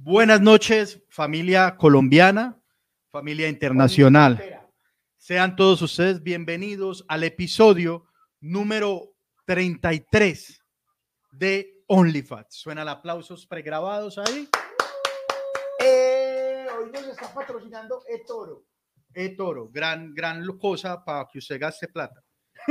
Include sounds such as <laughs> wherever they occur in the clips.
Buenas noches, familia colombiana, familia internacional. Sean todos ustedes bienvenidos al episodio número 33 de OnlyFats. Suenan aplausos pregrabados ahí. Eh, hoy nos está patrocinando eToro. eToro, gran, gran cosa para que usted gaste plata.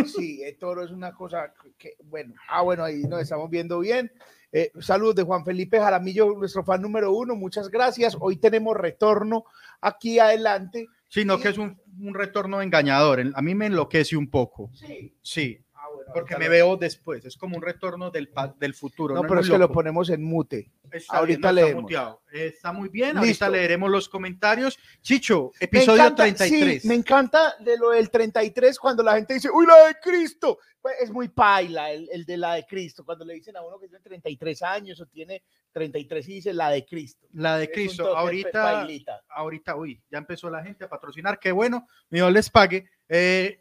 Sí, eToro es una cosa que, bueno, ah, bueno, ahí nos estamos viendo bien. Eh, saludos de Juan Felipe Jaramillo, nuestro fan número uno. Muchas gracias. Hoy tenemos retorno aquí adelante. Sino que es un, un, retorno engañador. A mí me enloquece un poco. Sí. Sí. Porque me veo después. Es como un retorno del, del futuro. No, no pero es, que lo ponemos en mute. Está ahorita bien, no, está, está, muy bien. Listo. Ahorita leeremos los comentarios. Chicho, episodio me encanta, 33. Sí, me encanta de lo del 33 cuando la gente dice, uy, la de Cristo. Pues es muy paila el, el, de la de Cristo. Cuando le dicen a uno que tiene 33 años o tiene 33 y dice la de Cristo. La de Cristo. Ahorita, ahorita, uy, ya empezó la gente a patrocinar. Qué bueno, Dios les pague. Eh,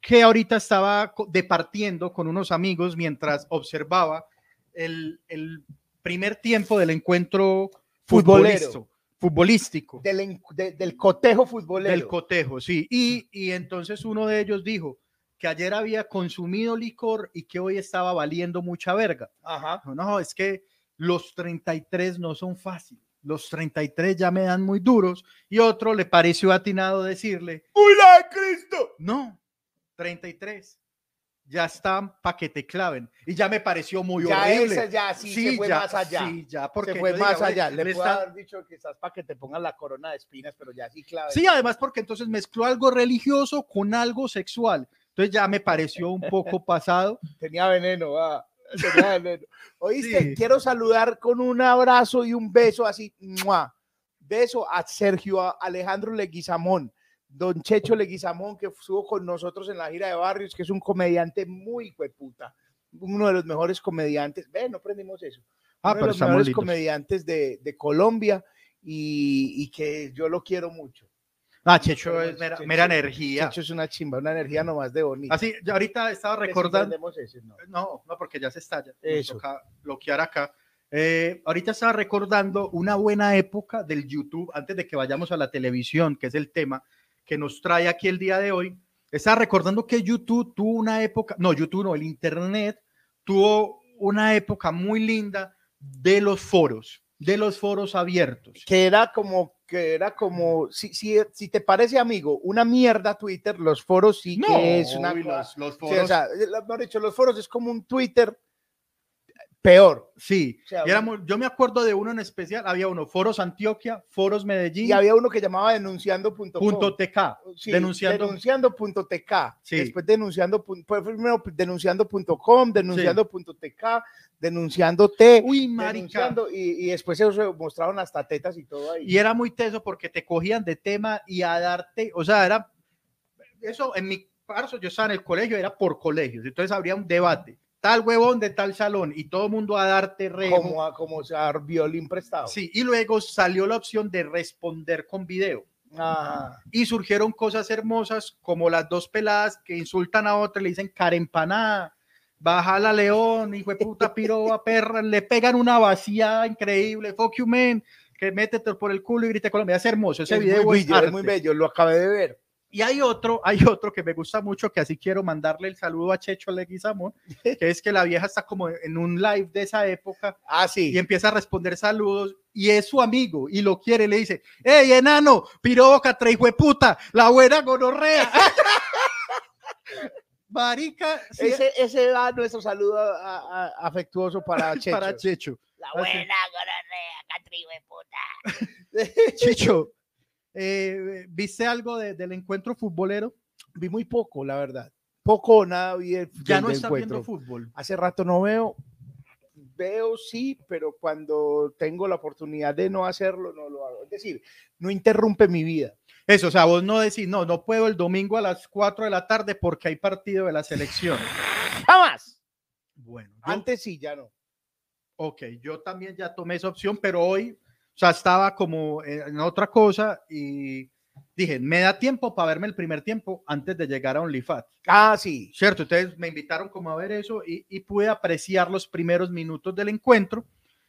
que ahorita estaba departiendo con unos amigos mientras observaba el, el primer tiempo del encuentro futbolero, futbolístico. Del, de, del, cotejo futbolero. Del cotejo, sí. Y, y entonces uno de ellos dijo que ayer había consumido licor y que hoy estaba valiendo mucha verga. Ajá. No, no, es que los 33 no son fáciles. Los 33 ya me dan muy duros. Y otro le pareció atinado decirle: ¡Uy, la de Cristo! No, 33 ya están para que te claven. Y ya me pareció muy ya horrible. Ese ya sí, sí se fue ya, más allá. Sí, ya, porque se fue más allá. Le, le puedo está- haber dicho que estás para que te pongan la corona de espinas, pero ya sí clave. Sí, además porque entonces mezcló algo religioso con algo sexual. Entonces ya me pareció un poco <laughs> pasado. Tenía veneno, va. Tenía <laughs> veneno. Oíste, Sí. quiero saludar con un abrazo y un beso así. ¡mua! Beso a Sergio a Alejandro Leguizamón. Don Checho Leguizamón, que estuvo con nosotros en la gira de barrios, que es un comediante muy hueputa, uno de los mejores comediantes. Ve, no aprendimos eso. Ah, uno de los mejores lindos. comediantes de, de Colombia y, y que yo lo quiero mucho. Ah, Checho es mera, Checho- mera energía. Checho es una chimba, una energía nomás de bonita. Así, yo ahorita estaba recordando. ese, ¿no? No, no, porque ya se estalla. Nos Eso. toca bloquear acá. Eh, ahorita estaba recordando una buena época del YouTube, antes de que vayamos a la televisión, que es el tema que nos trae aquí el día de hoy. Estaba recordando que YouTube tuvo una época, no, YouTube no, el Internet tuvo una época muy linda de los foros, de los foros abiertos. que era como que era como si, si, si te parece amigo una mierda Twitter los foros sí que es una los, los sí, foros, o sea, lo- mejor dicho los foros es como un Twitter peor sí. o sea, y éramos- yo me acuerdo de uno en especial, había uno, Foros Antioquia, Foros Medellín, y había uno que llamaba denunciando.com punto Sí, denunciando. Denunciando.tk Sí. después denunciando primero denunciando.com denunciando.tk denunciando T Uy, marica. y, y después se mostraron hasta tetas y todo ahí. Y era muy teso porque te cogían de tema y a darte, o sea, era eso en mi caso, yo estaba en el colegio, era por colegios, entonces habría un debate, tal huevón de tal salón y todo el mundo a darte remo. como a, como sea violín prestado Sí, y luego salió la opción de responder con video. Ajá. Y surgieron cosas hermosas como las dos peladas que insultan a otra, le dicen careempanada, baja la león, hijo de puta piroba, perra, le pegan una vacía increíble, fuck you man, que métete por el culo y grita Colombia, es hermoso, ese es video muy bello, es muy bello, lo acabé de ver. Y hay otro, hay otro que me gusta mucho, que así quiero mandarle el saludo a Checho Leguizamón, <laughs> que es que la vieja está como en un live de esa época Ah, sí. y empieza a responder saludos y es su amigo y lo quiere, le dice, hey enano, piroca, puta, la buena gonorrea. <laughs> Marica, sí, ese, ese va nuestro saludo a- a- afectuoso para <laughs> Checho. para Checho. La buena gonorrea, de puta. Checho, eh, ¿viste algo de- del encuentro futbolero? vi muy poco, la verdad. Poco o nada vi el, Ya no está viendo fútbol. Hace rato no veo. Veo sí, pero cuando tengo la oportunidad de no hacerlo, no lo hago. Es decir, no interrumpe mi vida. Eso, o sea, vos no decís, no, no puedo el domingo a las 4 de la tarde porque hay partido de la selección. ¡Jamás! Bueno, yo- Antes sí, ya no. Ok, yo también ya tomé esa opción, pero hoy, o sea, estaba como en otra cosa y dije, me da tiempo para verme el primer tiempo antes de llegar a OnlyFans, Ah, sí. ¿cierto? Ustedes me invitaron como a ver eso y, y pude apreciar los primeros minutos del encuentro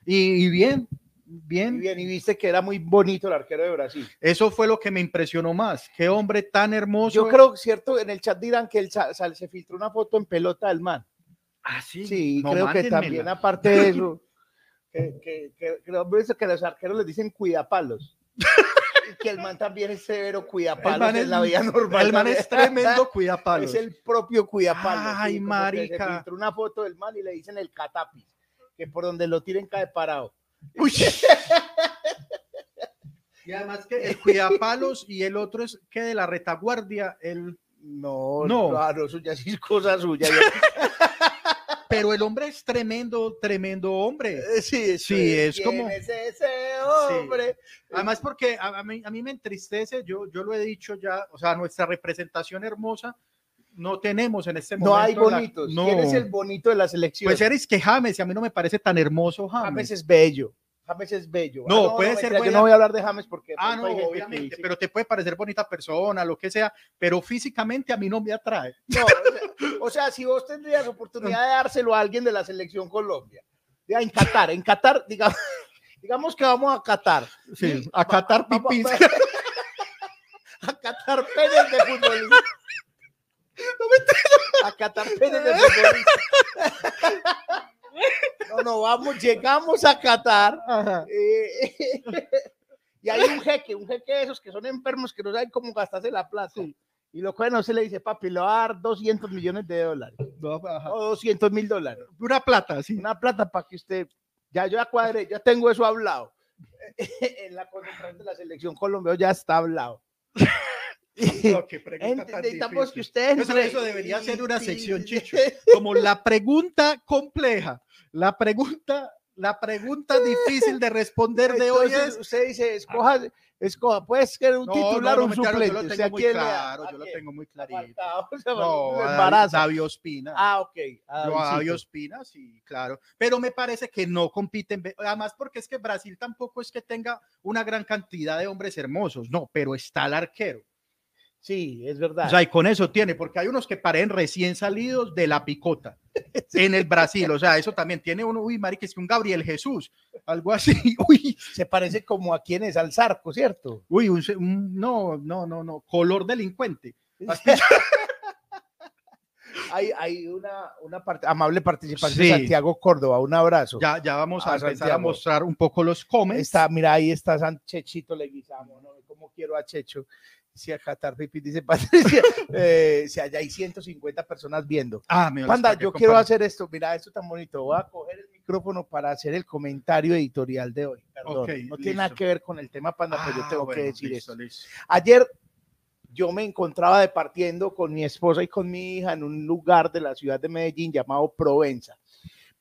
y, y bien, bien. Bien, y viste que era muy bonito el arquero de Brasil. Eso fue lo que me impresionó más. Qué hombre tan hermoso. Yo creo, cierto, en el chat dirán que sal- se filtró una foto en pelota del man. Ah, sí. Sí, No, creo que mándenmela. también aparte de eso, <laughs> que, que, que, creo que que los arqueros les dicen cuidapalos. y que el man también es severo cuidapalos man en es- la vida normal. El man es tremendo <laughs> cuidapalos. Es el propio cuidapalos. Ay, que marica. Se una foto del man y le dicen el catapis, que por donde lo tiren cae parado. Uy. <laughs> Y además que el <laughs> cuidapalos y el otro es que de la retaguardia, el, No, No. no, claro, eso ya sí es cosa suya. Pero el hombre es tremendo, tremendo hombre. Eh, sí, Sí, es ¿quién como- es ese hombre? Además porque a, a mí, a mí me entristece, yo, yo lo he dicho ya, o sea, nuestra representación hermosa no tenemos en este momento. No hay la- bonitos. no. ¿Quién es el bonito de la selección? Pues eres que James, y a mí no me parece tan hermoso James. James es bello. James es bello. No, puede ser mentira, Yo no voy a hablar de James porque. Ah, no, que obviamente, pero te puede parecer bonita persona, lo que sea, pero físicamente a mí no me atrae. No, o sea, o sea, si vos tendrías <laughs> oportunidad de dárselo a alguien de la selección Colombia, ya en Qatar, en Qatar, digamos, <laughs> digamos que vamos a Qatar. Sí, a va- va- pipis. va- <laughs> A Qatar penes de futbolista. A Qatar penes de futbolista. No, no, vamos, llegamos a Qatar. Eh, y hay un jeque, un jeque de esos que son enfermos que no saben cómo gastarse la plata. Y lo que no se le dice, papi, le va a dar 200 millones de dólares <laughs> No, o 200 mil dólares. Una plata, sí. Una plata para que usted, ya yo ya cuadré, ya tengo eso hablado. <laughs> en la concentración de la selección colombiana ya está hablado. <laughs> No, qué Necesitamos que ustedes... Eso, eso debería ser una sección, Chicho. Como la pregunta compleja, la pregunta, la pregunta difícil de responder de hoy Entonces, es. usted dice, escoja, escoja, puede ser un No, titular no, o no, un mentira, suplente. Yo lo ¿Usted tengo muy claro, <laughs> ¿A yo lo tengo muy clarito. Faltado, o sea, No, embaraza. David Ospina. Ah, ok. a David. Ospina, sí, claro. Pero me parece que no compiten. Además, porque es que Brasil tampoco es que tenga una gran cantidad de hombres hermosos, no, pero está el arquero. Sí, es verdad. O sea, y con eso tiene, porque hay unos que paren recién salidos de la picota <laughs> en el Brasil. O sea, eso también tiene uno, uy, marica, es que un Gabriel Jesús, algo así. <laughs> Uy, Se parece como a quien es al Zarco, ¿cierto? uy, un, se- un- no, no, no, no, color delincuente. <laughs> Hay, hay una, una parte, amable participación Sí. de Santiago Córdoba. Un abrazo. Ya, ya vamos a empezar a mostrar un poco los comments. Está, mira, ahí está San Chechito Leguizamo, ¿no? ¿Cómo quiero a Checho? Si a Qatar Pipi dice Patricia, <laughs> eh, si allá hay 150 personas viendo. Ah, me Panda, yo quiero hacer esto, mira, esto tan bonito. Voy a coger el micrófono para hacer el comentario editorial de hoy. Perdón, no tiene nada que ver con el tema, Panda, pero yo Ah, tengo bueno, que decir listo, listo. Ayer yo me encontraba departiendo con mi esposa y con mi hija en un lugar de la ciudad de Medellín llamado Provenza.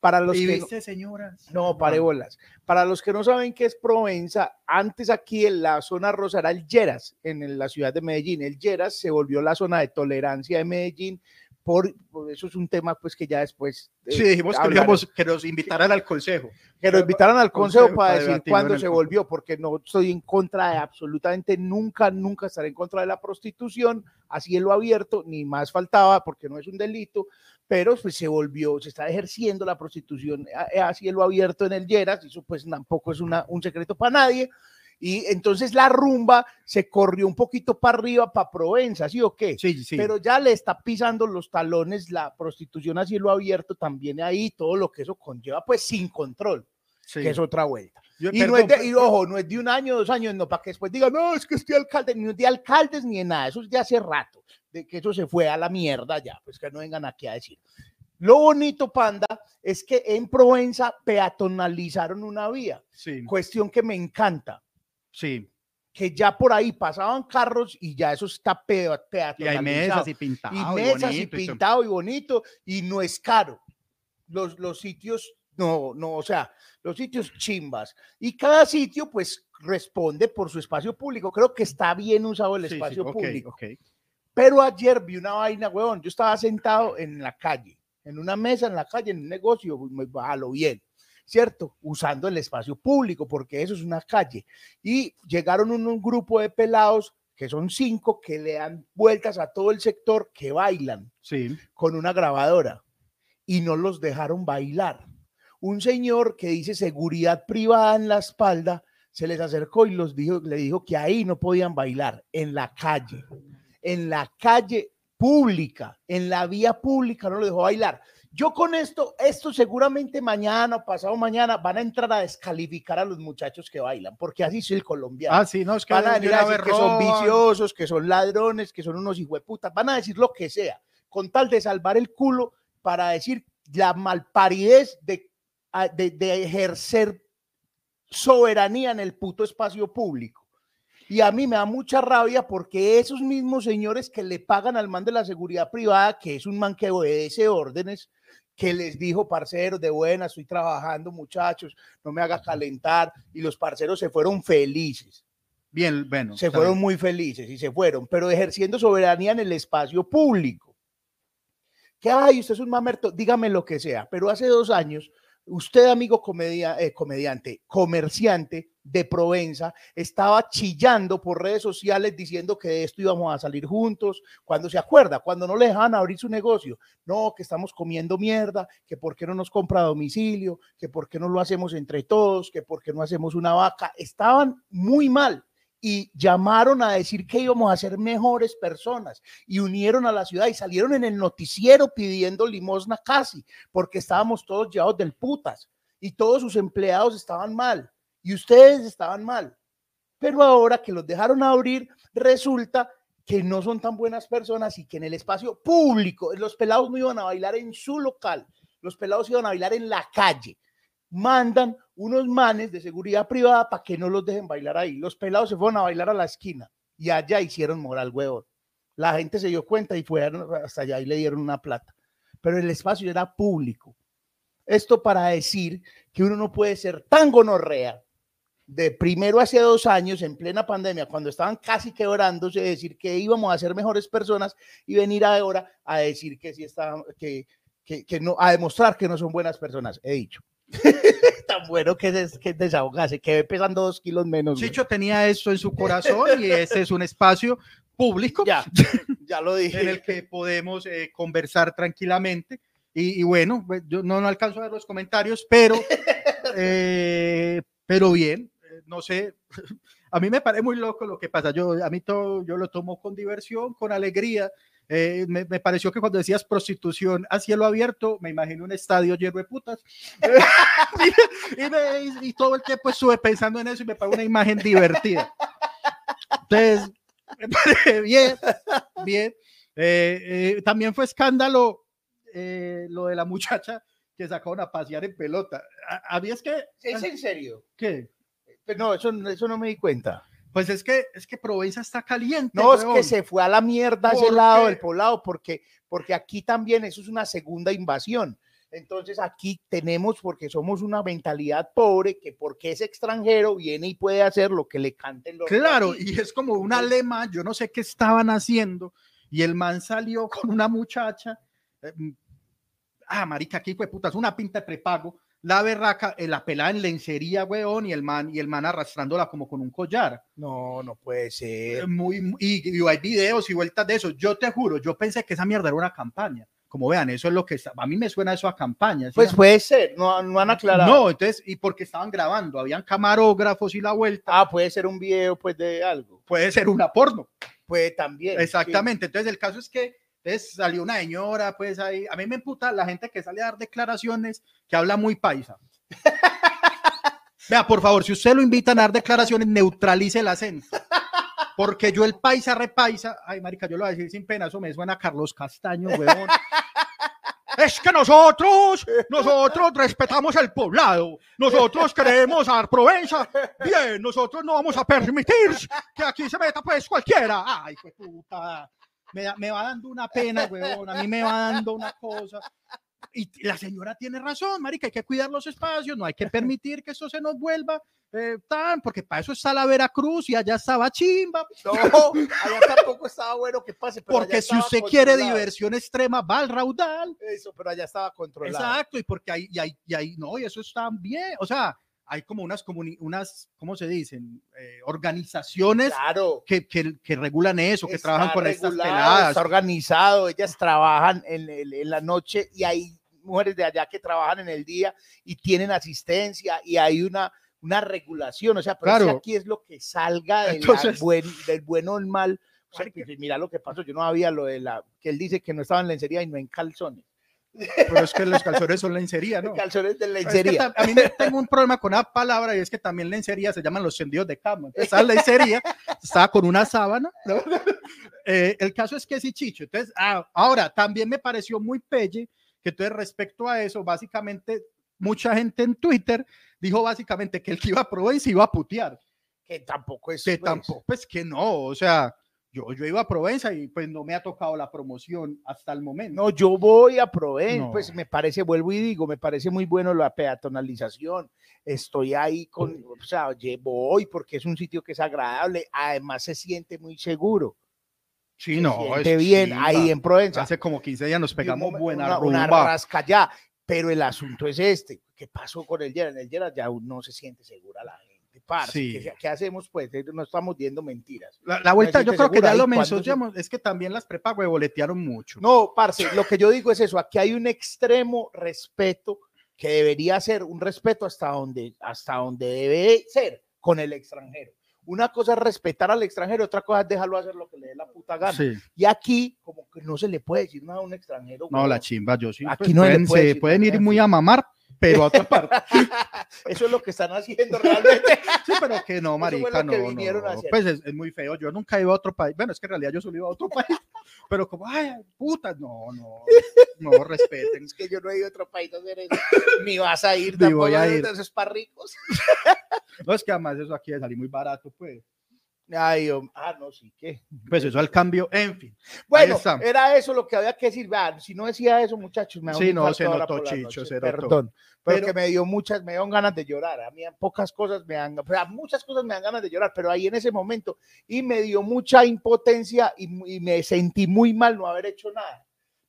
Para los ¿Y que no- viste, señoras? no, pare bolas. Para los que no saben qué es Provenza, antes aquí en la zona rosa era el Lleras, en la ciudad de Medellín. El Lleras se volvió la zona de tolerancia de Medellín. Por, por eso es un tema pues que ya después eh, Sí, dijimos que, íbamos- que nos invitaran al consejo. que lo invitaran al consejo Consejo para para decir cuándo se volvió, porque no estoy en contra de absolutamente nunca, nunca estaré en contra de la prostitución, así en lo abierto, ni más faltaba, porque no es un delito, pero pues se volvió, se está ejerciendo la prostitución a- a así en lo abierto en el Lleras, eso pues tampoco es una, un secreto para nadie. Y entonces la rumba se corrió un poquito para arriba, para Provenza, ¿sí o qué? Sí, sí. Pero ya le está pisando los talones la prostitución a cielo abierto también ahí, todo lo que eso conlleva, pues sin control, sí. que es otra vuelta. Yo- Y, no perdón, es de, y ojo, no es de un año, dos años, no, para que después digan, no, es que este alcalde, ni de alcaldes ni de nada, eso es de hace rato, de que eso se fue a la mierda ya, pues que no vengan aquí a decir. Lo bonito, Panda, es que en Provenza peatonalizaron una vía, sí, cuestión que me encanta, sí. que ya por ahí pasaban carros y ya eso está pea- Y hay peatonalizado mesas y pintado. y mesas y bonito y pintado y bonito y no es caro. Los, los sitios, no, no, o sea, los sitios chimbas. Y cada sitio pues responde por su espacio público. Creo que está bien usado el Sí, sí, espacio ok, público. ok. Pero ayer vi una vaina, huevón. Yo estaba sentado en la calle, en una mesa en la calle, en un negocio, a lo bien, ¿cierto? Usando el espacio público, porque eso es una calle. Y llegaron un, un grupo de pelados, que son cinco, que le dan vueltas a todo el sector, que bailan Sí. con una grabadora y no los dejaron bailar. Un señor que dice seguridad privada en la espalda se les acercó y los dijo, le dijo que ahí no podían bailar, en la calle, en la calle pública, en la vía pública no lo dejó bailar. Yo con esto, esto seguramente mañana o pasado mañana van a entrar a descalificar a los muchachos que bailan, porque así es el colombiano. Ah, sí, no, es que van a venir a decir que son viciosos, que son ladrones, que son unos hijueputas, van a decir lo que sea, con tal de salvar el culo para decir la malparidez de, de, de ejercer soberanía en el puto espacio público. Y a mí me da mucha rabia porque esos mismos señores que le pagan al man de la seguridad privada, que es un man que obedece órdenes, que les dijo, parceros, de buena, estoy trabajando, muchachos, no me haga calentar, y los parceros se fueron felices Bien, bueno. se fueron bien. muy felices y se fueron, pero ejerciendo soberanía en el espacio público. Que, ay, usted es un mamerto, dígame lo que sea, pero hace dos años, usted, amigo comedia, eh, comediante, comerciante de Provenza, estaba chillando por redes sociales diciendo que de esto íbamos a salir juntos, cuando se acuerda, cuando no le dejan abrir su negocio, no, que estamos comiendo mierda, que por qué no nos compra a domicilio, que por qué no lo hacemos entre todos, que por qué no hacemos una vaca, estaban muy mal y llamaron a decir que íbamos a ser mejores personas y unieron a la ciudad y salieron en el noticiero pidiendo limosna casi, porque estábamos todos llevados del putas y todos sus empleados estaban mal y ustedes estaban mal. Pero ahora que los dejaron abrir, resulta que no son tan buenas personas y que en el espacio público, los pelados no iban a bailar en su local, los pelados iban a bailar en la calle mandan unos manes de seguridad privada para que no los dejen bailar ahí. Los pelados se fueron a bailar a la esquina y allá hicieron moral, huevón. La gente se dio cuenta y fueron hasta allá y le dieron una plata. Pero el espacio era público. Esto para decir que uno no puede ser tan gonorrea de primero hace dos años en plena pandemia, cuando estaban casi quebrándose, decir que íbamos a ser mejores personas y venir ahora a decir que sí estaban, que, que, que no, a demostrar que no son buenas personas. He dicho. <laughs> Tan bueno que es que desahogase, que ve pesando dos kilos menos. güey. Chicho tenía eso en su corazón y ese es un espacio público Ya, <laughs> ya lo dije. en el que podemos eh, conversar tranquilamente. Y, y bueno, pues, yo no, no alcanzo a ver los comentarios, pero, <laughs> eh, pero bien, eh, no sé, a mí me parece muy loco lo que pasa. Yo, a mí todo, yo lo tomo con diversión, con alegría. Eh, me, me pareció que cuando decías prostitución a cielo abierto, me imagino un estadio lleno de putas. <laughs> y, me- y todo el tiempo estuve pensando en eso y me parece una imagen divertida. Entonces, me parece <laughs> bien, bien. Eh, eh, también fue escándalo lo de la muchacha que sacaron a pasear en pelota. ¿A- ¿Habías que? ¿Es en serio? ¿Qué? No, eso, eso no me di cuenta. Pues es que, es que Provenza está caliente. No, es que se fue a la mierda ese ¿Por lado qué? del poblado, porque, porque aquí también eso es una segunda invasión. Entonces aquí tenemos, porque somos una mentalidad pobre, que porque es extranjero viene y puede hacer lo que le canten los Claro, y es como una Entonces- lema, yo no sé qué estaban haciendo, y el man salió con una muchacha. eh, ah, marica, aquí fue putas, una pinta de prepago. La berraca, eh, la pelada en lencería, weón, y el man, y el man arrastrándola como con un collar. No, no puede Eh, ser. Muy, muy- y, y hay videos y vueltas de eso. Yo te juro, yo pensé que esa mierda era una campaña. Como vean, eso es lo que está- a mí me suena eso a campaña. ¿sí? Pues puede ser, no, no han aclarado. no, entonces, y porque estaban grabando, habían camarógrafos y la vuelta. Ah, puede ser un video pues de algo. Puede ser una porno. Puede también. sí. Exactamente. Entonces, el caso es que entonces, salió una señora, pues ahí. A mí me emputa la gente que sale a dar declaraciones que habla muy paisa. Vea, por favor, si usted lo invitan a dar declaraciones, neutralice el acento. Porque yo el paisa repaisa, ay, marica, yo lo voy a decir sin pena, eso me suena a Carlos Castaño, huevón. Es que nosotros, nosotros respetamos el poblado, nosotros queremos a Provenza, bien, nosotros no vamos a permitir que aquí se meta pues cualquiera. Ay, qué puta, me, da- me va dando una pena, huevón, a mí me va dando una cosa. Y la señora tiene razón, marica, hay que cuidar los espacios, no hay que permitir que esto se nos vuelva eh, tan, porque para eso está la Veracruz y allá estaba Chimba, No, allá tampoco estaba bueno que pase. pero porque si usted quiere diversión extrema, va al raudal. Eso, pero allá estaba controlado. Exacto, y porque hay, y hay, y hay- no, y eso está bien, o sea, hay como unas, unas ¿cómo se dicen? Eh, organizaciones Claro. que, que, que regulan eso, que está trabajan con estas peladas. Está organizado, ellas trabajan en, el- en la noche y hay mujeres de allá que trabajan en el día y tienen asistencia y hay una, una regulación, o sea, pero Claro. aquí es lo que salga del, Entonces- buen, del bueno el mal. O sea, pues, mira lo que pasó, yo no había lo de la, que él dice que no estaba en lencería y no en calzones. Pero es que los calzones son lencería, ¿no? <laughs> Calzones de Es que lencería. a mí me tengo un problema con una palabra y es que también lencería se llaman los tendidos de cama. Esa lencería estaba con una sábana. ¿no? <laughs> Eh, el caso es que sí, Chicho. Entonces, ah, ahora también me pareció muy pelle que entonces respecto a eso, básicamente mucha gente en Twitter dijo básicamente que el que iba a probar y se iba a putear. que tampoco es. Que pues, tampoco, pues que no, o sea, yo, yo iba a Provenza y pues no me ha tocado la promoción hasta el momento. No, yo voy a proveer, No. pues me parece, vuelvo y digo, me parece muy bueno la peatonalización. Estoy ahí con, o sea, oye, voy porque es un sitio que es agradable, además se siente muy seguro. sí, se no, siente es bien chimba. ahí en Provenza. Hace como 15 días nos pegamos buena una, una rumba. rasca ya, pero el asunto es este. ¿Qué pasó con el Gerard? En el Gerard ya no se siente segura la gente. Parce, Sí. ¿qué, qué hacemos? Pues Eh, no estamos viendo mentiras. La, la vuelta, yo creo que ya lo se- mencionamos, es que también las prepago boletearon mucho. No, parce, lo que yo digo es eso, aquí hay un extremo respeto que debería ser un respeto hasta donde, hasta donde debe ser con el extranjero. Una cosa es respetar al extranjero, otra cosa es dejarlo hacer lo que le dé la puta gana. Sí. Y aquí, como que no se le puede decir nada a un extranjero. No, la chimba, yo sí. Aquí pues, no se pueden, puede se pueden ir muy a mamar, pero a otra <laughs> parte. Eso es lo que están haciendo realmente. Sí, pero que no, marica, que no, no. Pues es, es muy feo. Yo nunca ido a otro país. Bueno, es que en realidad yo solo iba a otro país. Pero como, ay, puta, no, no, no respeten. es que yo no he ido a otro país a hacer eso. Ni vas a ir, tampoco, voy a ir. Eso es para ricos. No, es que además eso aquí salir muy barato, pues. Ay, hom- ah, no, sí, que. Pues eso al cambio, en fin. Bueno, era eso lo que había que decir. Vean, si no decía eso, muchachos, me da Sí, un no, se notó, Chicho, se notó. Perdón, pero, Pero- que me dio muchas, me dieron ganas de llorar. A mí en pocas cosas me dan, o sea, muchas cosas me dan ganas de llorar, pero ahí en ese momento y me dio mucha impotencia y, y me sentí muy mal no haber hecho nada.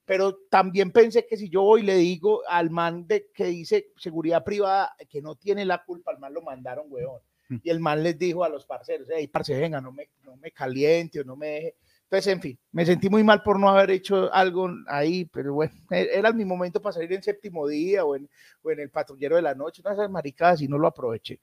Pero también pensé que si yo voy y le digo al man de que dice seguridad privada que no tiene la culpa, al man lo mandaron, weón. Y el man les dijo a los parceros, hey, parce, venga, no me, no me caliente o no me deje. Entonces, en fin, me sentí muy mal por no haber hecho algo ahí, pero bueno, <laughs> e- era mi momento para salir en séptimo día o en, o en el patrullero de la noche, no esas maricadas y no lo aproveché.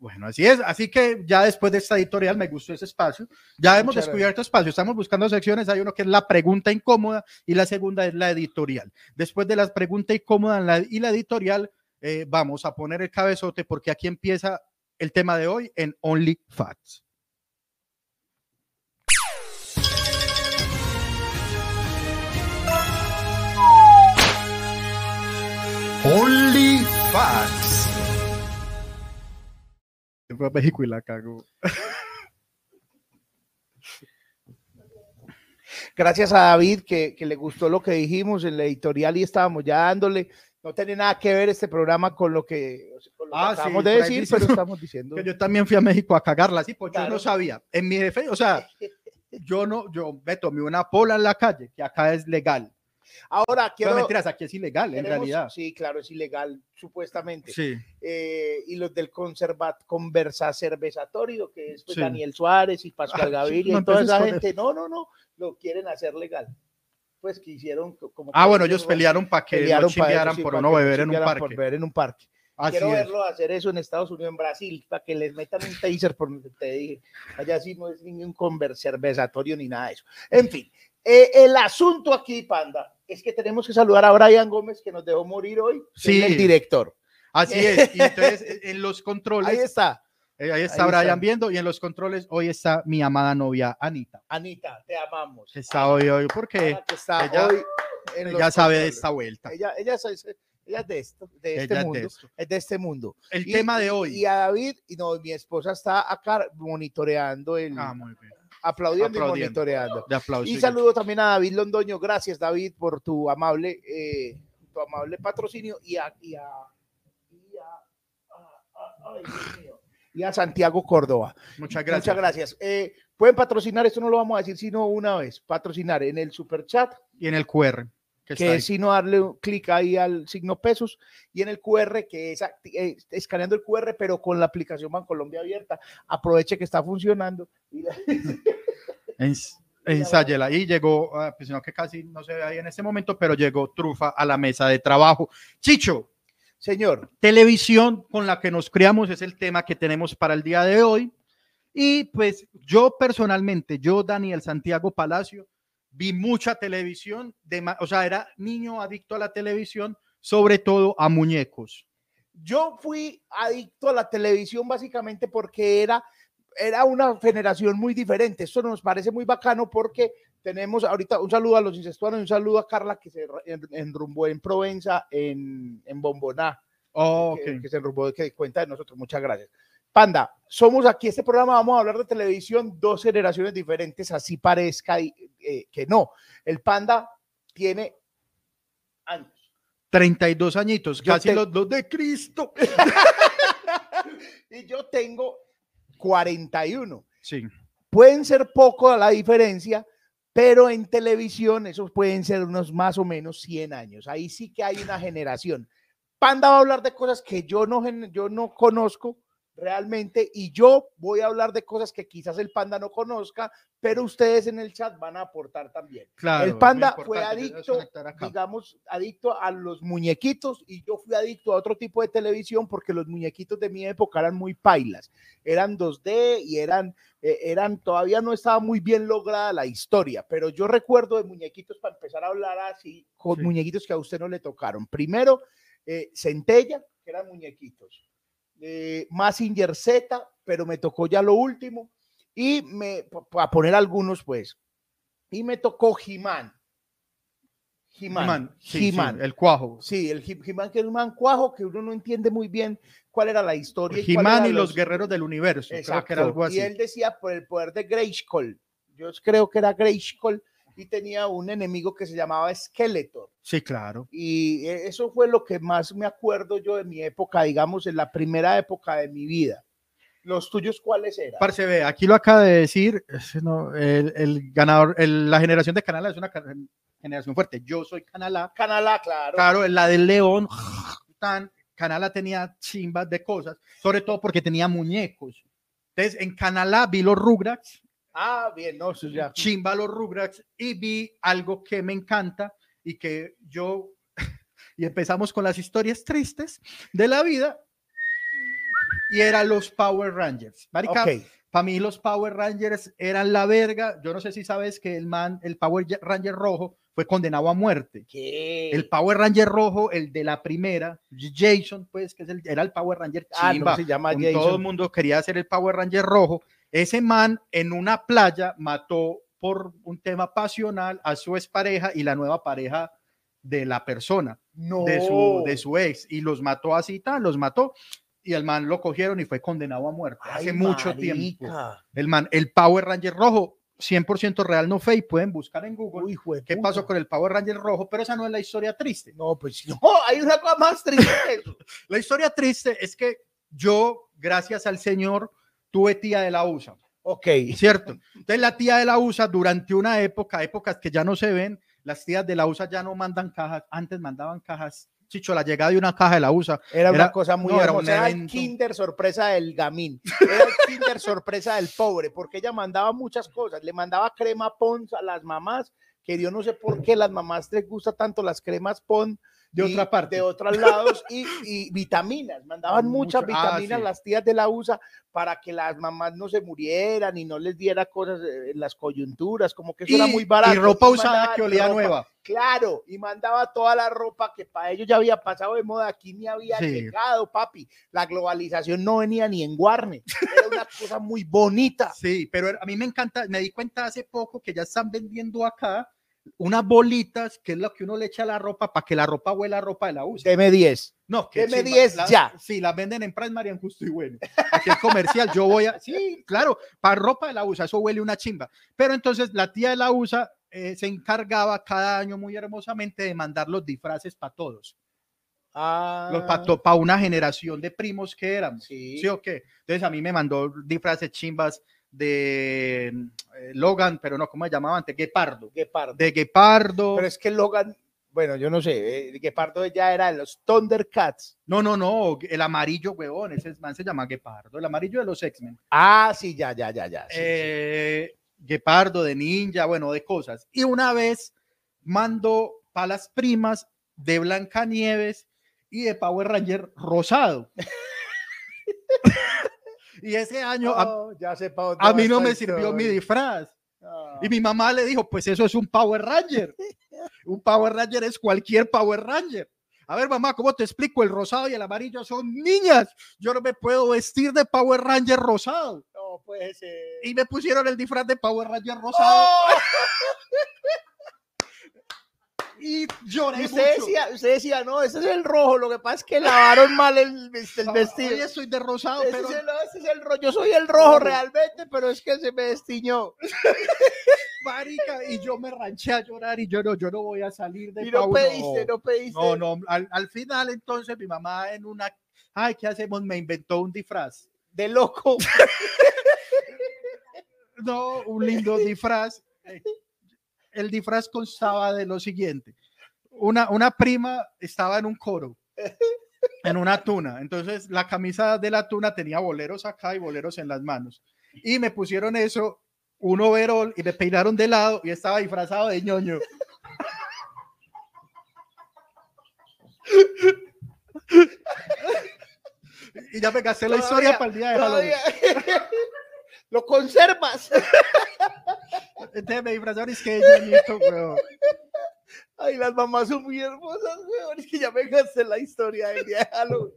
Bueno, así es. Así que ya después de esta editorial me gustó ese espacio. Ya hemos Muchas descubierto espacio. Estamos buscando secciones. Hay uno que es la pregunta incómoda y la segunda es la editorial. Después de la pregunta incómoda y la editorial, eh, vamos a poner el cabezote porque aquí empieza el tema de hoy en Only Facts. Only Facts. Se Fue a México y la cagó. Gracias a David que, que le gustó lo que dijimos en la editorial y estábamos ya dándole. No tiene nada que ver este programa con lo que, con lo que Ah, sí, acabamos de decir, pero estamos diciendo. Que yo también fui a México a cagarla, sí, pues yo Claro. no sabía. En mi defensa, o sea, <laughs> yo no, yo me tomé una pola en la calle, que acá es legal. Ahora quiero. No mentiras, aquí es ilegal, en queremos- realidad. Sí, claro, es ilegal, supuestamente. Sí. eh, y los del conservat conversa cervezatorio, que es pues, Sí. Daniel Suárez y Pascual Ah, sí, Gaviria no y toda esa gente. No, no, no, lo quieren hacer legal. Pues que hicieron co- como. Ah, bueno, ellos pelearon para que pelearon no chimbearan por no beber en un parque. Por beber en un parque. Así Quiero es. verlo hacer eso en Estados Unidos, en Brasil, para que les metan un taser por donde te dije. Allá sí no es ningún conver- cervezatorio ni nada de eso. En fin, eh, el asunto aquí, Panda, es que tenemos que saludar a Brian Gómez, que nos dejó morir hoy. Sí. el director. Así es. Y entonces en los <laughs> controles, Ahí está. Eh, ahí está ahí Brian está. viendo, y en los controles hoy está mi amada novia Anita. Anita, te amamos. Está hoy, hoy, porque que está ella- hoy ya sabe de esta vuelta. Ella, ella, es, ella es de esto, de este Ella es de mundo. Es de este mundo. El Y- tema de hoy. Y a David, y no, mi esposa está acá monitoreando el, Ah, muy bien. aplaudiendo, y monitoreando. De. Y saludo también a David Londoño. Gracias, David, por tu amable, eh, tu amable patrocinio y a, y a, y a- a- a- ay, Dios mío, y a Santiago Córdoba. Muchas gracias. Muchas gracias. Eh, pueden patrocinar, esto no lo vamos a decir sino una vez, patrocinar en el super chat, Y en el QR. Que que es sino darle un clic ahí al signo pesos, y en el QR, que es eh, escaneando el QR, pero con la aplicación Bancolombia abierta. Aproveche que está funcionando. y la- <laughs> Ensáyela. Y llegó, ah, pues no que casi no se ve ahí en este momento, pero llegó Trufa a la mesa de trabajo. Chicho, Señor, televisión con la que nos criamos es el tema que tenemos para el día de hoy. Y pues yo personalmente, yo Daniel Santiago Palacio, vi mucha televisión, de, o sea, era niño adicto a la televisión, sobre todo a muñecos. yo fui adicto a la televisión básicamente porque era, era una generación muy diferente. Esto nos parece muy bacano porque tenemos ahorita un saludo a los incestuanos y un saludo a Carla que se en- enrumbó en Provenza, en, en Bomboná. Oh, que, ok. que se enrumbó, que cuenta de nosotros. Muchas gracias. Panda, somos aquí, este programa vamos a hablar de televisión, dos generaciones diferentes, así parezca y, eh, que no. El Panda tiene años. 32 añitos, Yo casi te- los dos de Cristo. <laughs> y yo tengo 41. Sí. Pueden ser poco la diferencia, pero en televisión esos pueden ser unos más o menos 100 años. Ahí sí que hay una generación. Panda va a hablar de cosas que yo no, yo no conozco realmente y yo voy a hablar de cosas que quizás el Panda no conozca, pero ustedes en el chat van a aportar también. Claro. el Panda fue adicto, digamos, adicto a los muñequitos y yo fui adicto a otro tipo de televisión porque los muñequitos de mi época eran muy pailas, eran 2D y eran, eh, eran todavía no estaba muy bien lograda la historia, pero yo recuerdo de muñequitos para empezar a hablar así, con Sí. muñequitos que a usted no le tocaron. Primero, eh, Centella, que eran muñequitos. Eh, Mazinger Z, pero me tocó ya lo último. Y me, para poner algunos, pues, y me tocó He-Man. He-Man. He-Man, sí, sí, He-Man. el cuajo. Sí, el He-Man, que es un man cuajo que uno no entiende muy bien cuál era la historia. He-Man eran y los guerreros del universo. Creo que era Exacto. algo así. Y él decía por el poder de Grayskull. Yo creo que era Grayskull y tenía un enemigo que se llamaba Skeletor. Sí, claro. Y eh, eso fue lo que más me acuerdo yo de mi época, digamos, en la primera época de mi vida. ¿Los tuyos cuáles eran? Parce, ve, aquí lo acaba de decir, no, el, el ganador, el- la generación de Canal A es una generación fuerte. Yo soy Canal A, Canal A, claro. claro, la del León, tan, Canal A tenía chimbas de cosas, sobre todo porque tenía muñecos. Entonces, en Canal A vi los Rugrats, Ah, bien, no, eso ya. chimba los Rugrats, y vi algo que me encanta y que yo, <laughs> y empezamos con las historias tristes de la vida, y eran los Power Rangers. Marica, Ok. para mí los Power Rangers eran la verga. Yo no sé si sabes que el man, el Power Ranger rojo fue condenado a muerte. ¿Qué? El Power Ranger rojo, el de la primera, Jason, pues, que es el, era el Power Ranger Ah, chimba. no, se llama Jason. Todo el mundo quería ser el Power Ranger rojo. Ese man en una playa mató por un tema pasional a su expareja y la nueva pareja de la persona, no. de, su, de su ex, y los mató así, tal, los mató. Y el man lo cogieron y fue condenado a muerte hace mucho tiempo. El man, el Power Ranger rojo, 100% real, no fake, pueden buscar en Google Uy, jue qué pasó con el Power Ranger rojo, pero esa no es la historia triste. No, pues <laughs> no, hay una cosa más triste. <laughs> La historia triste es que yo, gracias al Señor, tuve tía de la USA, Ok. ¿cierto? Entonces la tía de la USA durante una época, épocas que ya no se ven, las tías de la USA ya no mandan cajas, antes mandaban cajas. Chicho, la llegada de una caja de la USA Era, una cosa muy no, era hermosa. un Era el. Kinder sorpresa del gamín. Era el Kinder sorpresa del pobre, porque ella mandaba muchas cosas. Le mandaba crema Pons a las mamás, que yo no sé por qué las mamás les gusta tanto las cremas Pons de y otra parte. de otros lados y, y vitaminas. Mandaban muchas Mucho- ah, vitaminas sí. las tías de la USA para que las mamás no se murieran y no les diera cosas eh, en las coyunturas, como que eso era muy barato. y ropa usada que olía nueva. Claro, y mandaba toda la ropa que para ellos ya había pasado de moda, aquí ni había Sí. llegado, papi. La globalización no venía ni en Warner. Era una <laughs> cosa muy bonita. Sí, pero a mí me encanta, me di cuenta hace poco que ya están vendiendo acá unas bolitas, que es lo que uno le echa a la ropa para que la ropa huela a ropa de la USA. Deme 10. No, que Deme chimba, 10 las- ya. Sí, las venden en Price Marian Justo y bueno. Aquí el comercial, yo voy a. Sí, claro, para ropa de la USA, eso huele una chimba. Pero entonces la tía de la USA eh, se encargaba cada año muy hermosamente de mandar los disfraces para todos, Ah, para una generación de primos que éramos. sí. ¿Sí o qué? Entonces a mí me mandó disfraces chimbas de eh, Logan, pero no, ¿cómo se llamaba antes? Guepardo. Guepardo. De Guepardo. Pero es que Logan, bueno, yo no sé, eh, Guepardo ya era de los Thundercats. No, no, no, el amarillo, huevón, ese man se llama Guepardo, el amarillo de los X-Men. Ah, sí, ya, ya, ya, ya. sí, sí. Eh, guepardo, de ninja, bueno, de cosas. Y una vez mando para las primas de Blancanieves y de Power Ranger rosado. <laughs> y ese año a, Oh, ya pa' dónde a mí no me sirvió mi disfraz. Ah. Y mi mamá le dijo, pues eso es un Power Ranger. Un Power Ranger es cualquier Power Ranger. A ver, mamá, ¿cómo te explico? El rosado y el amarillo son niñas. Yo no me puedo vestir de Power Ranger rosado. No puede ser. Y me pusieron el disfraz de Power Ranger rosado. ¡Oh! <laughs> Y lloré Y usted mucho. decía, usted decía, no, ese es el rojo, lo que pasa es que lavaron mal el, el No, vestido. Hoy estoy de rosado, Ese, pero es el, no, ese es el rojo. Yo soy el rojo No. realmente, pero es que se me destiñó. <laughs> marica, y yo me ranché a llorar y yo no, yo no voy a salir de Y no pediste, no pediste. No, no, al, al final entonces mi mamá en una, ay, ¿qué hacemos? Me inventó un disfraz. De loco. <laughs> No, un lindo disfraz. <laughs> El disfraz constaba de lo siguiente. Una, una prima estaba en un coro, <laughs> en una tuna. Entonces la camisa de la tuna tenía boleros acá y boleros en las manos. Y me pusieron eso, un overol, y me peinaron de lado y estaba disfrazado de ñoño. <laughs> Y ya me gasté la historia para el día de Halloween. <laughs> Lo conservas. Entonces me disfrazaron y es que de ñoñito, weón. Ay, las mamás son muy hermosas, weón. Es que ya me gasté la historia del día de.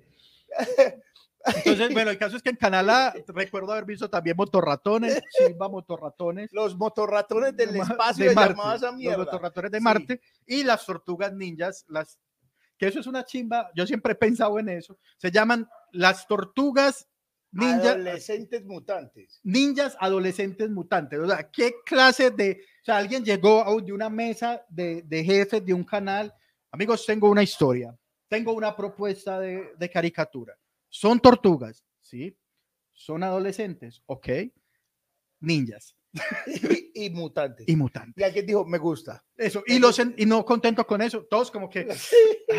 Entonces, <laughs> bueno, el caso es que en Canadá recuerdo haber visto también motorratones, chimba motorratones. Los motorratones del espacio de Marte, llamadas a Los mierda. motorratones de Sí. Marte y las tortugas ninjas, las que eso es una chimba, yo siempre he pensado en eso. Se llaman las tortugas ninjas, Adolescentes mutantes. ninjas adolescentes mutantes. O sea, ¿qué clase de, o sea, alguien llegó a de una mesa de, de jefes de un canal? Amigos, tengo una historia, tengo una propuesta de, de caricatura. Son tortugas, ¿sí? Son adolescentes, ok. Ninjas <laughs> y, y mutantes. y mutantes. Y alguien dijo, me gusta. Eso, y, los, y no contento con eso, todos como que,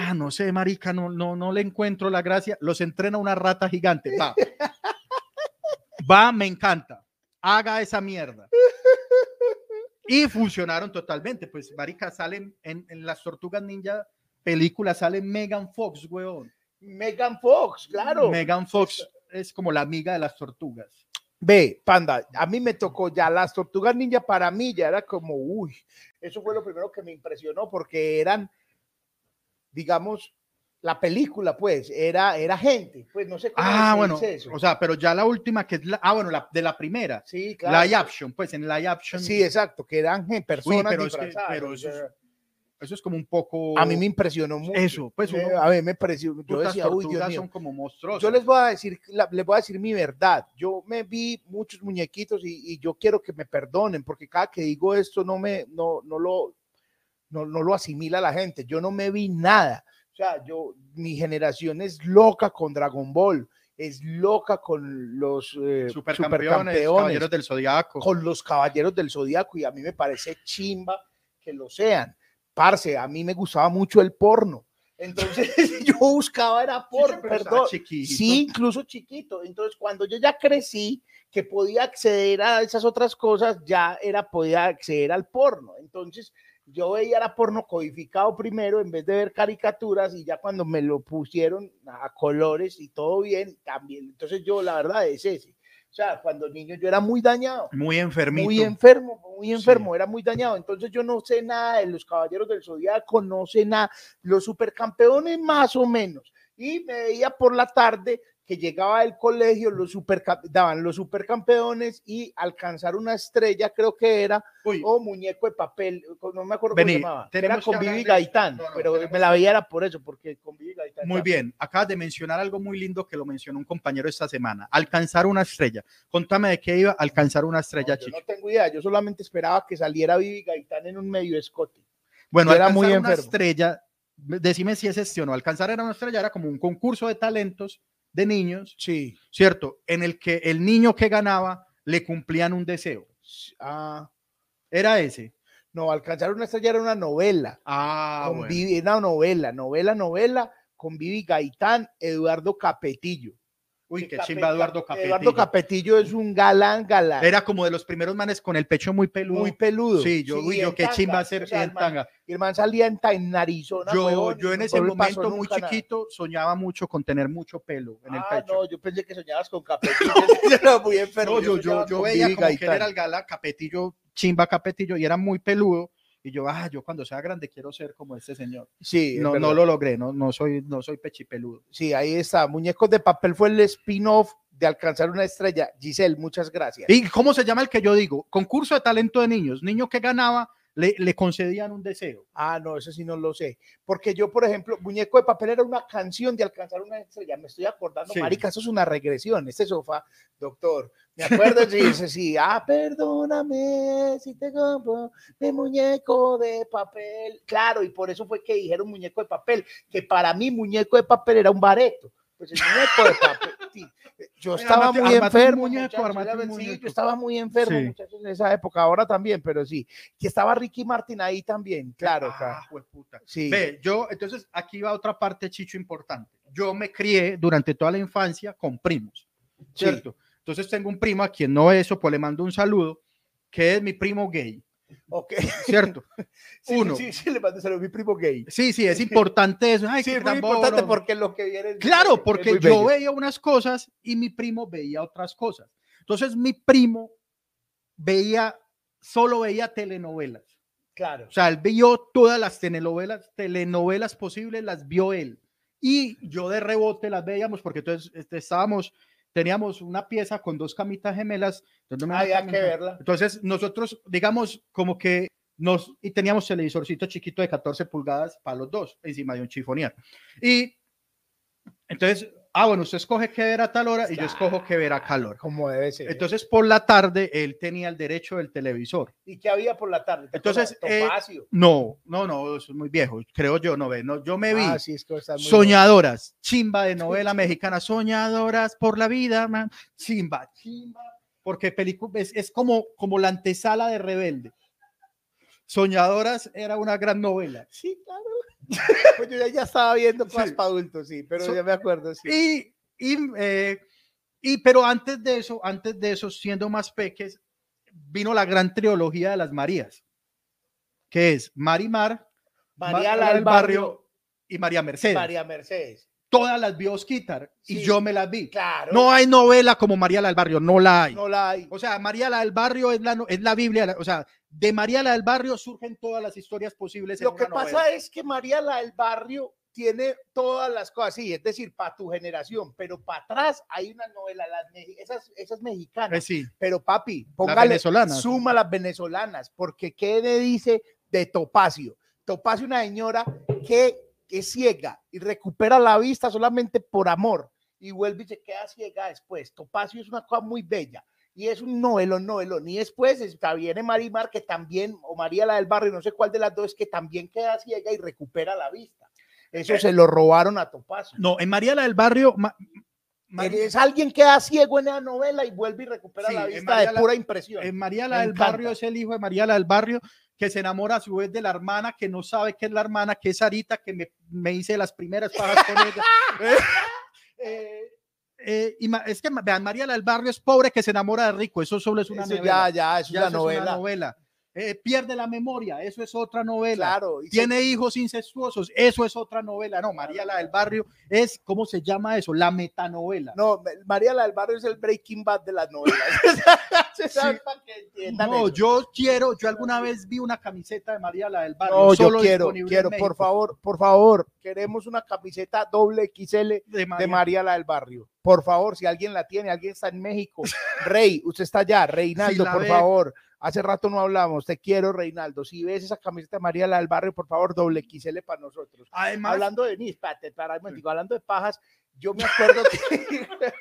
ah, no sé, marica, no, no, no le encuentro la gracia, los entrena una rata gigante, va, <laughs> va, me encanta, haga esa mierda. Y funcionaron totalmente, pues, marica, salen en, en las Tortugas Ninja películas, salen Megan Fox, weón. Megan Fox, claro. Megan Fox es como la amiga de las tortugas. Ve, panda, a mí me tocó ya las tortugas ninja para mí ya era como, uy, eso fue lo primero que me impresionó porque eran, digamos, la película, pues, era, era gente, pues no sé cómo Ah, se bueno, dice eso. o sea, pero ya la última que es la, ah, bueno, la de la primera, sí, claro. live action, pues en live action. Sí, exacto, que eran personas pero es que- pero eso es- Eso es como un poco. a mí me impresionó mucho. Eso, pues uno- a mí me pareció, yo decía, uy, Dios mío. son como monstruosas. Yo les voy a decir, la- les voy a decir mi verdad. Yo me vi muchos muñequitos y, y yo quiero que me perdonen porque cada que digo esto no me, no, no lo, no, no lo asimila la gente. Yo no me vi nada. O sea, yo, mi generación es loca con Dragon Ball, es loca con los eh, supercampeones, supercampeones, caballeros del zodiaco. con los caballeros del zodiaco y a mí me parece chimba que lo sean. Parce, a mí me gustaba mucho el porno. Entonces <laughs> yo buscaba era porno, estaba perdón. chiquito. Sí, incluso chiquito. Entonces, cuando yo ya crecí, que podía acceder a esas otras cosas, ya era, podía acceder al porno. Entonces, yo veía la porno codificado primero en vez de ver caricaturas y ya cuando me lo pusieron a colores y todo bien, también. Entonces, yo la verdad es ese. O sea, cuando niño yo era muy dañado Muy enfermito. muy enfermo, muy Sí. enfermo, era muy dañado. Entonces yo no sé nada de los caballeros del zodiaco, no sé nada, los supercampeones más o menos. Y me veía por la tarde que llegaba del colegio, los superca- daban los supercampeones y alcanzar una estrella, creo que era, Uy, o muñeco de papel, no me acuerdo Vení, cómo se llamaba. Era con Vivi Gaitán, no, no, pero me la veía era por eso, porque con Vivi Gaitán. muy también. bien. Acabas de mencionar algo muy lindo que lo mencionó un compañero esta semana. Alcanzar una estrella. Contame de qué iba alcanzar una estrella, No, yo no tengo idea, yo solamente esperaba que saliera Vivi Gaitán en un medio escote. Bueno, era muy una enfermo. estrella, decime si es este o no. Alcanzar era una estrella, era como un concurso de talentos de niños, Sí. ¿cierto? En el que el niño que ganaba le cumplían un deseo. Ah, Era ese. no, alcanzar una estrella era una novela. Ah, con bueno. Era una novela, novela, novela, con Vivi Gaitán, Eduardo Capetillo. Uy, qué chimba Eduardo Cap- Capetillo. Eduardo Capetillo es un galán, galán. Era como de los primeros manes con el pecho muy peludo. muy peludo. Sí, yo, uy, y yo qué tanga, chimba hacer o sea, en tanga. y el man salía en, en Arizona. Yo, huevón, yo en ese momento muy nada. chiquito soñaba mucho con tener mucho pelo en el Ah, pecho. no, yo pensé que soñabas con Capetillo. <laughs> <laughs> yo era muy enfermo. No, yo, yo, yo veía como que él era el gala Capetillo, chimba Capetillo, y era muy peludo. Y yo, ah, yo cuando sea grande quiero ser como este señor. Sí, No, no lo logré, no, no soy, no soy pechipeludo. Sí, ahí está. Muñecos de papel fue el spin-off de alcanzar una estrella. Giselle, muchas gracias. ¿Y cómo se llama el que yo digo? Concurso de talento de niños. Niño que ganaba, le, le concedían un deseo. Ah, no, eso sí no lo sé. Porque yo, por ejemplo, Muñeco de Papel era una canción de alcanzar una estrella. Me estoy acordando, Sí. marica, eso es una regresión. Este sofá, doctor. Me acuerdo, sí, <laughs> ese sí. Ah, perdóname si te compro mi muñeco de papel. Claro, y por eso fue que dijeron muñeco de papel, que para mí muñeco de papel era un bareto. Pues el muñeco de papel. sí. Yo estaba armate- muy armate enfermo. muñeco, sí, yo estaba muy enfermo, Sí. muchachos, en esa época. Ahora también, pero sí. Que estaba Ricky Martin ahí también, claro. Ah. Sí. Ve, yo, entonces aquí va otra parte, Chicho, importante. Yo me crié durante toda la infancia con primos, Sí. ¿cierto? Entonces tengo un primo a quien no eso, pues le mando un saludo, que es mi primo gay, Ok. ¿cierto? <laughs> Sí, Uno. Sí, sí, le mando saludos a mi primo gay. Sí, sí, es importante eso. Ay, Sí, es muy tan importante porque lo que viene es- Claro, porque yo bello. veía unas cosas y mi primo veía otras cosas. Entonces mi primo veía, solo veía telenovelas. Claro. O sea, él vio todas las telenovelas, telenovelas posibles, las vio él. Y yo de rebote las veíamos porque entonces este, estábamos, teníamos una pieza con dos camitas gemelas. entonces no me Había que verla. Entonces nosotros, digamos, como que nos, y teníamos televisorcito chiquito de 14 pulgadas para los dos, encima de un chifonier. Y entonces, ah, bueno, usted escoge qué ver a tal hora y yo escojo qué ver a calor. Como debe ser. Entonces, por la tarde, él tenía el derecho del televisor. ¿Y qué había por la tarde? ¿Te Entonces, eh. No, no, no, eso es muy viejo, creo yo, no ve, no, yo me vi. Ah, sí, es que muy Soñadoras, chimba de <laughs> novela mexicana, soñadoras por la vida, man. chimba, chimba, porque película es, es como, como la antesala de Rebelde. Soñadoras era una gran novela. Sí, claro. <laughs> pues yo ya, ya estaba viendo cosas Sí. para adultos, sí, pero So- ya me acuerdo, sí. Y, y, eh, y, pero antes de eso, antes de eso, siendo más peques, vino la gran trilogía de las Marías, que es Marimar, María la del barrio, y María Mercedes. María Mercedes. Todas las vio Osquitar y yo me las vi. Claro. No hay novela como María la del Barrio, no la hay. no la hay. O sea, María la del Barrio es la, es la Biblia, o sea, de María la del Barrio surgen todas las historias posibles. en Lo que una pasa novela. es que María la del barrio tiene todas las cosas, sí, es decir, para tu generación, pero para atrás hay una novela, las, esas, esas mexicanas, Eh, sí, pero papi, las póngale, venezolanas. suma las venezolanas, porque ¿qué le dice de Topacio? Topacio, una señora que es ciega y recupera la vista solamente por amor y vuelve y se queda ciega después. Topacio es una cosa muy bella y es un novelón, novelón. Y después está, viene Marimar, que también, o María la del barrio, no sé cuál de las dos, que también queda ciega y recupera la vista. Eso se lo robaron a Topacio. No, en María la del Barrio, Ma- Ma- Es alguien que queda ciego en la novela y vuelve y recupera Sí, la vista María de pura impresión. en María la Me del encanta. Barrio es el hijo de María la del Barrio que se enamora a su vez de la hermana que no sabe que es la hermana, que es Sarita, que me, me hice las primeras pajas con ella. <laughs> Eh, eh, y ma- es que vean, María la del Barrio es pobre que se enamora de rico, eso solo es una Eso novela. ya, ya, eso Ya es la novela. novela. Eh, pierde la memoria, eso es otra novela. Claro. se- Tiene hijos incestuosos, eso es otra novela. No, María la del Barrio es, ¿cómo se llama eso? La metanovela. No, María la del Barrio es el Breaking Bad de las novelas. <laughs> Que entiendan No, eso. yo quiero, yo alguna vez vi una camiseta de María la del Barrio. No, yo solo quiero, disponible en quiero, por favor, por favor, queremos una camiseta doble XL de de María. La del Barrio. Por favor, si alguien la tiene, alguien está en México. <laughs> Rey, usted está allá, Reinaldo, por ve. favor. Hace rato no hablamos, te quiero, Reinaldo. Si ves esa camiseta María la del Barrio, por favor, doble XL para nosotros. Además, hablando de espérate, espera un momentico, hablando de pajas, yo me acuerdo que <laughs>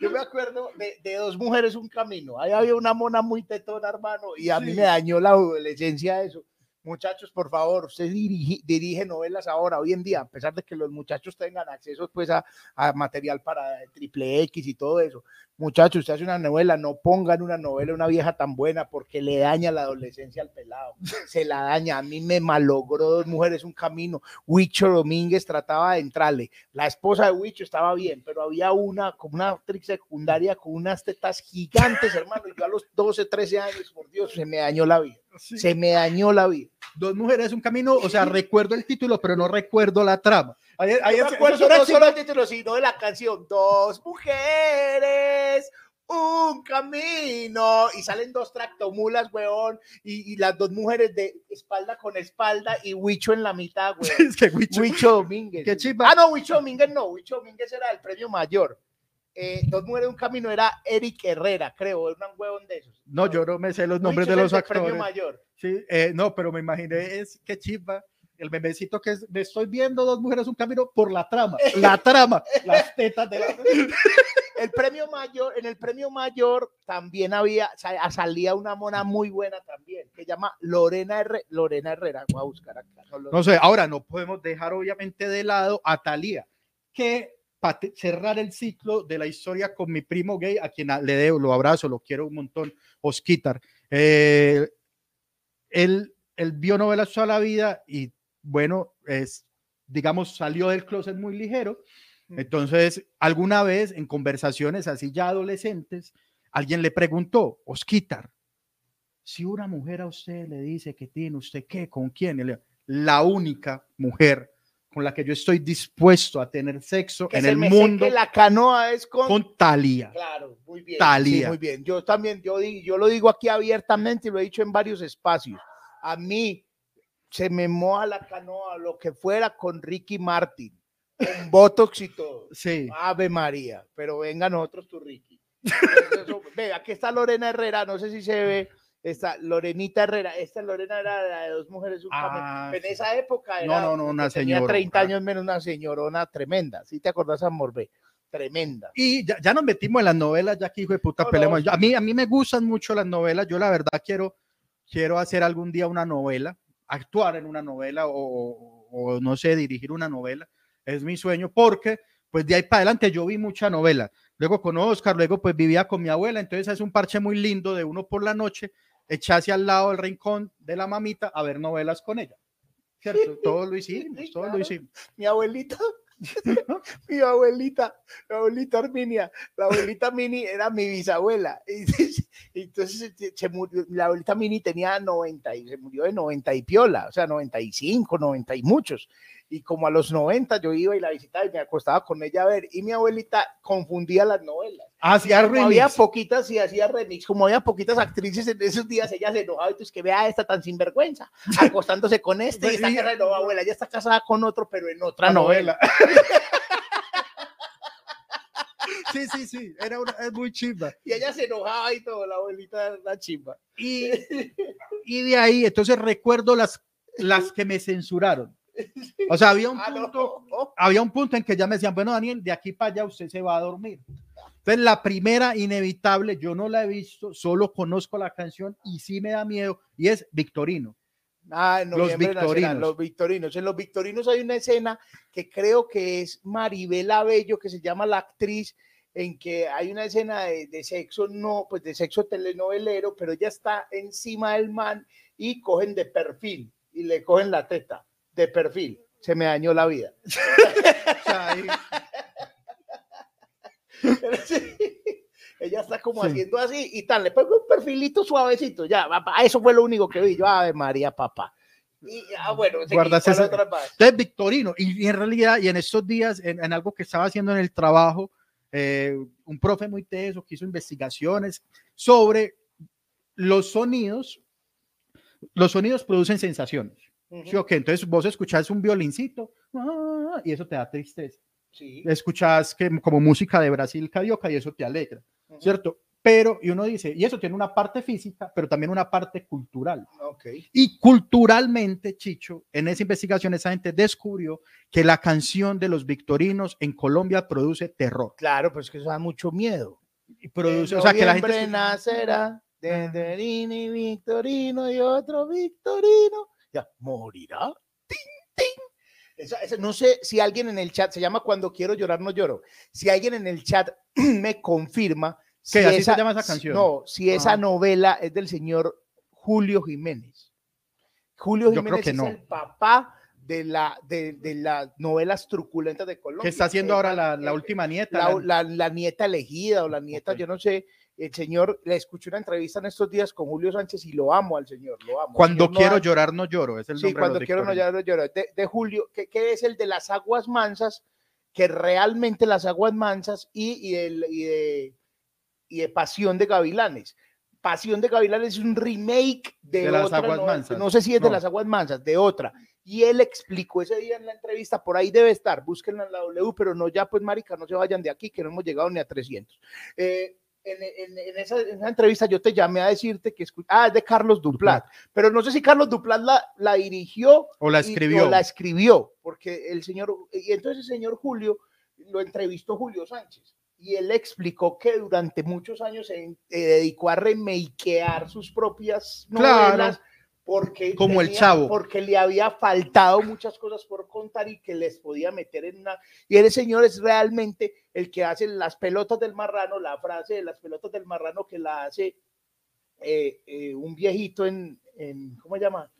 yo me acuerdo de, de dos mujeres un camino. Ahí había una mona muy tetona, hermano, y a mí Sí. me dañó la adolescencia eso. Muchachos, por favor, usted dirige, dirige novelas ahora, hoy en día, a pesar de que los muchachos tengan acceso pues a, a material para triple X y todo eso. Muchachos, usted hace una novela, no pongan una novela una vieja tan buena porque le daña la adolescencia al pelado. Se la daña. A mí me malogró dos mujeres un camino. Huicho Domínguez trataba de entrarle. La esposa de Huicho estaba bien, pero había una como una actriz secundaria con unas tetas gigantes, hermano. y Yo a los 12, 13 años, por Dios, se me dañó la vida. Se me dañó la vida. Dos mujeres, un camino, o sea, recuerdo el título, pero no recuerdo la trama. Ahí, no solo el título, sino de la canción. Dos mujeres, un camino. Y salen dos tractomulas, weón. Y, y las dos mujeres de espalda con espalda y Huicho en la mitad, <laughs> weón. Es que Huicho- Huicho Domínguez. Qué chimba. Ah, no, Huicho Domínguez no. Huicho Domínguez era el premio mayor. Eh, dos mujeres, un camino era Eric Herrera, creo. Era un huevón de esos. No, yo no me sé los nombres Huicho de los el premio actores. mayor. Sí, eh, no, pero me imaginé, es que chimba. El memecito que es, me estoy viendo dos mujeres, un camino por la trama. <laughs> La trama, las tetas de la. <laughs> El premio mayor, en el premio mayor también había, sa- salía una mona muy buena también, que se llama Lorena, Herre- Lorena Herrera. Voy a buscar acá. no sé, ahora no podemos dejar obviamente de lado a Talía, que para cerrar el ciclo de la historia con mi primo gay, a quien le debo, lo abrazo, lo quiero un montón, Osquitar. Eh, él, él vio novelas toda la vida y bueno, es, digamos, salió del closet muy ligero. Entonces, alguna vez en conversaciones así ya adolescentes, alguien le preguntó, Osquitar, si una mujer a usted le dice que tiene usted qué, con quién, la única mujer con la que yo estoy dispuesto a tener sexo que en se el me mundo seque la canoa es con... con Talía. Claro, muy bien. Thalía. Sí, muy bien. Yo también, yo, yo lo digo aquí abiertamente y lo he dicho en varios espacios. A mí se me moja la canoa, lo que fuera con Ricky Martin, con <laughs> Botox y todo. Sí, Ave María, pero venga nosotros tu Ricky. <laughs> Eso- eso- Ve, aquí está Lorena Herrera, no sé si se ve, está Lorenita Herrera, esta Lorena era la de dos mujeres, un Ah, en esa época No, era, no, no, una tenía señora. 30 años menos, una señorona tremenda, ¿sí te acordás, amor? Tremenda. Y ya, ya nos metimos en las novelas, ya que hijo de puta No, no, peleamos. A, mí, a mí me gustan mucho las novelas. Yo la verdad quiero, quiero hacer algún día una novela, actuar en una novela o, o- o, no sé, dirigir una novela. Es mi sueño porque pues de ahí para adelante yo vi mucha novela. Luego con Oscar, luego pues vivía con mi abuela. Entonces es un parche muy lindo de uno por la noche echarse al lado del rincón de la mamita a ver novelas con ella. ¿Cierto? Todo lo hicimos, Sí, todo lo claro. hicimos. Mi abuelita, <laughs> mi abuelita, mi abuelita Arminia, la abuelita Mini era mi bisabuela. <laughs> Y, entonces se- se murió, la abuelita Mini tenía 90 y se murió de 90 y piola, o sea, 95, 90 y muchos. Y como a los 90 yo iba y la visitaba y me acostaba con ella a ver. Y mi abuelita confundía las novelas. Hacía Como había remix. poquitas y hacía remix, como había poquitas actrices en esos días, ella se enojaba y tú es que vea a esta tan sinvergüenza, <laughs> acostándose con este y esta que renovó, abuela, ya está casada con otro, pero en otra la novela. novela. <laughs> sí, sí, sí, era una, es muy chimba. Y ella se enojaba y todo, la abuelita era la chimba. Y, <laughs> y de ahí, entonces recuerdo las, las que me censuraron. O sea, había un Ah, punto, había un punto en que ya me decían, bueno, Daniel, de aquí para allá usted se va a dormir. Entonces, la primera inevitable, yo no la he visto, solo conozco la canción y sí me da miedo, y es Victorino. Ah, en Los victorinos. Los victorinos. En los victorinos hay una escena que creo que es Maribela Bello, que se llama la actriz, en que hay una escena de, de sexo, no, pues de sexo telenovelero, pero ella está encima del man y cogen de perfil y le cogen la teta de perfil. Se me dañó la vida. <laughs> O sea, ahí- Ella está como Sí. haciendo así y tal, le pongo un perfilito suavecito, ya, papá, eso fue lo único que vi, yo, ave María, papá. Y, ah, bueno, seguí, Guardas ¿cuál ese-? Entonces, Victorino, y, y en realidad, y en estos días, en, en algo que estaba haciendo en el trabajo, eh, un profe muy teso que hizo investigaciones sobre los sonidos. Los sonidos producen sensaciones. ¿Sí o qué? Entonces, vos escuchás un violincito ah, y eso te da tristeza. Sí. Escuchás que, como música de Brasil carioca y eso te alegra, Ujú. ¿cierto? Pero, y uno dice, y eso tiene una parte física, pero también una parte cultural. Ok. Y culturalmente, Chicho, en esa investigación esa gente descubrió que la canción de los victorinos en Colombia produce terror. Claro, pues que eso da mucho miedo. Y produce, o sea, que la gente... nacerá de Victorino y otro Victorino. Ya, ¿morirá? Esa- esa- no sé si alguien en el chat, se llama Cuando quiero llorar, no lloro. Si alguien en el chat <clears throat> me confirma. Si ¿Así se llama esa canción? No, si esa Ah. novela es del señor Julio Jiménez. Julio Yo creo Jiménez que es no. el papá de, la, de, de las novelas truculentas de Colombia. que está haciendo ahora la, la última nieta. la, la- nieta elegida o la nieta, yo no sé, el señor, le escuché una entrevista en estos días con Julio Sánchez y lo amo al señor, lo amo. Cuando Señor, no quiero ha- llorar, no lloro. Es el Sí, nombre cuando de los quiero no llorar, no lloro. De, de Julio, que, que es el de las aguas mansas, que realmente las aguas mansas y, y, el- y de, y de Pasión de Gavilanes. Pasión de Gavilanes es un remake de, De Las otra Aguas novela, Mansas. No sé si es de No. las aguas mansas, de otra. Y él explicó ese día en la entrevista, por ahí debe estar, búsquenla en la W, pero no ya, pues, marica, no se vayan de aquí, que no hemos llegado ni a 300. Eh, en, en- en esa, en esa entrevista yo te llamé a decirte que, ah, es de Carlos Duplat, pero no sé si Carlos Duplat la, la dirigió O la y- escribió. o la escribió, porque el señor, y entonces el señor Julio lo entrevistó Julio Sánchez y él explicó que durante muchos años se eh, dedicó a remakear sus propias Claro. Porque Como el Chavo. porque le había faltado muchas cosas por contar y que les podía meter en una y el señor es realmente el que hace las pelotas del marrano la frase de las pelotas del marrano que la hace eh, eh, un viejito en, en cómo se llama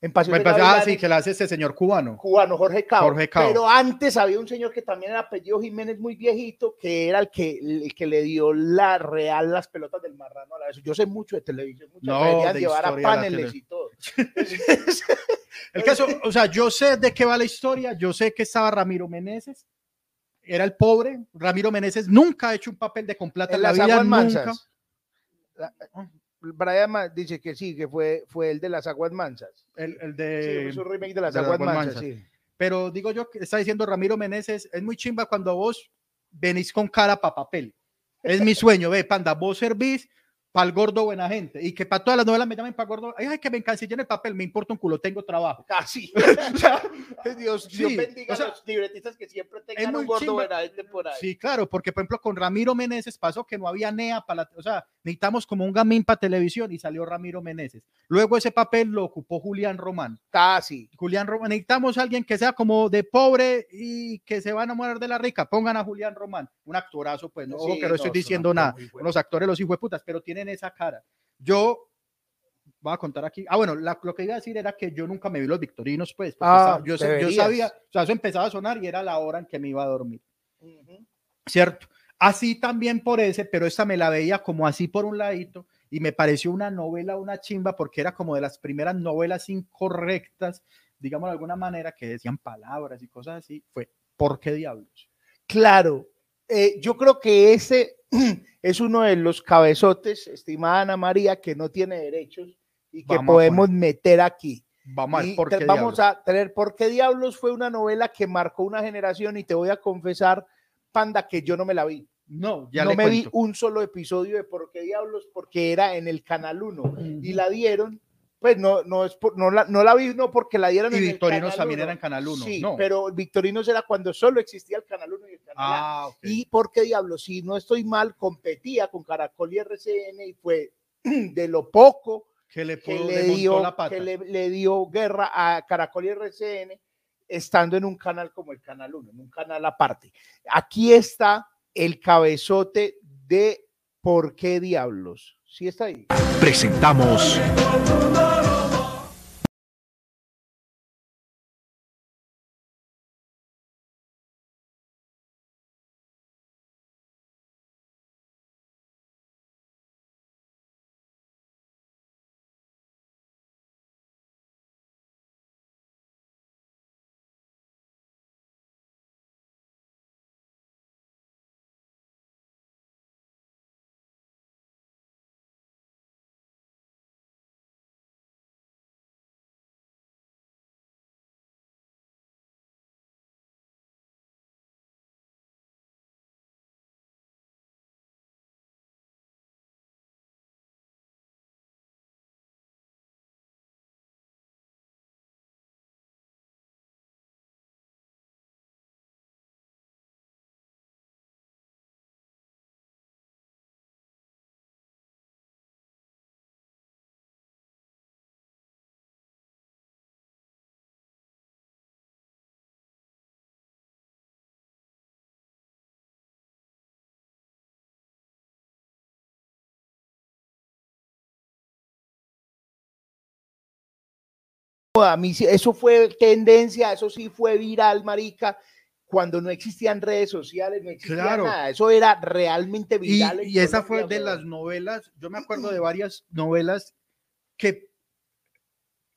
en Pasión Me de parece- ah, sí, que la hace ese señor cubano. cubano, Jorge Cao. Jorge Cao. Pero antes había un señor que también era apellido Jiménez muy viejito, que era el que, el que le dio la real las pelotas del marrano a la vez. Yo sé mucho de televisión, mucho No, de llevar a paneles y todo. <laughs> El caso, o sea, yo sé de qué va la historia, yo sé que estaba Ramiro Meneses, era el pobre, Ramiro Meneses nunca ha hecho un papel de con plata en la las vida, aguas nunca. mansas. La- Brian Ma- dice que sí, que fue, fue el de las aguas mansas. El, de, remake las de aguas mansas, mansas. sí. pero digo yo que está diciendo Ramiro Meneses, es muy chimba cuando vos venís con cara para papel. Es mi sueño, ve, panda, vos servís para el gordo buena gente y que para todas las novelas me llamen para gordo, ay, ay, que me encancillen el papel, me importa un culo, tengo trabajo. Casi. Dios, <laughs> Dios Sí, bendiga o sea, a los libretistas que siempre tengan un gordo chimba. buena gente por ahí. Sí, claro, porque por ejemplo con Ramiro Meneses pasó que no había NEA para la, o sea, necesitamos como un gamín para televisión y salió Ramiro Meneses. Luego ese papel lo ocupó Julián Román. Casi. Julián Román, necesitamos a alguien que sea como de pobre y que se va a enamorar de la rica. Pongan a Julián Román, un actorazo, pues, no, Ojo Sí, que no estoy diciendo nada. bueno. Los actores, los hijos de putas, pero tienen esa cara. Yo voy a contar aquí. Ah, bueno, la- lo que iba a decir era que yo nunca me vi los victorinos, pues. Ah, yo, yo sabía, o sea, eso empezaba a sonar y era la hora en que me iba a dormir. Ujú. ¿cierto? Así también por ese, pero esta me la veía como así por un ladito y me pareció una novela, una chimba, porque era como de las primeras novelas incorrectas, digamos de alguna manera, que decían palabras y cosas así. Fue, ¿por qué diablos? Claro, eh, yo creo que ese <clears throat> es uno de los cabezotes, estimada Ana María, que no tiene derechos y que Vamos podemos meter aquí. Vamos a ¿por qué vamos diablos? a tener ¿Por qué diablos? Fue una novela que marcó una generación y te voy a confesar, Panda, que yo no me la vi. No, ya no le me cuento. vi un solo episodio de ¿Por qué diablos? Porque era en el Canal 1 y la dieron. Pues no, no, es por- no, la, no la vi no porque la dieron Y en el Victorinos Canal también 1. era en Canal 1, Sí, no. pero Victorinos era cuando solo existía el Canal 1 y el Canal. Ah. Y por qué diablos, si no estoy mal, competía con Caracol y RCN y fue <clears throat> de lo poco que le, que pudo, le le montó dio, la pata. que le, le dio guerra a Caracol y RCN estando en un canal como el Canal 1, en un canal aparte. Aquí está el cabezote de por qué diablos. Sí está ahí. Presentamos A mí eso fue tendencia, eso sí fue viral, marica, cuando no existían redes sociales, no existía Claro. nada. Eso era realmente Y, viral. en y esa fue de las novelas, yo me acuerdo de varias novelas que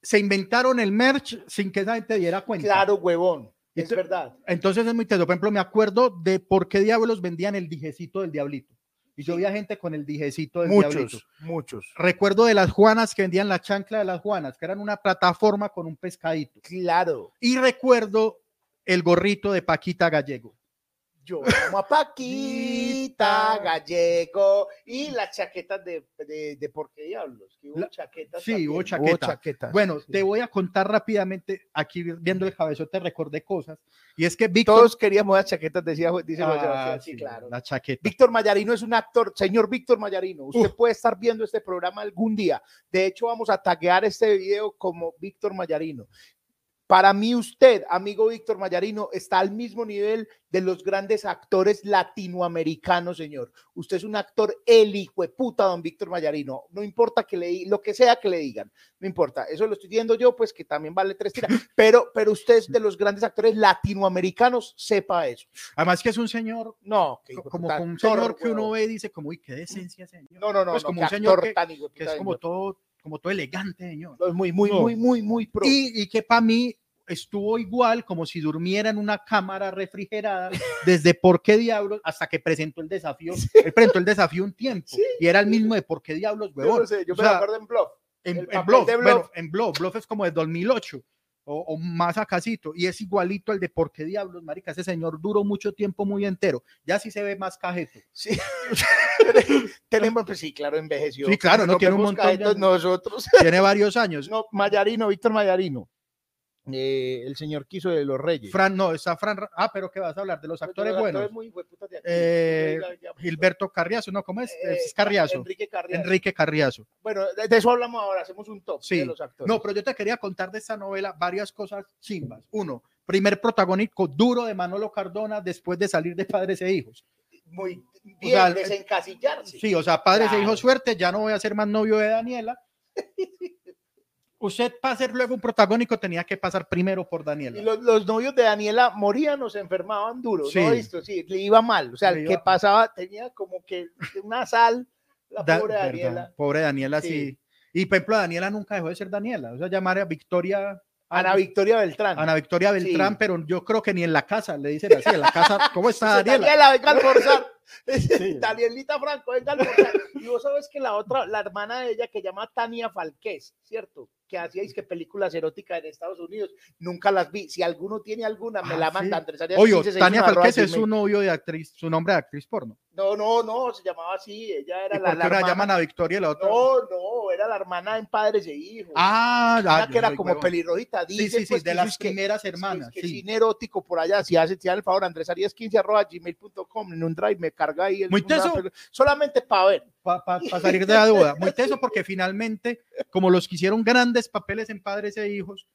se inventaron el merch sin que esa gente diera cuenta. Claro, huevón. Y Es tú- verdad. Entonces es muy teso. Por ejemplo, me acuerdo de por qué diablos vendían el dijecito del diablito. Y yo vi a gente con el dijecito del diablito. Muchos, muchos. Recuerdo de las Juanas que vendían la chancla de las Juanas, que eran una plataforma con un pescadito. Claro. Y recuerdo el gorrito de Paquita Gallego. Yo amo a Paquita Gallego y las chaquetas de, de, de por qué diablos. que hubo La- chaquetas sí, hubo chaqueta. chaquetas, Bueno, sí. te voy a contar rápidamente, aquí viendo el cabezote recordé cosas, y es que Víctor... Todos queríamos las chaquetas, decía, dice José Ah, sí, sí, claro. la chaqueta. Víctor Mayarino es un actor, señor Víctor Mayarino. Usted puede estar viendo este programa algún día. De hecho, vamos a taguear este video como Víctor Mayarino. Para mí, usted, amigo Víctor Mayarino, está al mismo nivel de los grandes actores latinoamericanos, señor. Usted es un actor el hijo de puta, don Víctor Mayarino. No importa que le lo que sea que le digan, no importa. Eso lo estoy diciendo yo, pues que también vale tres tiras. <laughs> Pero, pero usted es de los grandes actores latinoamericanos, sepa eso. Además que es un señor, No, que como un señor que uno ve y dice como, uy, qué decencia, señor. No, no, no, Pues no, como un señor actor que- tan hijo de que es como todo, como todo elegante, señor. Muy, muy, No. muy, muy, muy pro. Y, y que para mí estuvo igual como si durmiera en una cámara refrigerada <laughs> desde por qué diablos hasta que presentó el desafío. Él presentó el desafío un tiempo Sí. y era el mismo de por qué diablos, yo huevón. no sé, yo O me sea, acuerdo en Bluff. En, en Bluff, de bueno, Bluff. en Bluff, Bluff es como de 2008 o, o más acasito y es igualito al de por qué diablos, marica, ese señor duró mucho tiempo muy entero, ya sí se ve más cajeto. Sí. <laughs> Tenemos, pues sí, claro, envejeció. Sí, claro, no tiene un montón de años. nosotros. Tiene varios años. <laughs> No, Mayarino, Víctor Mayarino. Eh, el señor quiso de los Reyes. Fran, no, está Fran, Ra- ah, pero ¿qué vas a hablar? De los Pues, actores los buenos. muy de aquí. Eh. Gilberto Carriazo, ¿no? ¿Cómo es? Eh, es Carriazo. Enrique Carriazo. Enrique Carriazo. Bueno, de, eso hablamos ahora, hacemos un top Sí. de los actores. No, pero yo te quería contar de esta novela varias cosas chimbas. Uno, primer protagónico duro de Manolo Cardona después de salir de Padres e Hijos. Muy bien, sea, desencasillarse. Sí, o sea, Padres e Claro. Hijos suerte, ya no voy a ser más novio de Daniela. <laughs> Usted para ser luego un protagónico tenía que pasar primero por Daniela. Y los, los novios de Daniela morían o se enfermaban duro, Sí. ¿no? Esto, sí, le iba mal. O sea, Le el que pasaba tenía como que una sal, la Da- pobre verdad, Daniela. Pobre Daniela, sí. Sí. Y por ejemplo, Daniela nunca dejó de ser Daniela. O sea, llamar a Victoria. Ana Victoria Beltrán. Ana Victoria Beltrán, Sí. pero yo creo que ni en la casa le dicen así. En la casa, <laughs> ¿cómo está Daniela? Daniela, venga a almorzar. <laughs> Sí. <laughs> Danielita Franco, venga a almorzar. Y vos sabes que la otra, la hermana de ella, que llama Tania Falqués, ¿cierto? Que hacíais que películas eróticas en Estados Unidos, nunca las vi. Si alguno tiene alguna, me Ah, la sí. manda. Andrés Arias Oye, 15, Tania 61, arroba Falqués es su novio de actriz, su nombre de actriz porno. No, no, no, se llamaba así. Ella era ¿Y la, por qué la una hermana. llaman a Victoria y la otra? No, no, era la hermana en Padres e Hijos. Ah, Una ah, que era como pelirrojita. Sí, Dice, sí, sí, pues, de las primeras hermanas. es que sí. cine erótico por allá, si hace, si hace el favor, Andrés Arias 15 arroba gmail.com en un drive, me carga ahí. el- Muy una teso. pel- solamente para ver. para salir de la duda. <laughs> Muy teso porque finalmente, como los que hicieron grandes papeles en Padres e Hijos,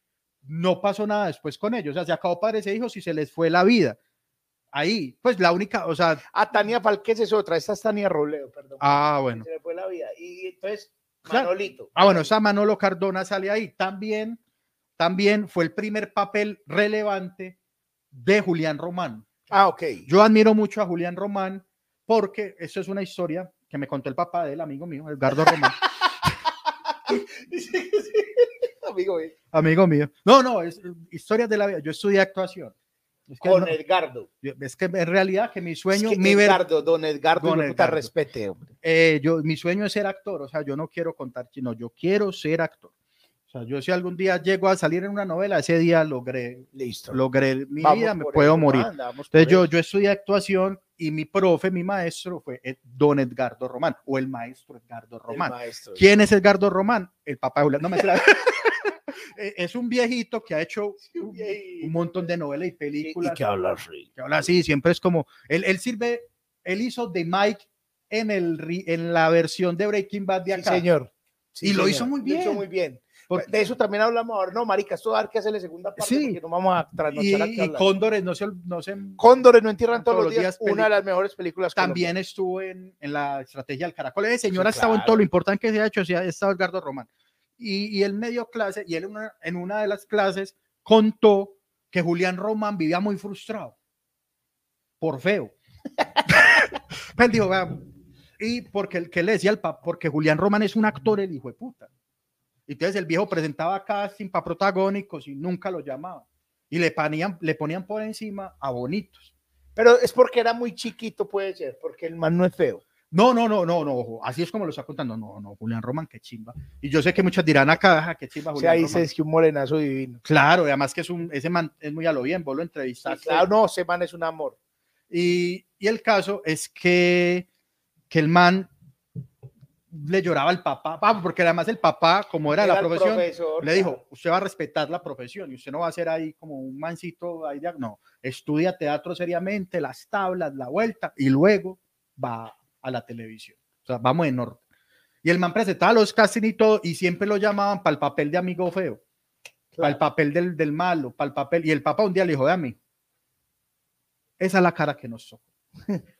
no pasó nada después con ellos. O sea, se acabó Padres e Hijos y se les fue la vida. Ahí, pues la única, o sea, Ah, Tania Falqués es otra, esta es Tania Robledo, perdón. ah, bueno. Se le fue la vida. Y entonces. Manolito. Ah, bueno, esa Manolo Cardona sale ahí. También, también fue el primer papel relevante de Julián Román. Ah, ok. Yo admiro mucho a Julián Román porque eso es una historia que me contó el papá del amigo mío, Edgardo Román, <laughs> <laughs> Amigo, eh, amigo mío. No, no, es eh, historias de la vida. Yo estudié actuación. Es que, no- Edgardo. es que en realidad que mi sueño, Es que mi Edgardo, don Edgardo, Don respete, hombre. eh, yo, mi sueño es ser actor. O sea, yo no quiero contar, sino yo quiero ser actor. O sea, yo si algún día llego a salir en una novela, ese día logré, Listo. logré mi Vamos vida, me puedo eso, morir. anda, Entonces yo, eso. yo estudié actuación y mi profe, mi maestro fue don Edgardo Román o el maestro Edgardo Román. maestro. ¿Quién es Edgardo Román? El papá de Julián. No me <laughs> Es un viejito que ha hecho un un, montón de novelas y Y, películas. y que habla así. que habla así, siempre es como, él, él sirve, él hizo de Mike en, el, en la versión de Breaking Bad de Sí, acá. señor. Sí, Y lo señor. hizo muy Lo hizo bien. muy bien. Porque- De eso también hablamos ahora. No, marica, esto va a haber que hacerle segunda parte Sí. porque no vamos a y, trasnochar aquí y hablando. Cóndores, no se, no se Cóndores no entierran todos, Todos los días. días una de las mejores películas. también estuvo en, en la estrategia del caracol. Ese señor Sí, ha estado en claro. todo lo importante que se ha hecho, sí, ha estado Edgardo Román. Y, y él clase, y él en una, de las clases contó que Julián Román vivía muy frustrado por feo. <laughs> Pues él dijo, "Vea, y porque el que le decía al papá, porque Julián Román es un actor, el hijo de puta. Y Entonces el viejo presentaba casting para protagónicos y nunca lo llamaba. Y le ponían, le ponían por encima a bonitos. Pero es porque era muy chiquito, puede ser, porque el man no es feo. No, no, no, no, no, así es como lo está contando. No, no, Julián Román, qué chimba. Y yo sé que muchos dirán acá, "Ah, qué chimba O sea, Julián ahí Román". es que un morenazo divino. Claro, y además que es un, ese man es muy a lo bien, vos lo Sí, entrevistaste. claro, no, ese man es un amor. Y, y el caso es que, que el man le lloraba al papá, pa- porque además el papá, como era, la el profesión, profesor, le claro. dijo, usted va a respetar la profesión y usted no va a ser ahí como un mancito, ahí de- no, estudia teatro seriamente, las tablas, la vuelta, y luego va a la televisión. O sea, vamos en orden. Y el man presentaba los castings y todo, y siempre lo llamaban para el papel de amigo feo, para el Claro. papel del, del malo, para el papel, y el papá un día le dijo, de a mí, esa es la cara que nos tocó. <laughs>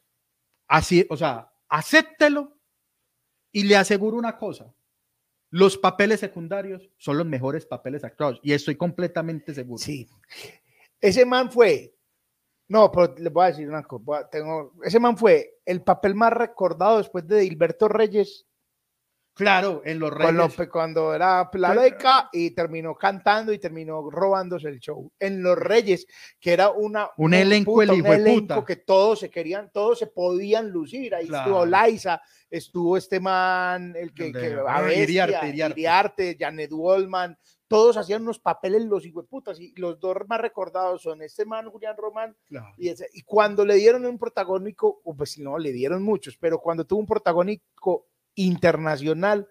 Así, o sea, acéptelo y le aseguro una cosa. Los papeles secundarios son los mejores papeles actuados y estoy completamente seguro. Sí. Ese man fue. No, pero le voy a decir una cosa. tengo- ese man fue el papel más recordado después de Gilberto Reyes Claro, en los Reyes. lo- cuando era beca y terminó cantando y terminó robándose el show. En Los Reyes, que era una Un elenco, puta, el un elenco puta. que todos se querían, todos se podían lucir. Ahí Claro. estuvo Liza, estuvo este man, el que, El de- que a bestia, Iriarte, Iriarte. Iriarte, Janet Wallman, todos hacían unos papeles los hijueputas y los dos más recordados son este man, Julián Román, Claro. y, ese- y cuando le dieron un protagónico, o pues no, le dieron muchos, pero cuando tuvo un protagónico internacional,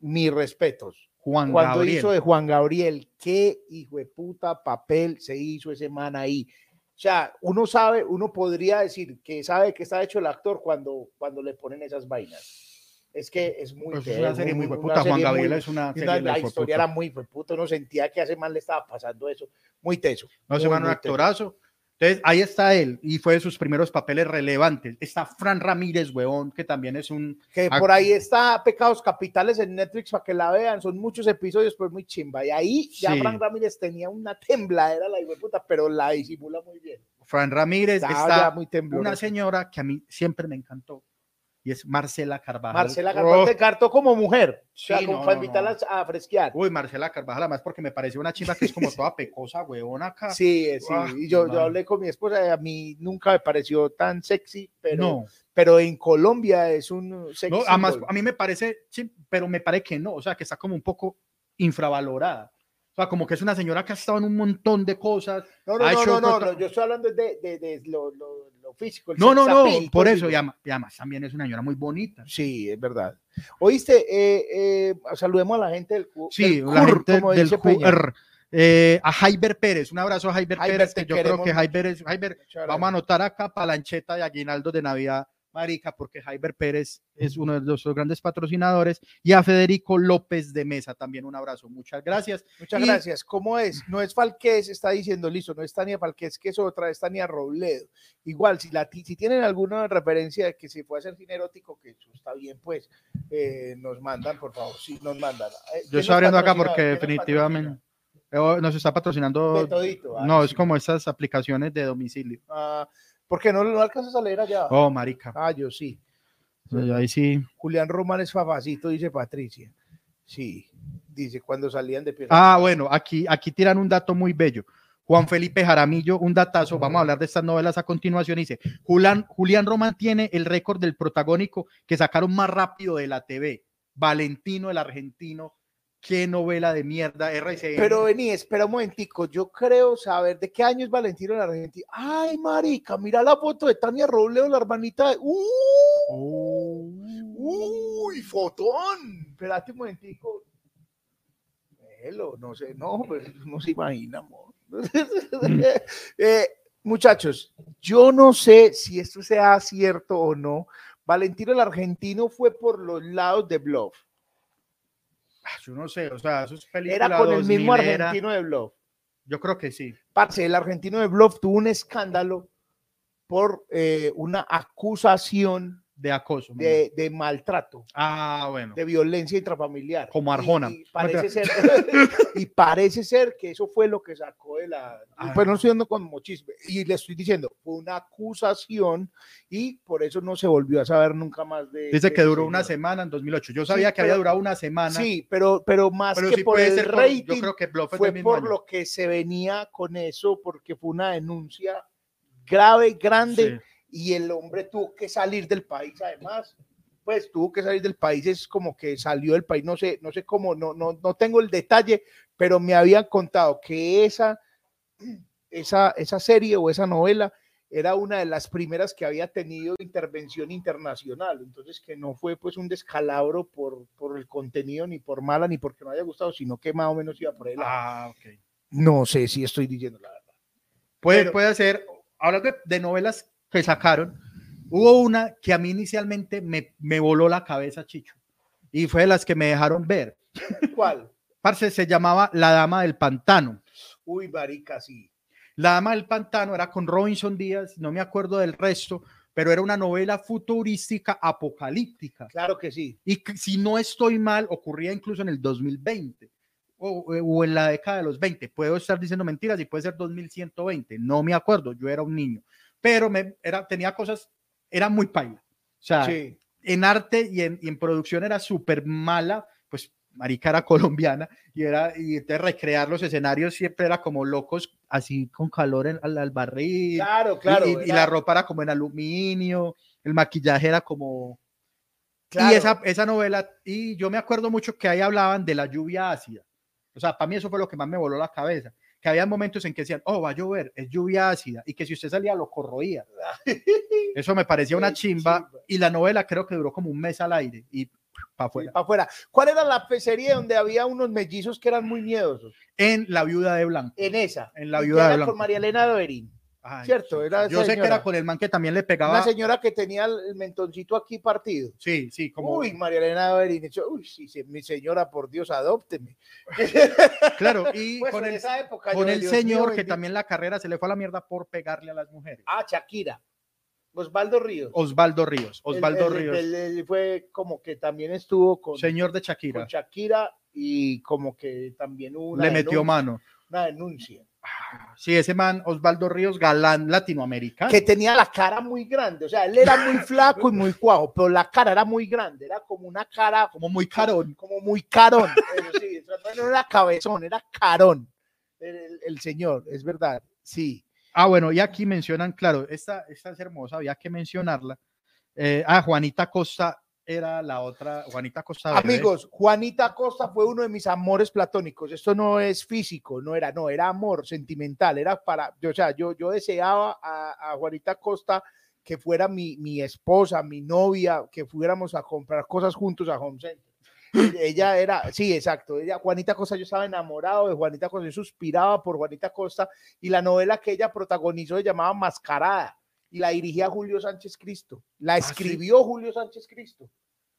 mis respetos. Juan Cuando Gabriel. hizo de Juan Gabriel, qué hijo de puta papel se hizo ese man ahí. O sea, uno sabe, uno podría decir que sabe que está hecho el actor cuando, cuando le ponen esas vainas. Es que es muy. Pues es una serie muy una hueputa. Juan Gabriel muy- es una serie la hijueputa. historia era muy puto, uno sentía que ese man le estaba pasando eso. Muy teso. No se muy, un muy teso. actorazo. Entonces, ahí está él y fue de sus primeros papeles relevantes. Está Fran Ramírez, huevón, que también es un. Que por ahí está Pecados Capitales en Netflix para que la vean. Son muchos episodios, pero muy chimba. Y ahí ya Sí. Frank Ramírez tenía una tembladera, la puta, pero la disimula muy bien. Fran Ramírez está ya muy una señora que a mí siempre me encantó y es Marcela Carvajal. Marcela Oh, Carvajal te cartó como mujer. o sea, Sí, como no, para no, invitarla a fresquear. Uy, Marcela Carvajal, además porque me parece una chiva que es como <laughs> toda pecosa, huevón acá. Sí, eh, sí. Ah, y yo, yo hablé con mi esposa y a mí nunca me pareció tan sexy, pero, no, pero en Colombia es un sexy. no, además a mí me parece, sí, pero me parece que no, o sea, que está como un poco infravalorada. O sea, como que es una señora que ha estado en un montón de cosas. No, no, ha no, hecho no, no, no, yo estoy hablando de, de, de lo, lo, lo físico. el No, no, no, appeal, por eso, y además también es una señora muy bonita. Sí, es verdad. Oíste, eh, eh, saludemos a la gente del Sí, del la CUR, gente como del. QR. Eh, a Jaiber Pérez, un abrazo a Jaiber Jaiber, Pérez, que yo creo que. Jaiber es, Jaiber, vamos a anotar acá palancheta de aguinaldo de Navidad, marica, porque Jaiber Pérez es uno de nuestros grandes patrocinadores, y a Federico López de Mesa también un abrazo, muchas gracias. Muchas y- gracias. ¿Cómo es? No es Falqués, está diciendo, listo, no es Tania Falqués, que es otra, es Tania Robledo. Igual, si, la, si tienen alguna referencia de que se puede hacer cine erótico, que eso está bien, pues eh, nos mandan, por favor, sí, nos mandan. Eh, Yo ¿quién estoy abriendo acá porque ¿Quién nos definitivamente eh, nos está patrocina? patrocinando, todito, ah, no, sí. es como esas aplicaciones de domicilio. Ah, ¿Por qué no alcanzas a leer allá? Oh, marica, Ah, yo sí. ahí sí. Julián Román es fafacito, dice Patricia. Sí, dice cuando salían de pierna. Ah, bueno, aquí, aquí tiran un dato muy bello. Juan Felipe Jaramillo, un datazo, vamos a hablar de estas novelas a continuación. Dice, Julián, Julián Román tiene el récord del protagónico que sacaron más rápido de la TV. Valentino, el argentino, qué novela de mierda, RCN. Pero vení, espera un momentico, yo creo saber de qué año es Valentino en Argentina. Ay, marica, mira la foto de Tania Robledo, la hermanita de... ¡Uh! Oh. ¡Uy, fotón! Espérate un momentico. Velo, no sé, no, pues no se imagina, amor. <laughs> Eh, muchachos, yo no sé si esto sea cierto o no. Valentino el argentino fue por los lados de Bluff. Ah, Yo no sé, o sea, eso es Era con el mismo 2000 era- argentino de Bluff. Yo creo que sí. Parce, el argentino de Bluff tuvo un escándalo por eh, una acusación De acoso. de, de maltrato, Ah, bueno. de violencia intrafamiliar. Como Y- Arjona. Y, parece ser, <laughs> y parece ser que eso fue lo que sacó de la. Ah. Pues no estoy dando como chisme. Y le estoy diciendo, fue una acusación y por eso no se volvió a saber nunca más de. Dice de que duró una señor. semana en 2008. Yo sabía que había pero- durado una semana. Sí, pero, pero más pero que sí por el ser por- rating, Yo creo que Bluff fue por año. lo que se venía con eso, porque fue una denuncia grave, grande, Sí. Y el hombre tuvo que salir del país además. Pues tuvo que salir del país, es como que salió del país, no sé, no sé cómo, no, no, no tengo el detalle, pero me habían contado que esa, esa, esa serie o esa novela era una de las primeras que había tenido intervención internacional, entonces que no fue pues un descalabro por, por el contenido, ni por mala, ni porque no haya gustado, sino que más o menos iba por ahí. Ah, ok. No sé si estoy diciendo la verdad. Puede, Pero- puede ser, hablando de, de novelas que sacaron, hubo una que a mí inicialmente me, me voló la cabeza, Chicho, y fue de las que me dejaron ver. <laughs> ¿Cuál? Parce, se llamaba La Dama del Pantano. Uy, marica, sí. La Dama del Pantano era con Robinson Díaz, no me acuerdo del resto, pero era una novela futurística apocalíptica. Claro que sí. Y que, si no estoy mal, ocurría incluso en el 2020 o, o en la década de los 20. Puedo estar diciendo mentiras y puede ser 2120, no me acuerdo, yo era un niño, pero me, era, tenía cosas, era muy paila. O sea, Sí. en arte y en, y en producción era súper mala, pues marica era <laughs> colombiana y era y entonces recrear los escenarios siempre era como locos así con calor en, al, al barril Claro, claro. y, la ropa era como en aluminio el maquillaje era como claro. y esa, esa novela y yo me acuerdo mucho que ahí hablaban de la lluvia ácida o sea para mí eso fue lo que más me voló la cabeza que había momentos en que decían oh va a llover es lluvia ácida y que si usted salía lo corroía <laughs> eso me parecía una chimba y la novela creo que duró como un mes al aire y para afuera. para afuera. ¿Cuál era la serie donde había unos mellizos que eran muy miedosos? En La Viuda de Blanco. En esa. En La Viuda de Blanco. con María Elena Doerín. Ay, Cierto, era Yo sé que era con el man que también le pegaba. Una señora que tenía el mentoncito aquí partido. Sí, sí, como. Uy, María Elena. Eso, Uy, sí, sí, mi señora, por Dios, adópteme. <laughs> Claro, y <laughs> Pues con en el, esa época, con el Dios mío, señor que también la carrera se le fue a la mierda por pegarle a las mujeres. Ah, Shakira. Osvaldo Ríos. Osvaldo Ríos. Osvaldo Ríos. él- fue como que también estuvo con, señor de con Shakira. Shakira y como que también hubo una Le metió denuncia- mano. una denuncia. Sí, ese man, Osvaldo Ríos, galán latinoamericano. que tenía la cara muy grande, o sea, él era muy flaco y muy cuajo, pero la cara era muy grande, era como una cara Como muy carón. como muy carón, eso sí, no era cabezón, era carón, el señor, es verdad, sí. Ah, bueno, y aquí mencionan, claro, esta, esta es hermosa, había que mencionarla. Eh, ah, Juanita Costa era la otra, Juanita Costa. Verde. Amigos, Juanita Costa fue uno de mis amores platónicos, esto no es físico, no era, no, era amor sentimental, era para, yo, o sea, yo, yo deseaba a, a Juanita Costa que fuera mi, mi esposa, mi novia, que fuéramos a comprar cosas juntos a Home Center. <laughs> Ella era, sí, exacto. Ella, Juanita Costa, yo estaba enamorado de Juanita Costa, yo suspiraba por Juanita Costa y la novela que ella protagonizó se llamaba Mascarada y la dirigía Julio Sánchez Cristo. La sí? escribió Julio Sánchez Cristo.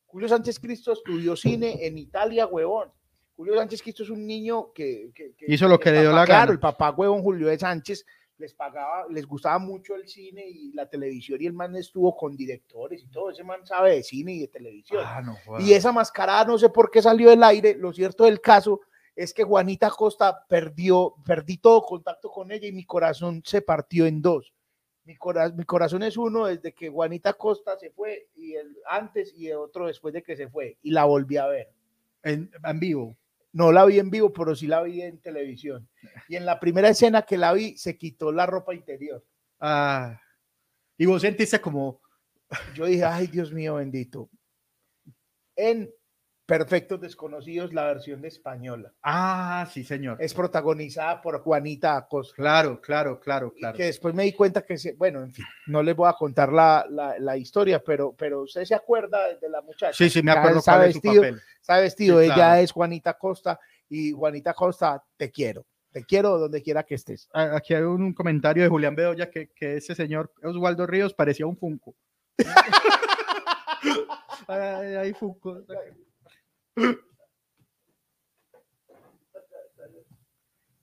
Julio Sánchez Cristo estudió cine en Italia, huevón. Julio Sánchez Cristo es un niño que, que- que- Hizo lo que le dio papá, la Claro, gana. el papá huevón Julio de Sánchez les pagaba, les gustaba mucho el cine y la televisión y el man estuvo con directores y todo. Ese man sabe de cine y de televisión. Ah, no. Y esa mascarada no sé por qué salió del aire. Lo cierto del caso es que Juanita Costa perdió, perdí todo contacto con ella y mi corazón se partió en dos. Mi, cora- mi corazón es uno desde que Juanita Costa se fue y el antes y el otro después de que se fue y la volví a ver. en, en vivo. No la vi en vivo, pero sí la vi en televisión. Y en la primera escena que la vi se quitó la ropa interior. Ah, y vos sentiste como, Yo dije, ay Dios mío bendito. En Perfectos Desconocidos, la versión de española. ah, sí, señor. es protagonizada por Juanita Acosta. Claro, claro, claro, y claro. Que después me di cuenta que, se- bueno, en fin, no les voy a contar la, la- la historia, pero, pero usted se acuerda de la muchacha. Sí, sí, me acuerdo cuál es su vestido, papel. Está vestido, Sí, ella claro. es Juanita Costa y Juanita Costa, te quiero, te quiero donde quiera que estés. Aquí hay un, comentario de Julián Bedoya que, que ese señor Osvaldo Ríos parecía un Funko. <laughs> ay, ay, Funko.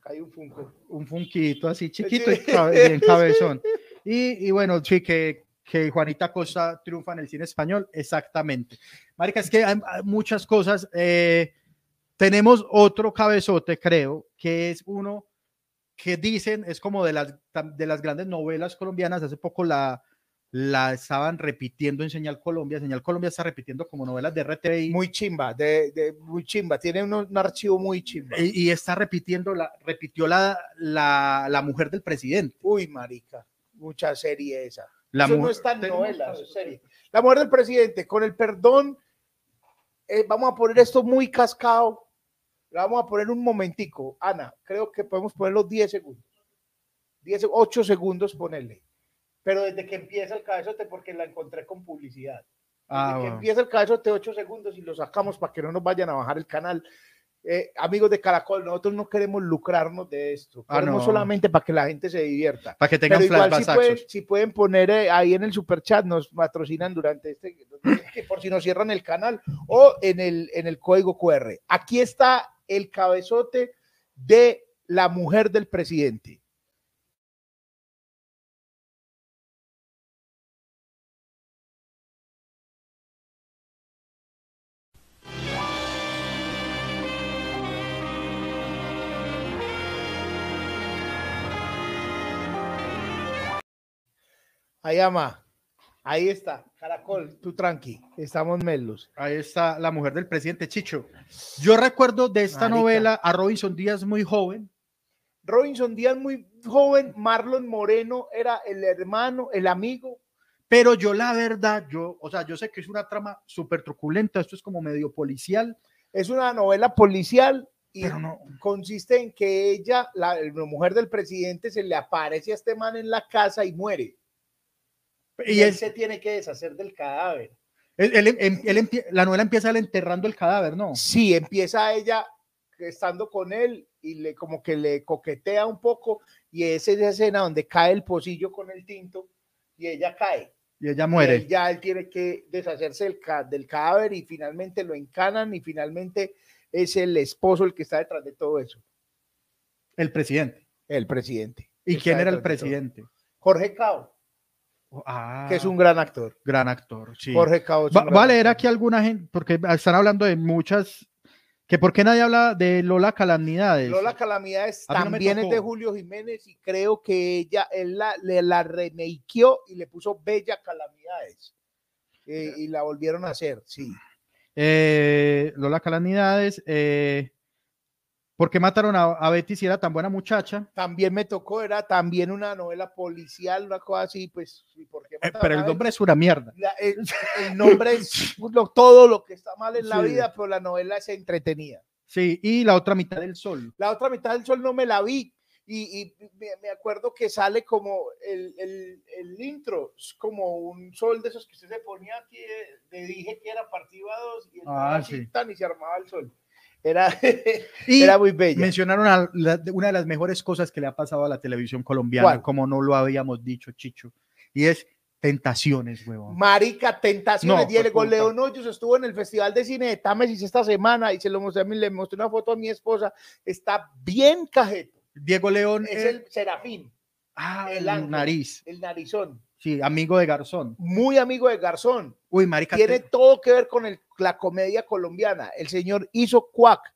Hay un Funko. Un funquito así chiquito y cabe- bien <laughs> cabezón. Y, y bueno, sí, que, que Juanita Costa triunfa en el cine español, exactamente. Marica, es que hay, hay muchas cosas. eh, tenemos otro cabezote, creo, que es uno que dicen, es como de las, de las grandes novelas colombianas, hace poco la, la estaban repitiendo en Señal Colombia, Señal Colombia está repitiendo como novelas de RTI Muy chimba, de, de- muy chimba. Tiene un, un archivo muy chimba. y, y está repitiendo, la, repitió la, la, la mujer del presidente. Uy, marica, mucha serie esa. La eso no mujer- es tan tenemos novela, cabezota. eso es serie. La mujer del presidente, con el perdón, eh, vamos a poner esto muy cascado. Vamos a poner un momentico. Ana, creo que podemos poner los 10 segundos. 10, 8 segundos ponerle. Pero desde que empieza el cabezote, porque la encontré con publicidad. Desde Ah, que bueno. empieza el cabezote, 8 segundos y lo sacamos para que no nos vayan a bajar el canal. Eh, amigos de Caracol, nosotros no queremos lucrarnos de esto. Ah, Queremos no. solamente para que la gente se divierta. Para que tengan Pero igual si pueden, si pueden poner eh, ahí en el super chat, nos patrocinan durante este, <laughs> que por si nos cierran el canal o en el, en el código QR. Aquí está el cabezote de la mujer del presidente. Ahí ama. Ahí está. Caracol, tú tranqui. Estamos melos. Ahí está la mujer del presidente Chicho. Yo recuerdo de esta Marica. novela a Robinson Díaz muy joven. Robinson Díaz muy joven, Marlon Moreno era el hermano, el amigo. Pero yo la verdad, yo, o sea, yo sé que es una trama súper truculenta, esto es como medio policial, Es una novela policial y pero no, consiste en que ella, la, la mujer del presidente, se le aparece a este man en la casa y muere. Y, y él se tiene que deshacer del cadáver. él- él- em- empie- la novela empieza él enterrando el cadáver, ¿no? Sí, empieza ella estando con él y le como que le coquetea un poco y es esa escena donde cae el pocillo con el tinto y ella cae. Y ella Y muere. él ya él tiene que deshacerse del, del cadáver y finalmente lo encanan y finalmente es el esposo el que está detrás de todo eso, El presidente. el presidente. ¿Y quién era el presidente? Jorge Cao, Ah, que es un gran actor. gran actor. Sí. Jorge es Va, un gran va a leer actor. aquí alguna gente, porque están hablando de muchas, que por qué nadie habla de Lola Calamidades. Lola Calamidades A no también es de Julio Jiménez y creo que ella él la, le la remakeó y le puso Bella Calamidades. Eh, y la volvieron a hacer, sí. Eh, Lola Calamidades. Eh, ¿Por qué mataron a, a Betty si era tan buena muchacha? También me tocó, era también una novela policial, una cosa así, pues, ¿y por qué Eh, pero el Betty? nombre es una mierda. La- el, el nombre es <laughs> lo- todo lo que está mal en la Sí. vida, pero la novela es entretenida. Sí, y la otra mitad del sol. La otra mitad del sol no me la vi y, y me, acuerdo que sale como el, el- el intro, es como un sol de esos que usted se ponía aquí, eh, le dije que era partido a dos y, Ah, sí. y se armaba el sol. Era, <laughs> Y era muy bella. mencionaron a la- una de las mejores cosas que le ha pasado a la televisión colombiana, ¿Cuál? como no lo habíamos dicho, Chicho, y es Tentaciones, huevón. Marica, Tentaciones. No, Diego. León Hoyos estuvo en el Festival de Cine de Támesis esta semana y se lo mostré, a mí, le mostré una foto a mi esposa. Está bien cajeto. Diego León Es el Serafín, ah, el el ángel. nariz, el narizón. sí, amigo de Garzón. Muy amigo de Garzón. Uy, marica, Tiene te- todo que ver con el- la comedia colombiana. El señor hizo Cuac,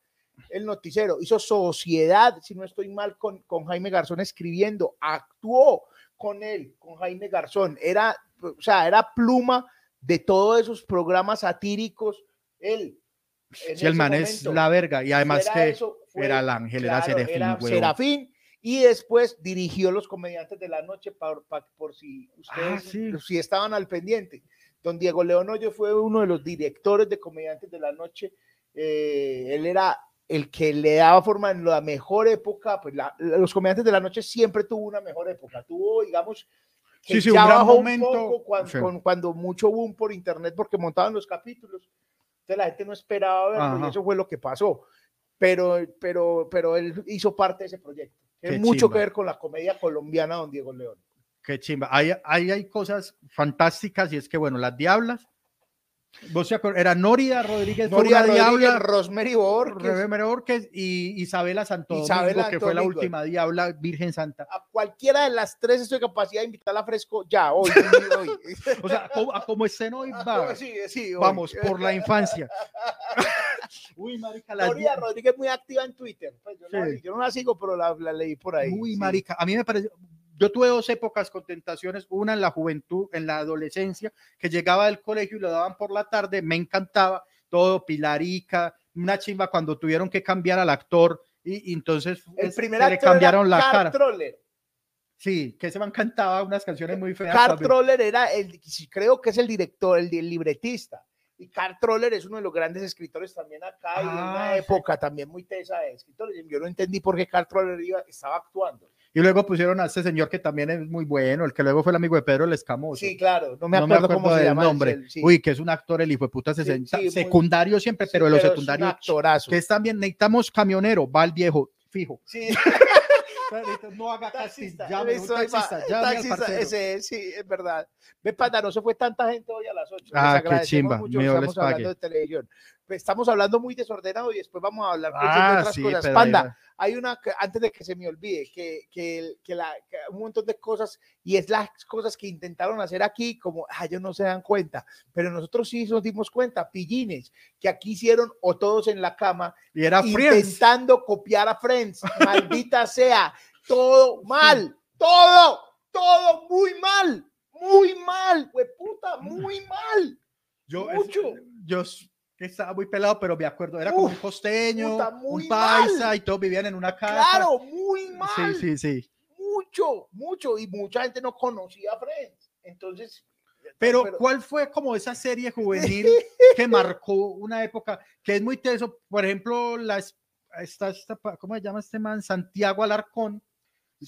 el noticiero, hizo Sociedad, si no estoy mal, con, con Jaime Garzón escribiendo, actuó con él, con Jaime Garzón. Era, o sea, era pluma de todos esos programas satíricos. Él. si el man es la verga, y además Era que eso, fue- era el ángel, era Serafín, era huevón. Serafín, y después dirigió Los Comediantes de la Noche pa- por si ustedes Ah, sí. si estaban al pendiente. Don Diego León Hoyo fue uno de los directores de Comediantes de la Noche. Eh, él era el que le daba forma en la mejor época. Pues la- los Comediantes de la Noche siempre tuvo una mejor época. Tuvo, digamos, que Sí, sí, un ya gran bajó momento. poco cuando, Sí. con- cuando mucho boom por internet porque montaban los capítulos. Entonces la gente no esperaba verlo y Ajá. eso fue lo que pasó. Pero, pero, pero él hizo parte de ese proyecto. Tiene mucho chimba. que ver con la comedia colombiana, don Diego León. Qué chimba. Ahí, ahí hay cosas fantásticas y es que, bueno, las diablas ¿Vos te acuer- Era Noria Rodríguez, una Rodríguez, diabla, Rosemary Borges. Rebe Borges y Isabela Santo Isabela que fue la última diabla Virgen Santa. A cualquiera de las tres estoy capacidad de invitarla a fresco ya, <laughs> hoy. hoy. O sea, como, a como estén hoy, va. Sí, sí, hoy. Vamos, por la infancia. <laughs> Uy, marica, la Noria di- Rodríguez muy activa en Twitter. Pues yo, la- Sí. yo no la sigo, pero la, la leí por ahí. Uy, sí. marica, a mí me parece, yo tuve dos épocas con tentaciones, una en la juventud, en la adolescencia, que llegaba del colegio y lo daban por la tarde, me encantaba todo, Pilarica, una chimba cuando tuvieron que cambiar al actor y, y entonces El es- primer se le cambiaron era la Carl cara. Troller. Sí, que se me cantaba unas canciones muy feas. Carl también. Troller era el, creo que es el director, el, el libretista. Y Carl Troller es uno de los grandes escritores también acá y de una Ah, sí. época también muy tesa de escritores. Yo no entendí por qué Carl Troller iba- estaba actuando. Y luego pusieron a este señor que también es muy bueno, el que luego fue el amigo de Pedro el Escamoso. Sí, claro, no me no acuerdo, cómo se llama. el- nombre. el- sí. Uy, que es un actor, el hijo de puta, Sí, muy- secundario siempre, pero de los secundarios, actorazo. que es también, necesitamos camionero, va el viejo, fijo. Sí, <laughs> No haga taxista, llame, eso taxista, taxista, ese es, sí, es verdad. Ve, se fue tanta gente hoy a las 8. Ah, qué chimba, Dios les estamos hablando de televisión. Estamos hablando muy desordenado y después vamos a hablar pues, de Ah, otras sí, cosas. Panda, hay una, antes de que se me olvide, que, que, que la, que un montón de cosas, y es las cosas que intentaron hacer aquí, como, ah, ellos no se dan cuenta, pero nosotros sí nos dimos cuenta, pillines, que aquí hicieron o todos en la cama, Y era Friends. intentando copiar a Friends, <laughs> maldita sea, todo mal, todo, todo muy mal, muy mal, puta, muy mal. Yo, es- mucho. yo s- que estaba muy pelado, pero me acuerdo, era como Uf, un costeño, puta, un paisa mal. y todos vivían en una casa. Claro, muy mal. Sí, sí, sí. mucho, mucho, y mucha gente no conocía a Friends. Entonces, Pero, Pero- ¿cuál fue como esa serie juvenil <laughs> que marcó una época que es muy teso? Por ejemplo, la, es- esta, esta ¿cómo se llama este man? Santiago Alarcón.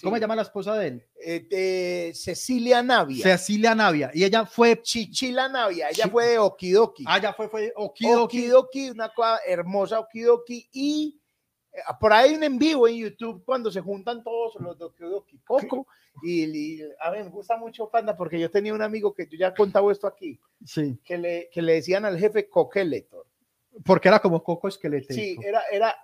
¿Cómo se llama la esposa de él? eh, Cecilia Navia, Cecilia Navia. Y ella fue. Chichila Navia, ella fue de Okidoki. Ah, ya fue, fue Okidoki. Okidoki, una cosa hermosa Okidoki, y eh, por ahí un en vivo en YouTube cuando se juntan todos los de Okidoki, Coco, y, y a mí me gusta mucho Panda porque yo tenía un amigo que yo ya he contado esto aquí, Sí, que le, que le decían al jefe Coqueletor. porque era como Coco Esqueleto. Sí, era, era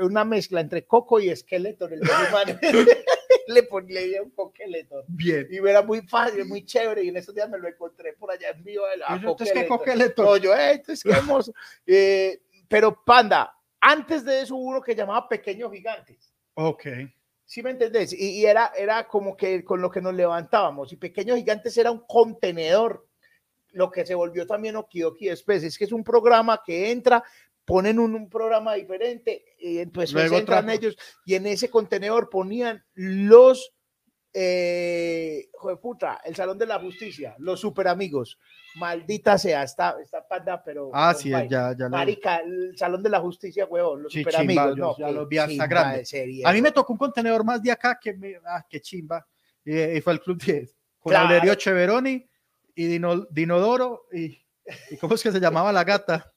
una mezcla entre Coco y Skeletor, el. <laughs> le ponía un Coqueletor. Bien. Y era muy fácil, muy chévere. Y en esos días me lo encontré por allá en vivo. Entonces, ¿qué. Coqueleto? No, yo, eh, esto es que hermoso. <laughs> Eh, pero Panda, antes de eso hubo uno que llamaba Pequeños Gigantes. Ok. ¿Sí me entendés? Y, y era, era como que con lo que nos levantábamos. Y Pequeños Gigantes era un contenedor, lo que se volvió también Okidoki después. Es que es un programa que entra, ponen un, un programa diferente, y entonces Luego entran ellos y en ese contenedor ponían los, eh, puta, el Salón de la Justicia, los super amigos. Maldita sea, está, está panda, pero. Ah, sí, vaya. ya, ya Marica, el Salón de la Justicia, huevón, los super amigos. No, ya los vi hasta grande. de serie, A mí me tocó un contenedor más de acá que me. Ah, qué chimba. Y, y fue el Club 10. Con Claro. Cheveroni y Dino, Dinodoro. Y, y ¿Cómo es que se llamaba la gata?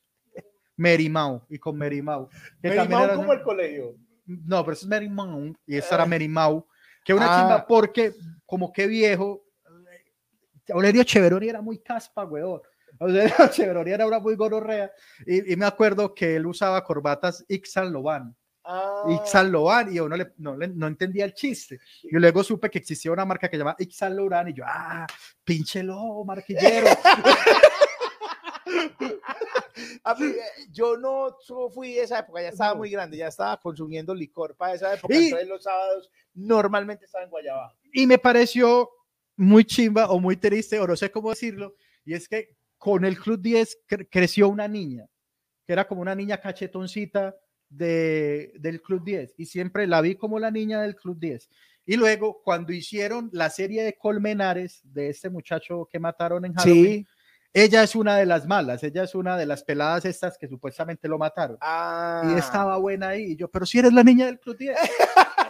Merimau. Y con Merimau. que Me también llamaban era- como el colegio. No, pero eso es Merimau. Y esta era Ah. Merimau. Que una Ah. chimba porque, como que viejo. eh, Valerio Cheveroni era muy caspa, weón. O sea, <laughs> Cheveroni era una muy gonorrea. Y, y me acuerdo que él usaba corbatas Ixan Loban. Ah, Ixan Loban y uno le, no, le- no entendía el chiste. Y luego supe que existía una marca que se llama Ixan Loban y yo, ah, pinche lobo, marquillero. <laughs> a mí, eh, yo no fui esa época, ya estaba muy grande, ya estaba consumiendo licor para esa época. Y- Entonces los sábados normalmente estaba en Guayabá. y me pareció muy chimba o muy triste, o no sé cómo decirlo, y es que con el Club 10 cre- creció una niña, que era como una niña cachetoncita de, del Club 10, y siempre la vi como la niña del Club 10. Y luego, cuando hicieron la serie de Colmenares, de este muchacho que mataron en Halloween, ella es una de las malas, ella es una de las peladas estas que supuestamente lo mataron. Ah, Y estaba buena ahí, y yo, pero si eres la niña del Club 10.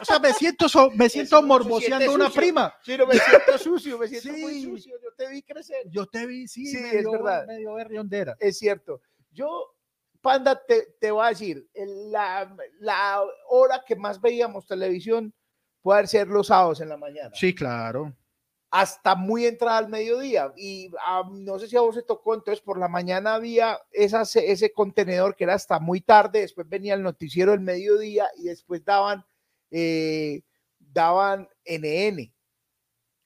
o sea, me siento, so- me siento Eso, morboseando una sucio. prima. Sí, no, me siento sucio, me siento muy Sí. sucio. Yo te vi crecer. Yo te vi, sí, Sí, es medio, verdad. medio berriondera. Es cierto. Yo, Panda, te, te voy a decir, la, la hora que más veíamos televisión puede ser los sábados en la mañana. Sí, claro. Hasta muy entrada al mediodía. Y ah, no sé si a vos se tocó, entonces por la mañana había esa, ese contenedor que era hasta muy tarde, después venía el noticiero del mediodía y después daban, eh, daban NN.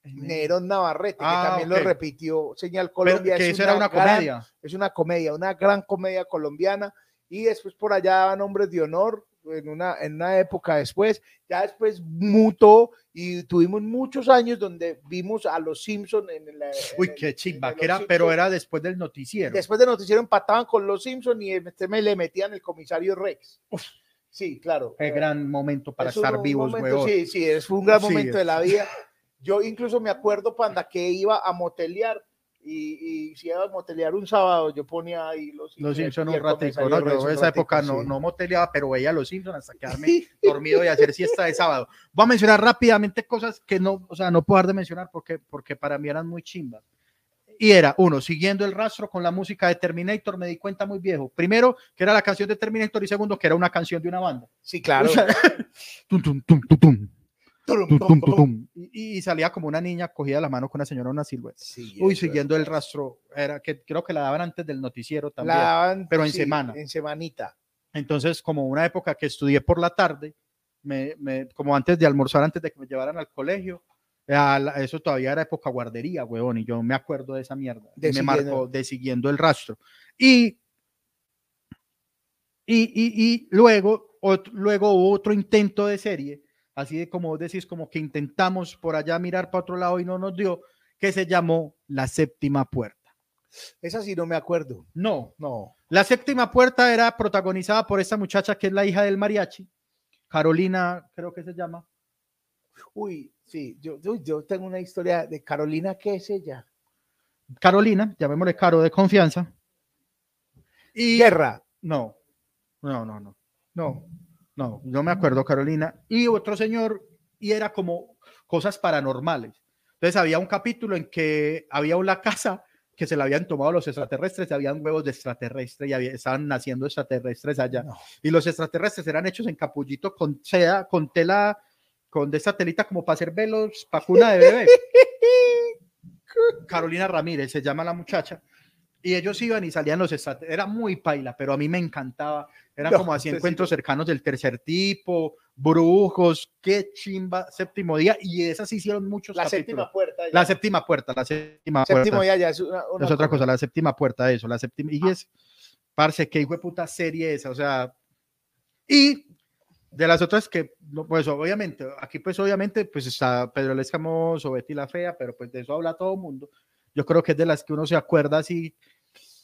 Nerón Navarrete, Ah, que también lo repitió Señal Pero Colombia. que es eso era una gran- comedia. es una comedia, una gran comedia colombiana. Y después por allá daban hombres de honor en una, en una época después. Ya después mutó y tuvimos muchos años donde vimos a los Simpson en la. Uy, en qué chimba, que era, pero era después del noticiero. Después de noticiero empataban con los Simpson y este me le metían el comisario Rex. Sí, claro. Qué Eh, gran momento para es un estar vivos, weón. Sí, sí, es un gran Sí, momento es- de la vida. Yo incluso me acuerdo, Panda, que iba a motelear y, y si iba a motelear un sábado, yo ponía ahí los, Los Simpson y un ratico, ¿no? Yo esa época no, sí. no moteleaba, pero veía los Simpsons hasta quedarme <laughs> dormido y hacer siesta de sábado. Voy a mencionar rápidamente cosas que no, o sea, no puedo dejar de mencionar porque, porque para mí eran muy chimbas. Y era, uno, siguiendo el rastro con la música de Terminator, me di cuenta muy viejo. Primero, que era la canción de Terminator y segundo, que era una canción de una banda. Sí, claro. O sea, <laughs> tum, tum, tum, tum, tum, Turum, tum, tum, tum. Y, y salía como una niña cogida de la mano con una señora, una silueta. Sí, Uy, siguiendo el rastro, era que creo que la daban antes del noticiero también. La daban, pero en semana. En semanita. Entonces, como una época que estudié por la tarde, me, me- como antes de almorzar, antes de que me llevaran al colegio, a la- eso todavía era época guardería, huevón, y yo me acuerdo de esa mierda. De me siguiendo. marcó de siguiendo el rastro. Y, y, y, y luego, ot- luego hubo otro intento de serie, así de como vos decís, como que intentamos por allá mirar para otro lado y no nos dio, que se llamó La Séptima Puerta. Esa sí no me acuerdo. No, No. la séptima puerta era protagonizada por esta muchacha que es la hija del mariachi, Carolina, creo que se llama. Uy, sí, yo, yo, yo tengo una historia de Carolina, ¿qué es ella? Carolina, llamémosle Caro de confianza. Y Guerra. no, no, no, no, No. No, no me acuerdo, Carolina. Y otro señor, y era como cosas paranormales. Entonces había un capítulo en que había una casa que se la habían tomado los extraterrestres, y habían huevos de extraterrestres y había- estaban naciendo extraterrestres allá. No. y los extraterrestres eran hechos en capullito con seda, con tela, con de esta telita como para hacer velos, para cuna de bebé. <laughs> Carolina Ramírez se llama la muchacha. Y ellos iban y salían los extraterrestres. Era muy paila, pero a mí me encantaba. Eran No, como así sí encuentros cercanos del tercer tipo, brujos, qué chimba, séptimo día. Y esas hicieron muchos La capítulos. séptima puerta. ya. La séptima puerta, la séptima Séptimo puerta. ya, ya es una, una Es otra cosa, la séptima puerta, eso, la séptima. Y es, parce, qué hijo de puta serie esa, o sea. Y de las otras que, pues obviamente, aquí pues obviamente, pues está Pedro el Escamoso, Betty la Fea, pero pues de eso habla todo el mundo. Yo creo que es de las que uno se acuerda así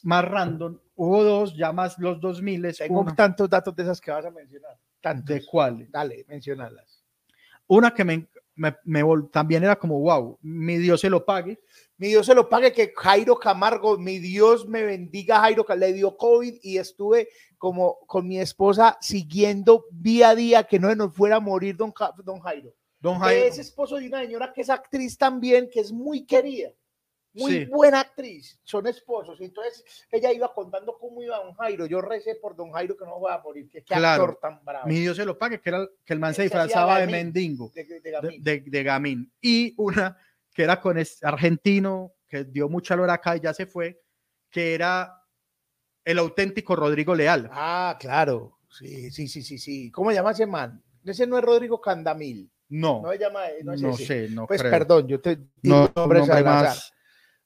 más random. Hubo dos, ya más los 2000, Tengo una, tantos datos de esas que vas a mencionar. Tantos. ¿de cuáles? Dale, mencionalas. Una que me, me, me también era como, wow, mi Dios se lo pague. Mi Dios se lo pague que Jairo Camargo, mi Dios me bendiga Jairo, que le dio COVID y estuve como con mi esposa siguiendo día a día que no nos fuera a morir don, don Jairo. Don Que Jaime. Es esposo de una señora que es actriz también, que es muy querida, muy Sí. buena actriz. Son esposos. Entonces ella iba contando cómo iba don Jairo. Yo recé por don Jairo que no va a morir. Que qué Claro. actor tan bravo. Mi Dios se lo pague, que era que el man se Ese hacía disfrazaba de mendigo. de- de Gamín. de- de Gamín. Y una que era con este argentino, que dio mucha lora acá y ya se fue, que era el auténtico Rodrigo Leal. Ah, claro. Sí, sí, sí, sí, sí. ¿Cómo se llama ese man? Ese no es Rodrigo Candamil. No, No se llama, no no, es ese. sé, no Pues creo. perdón, yo te digo no, nombres nombre al azar. más.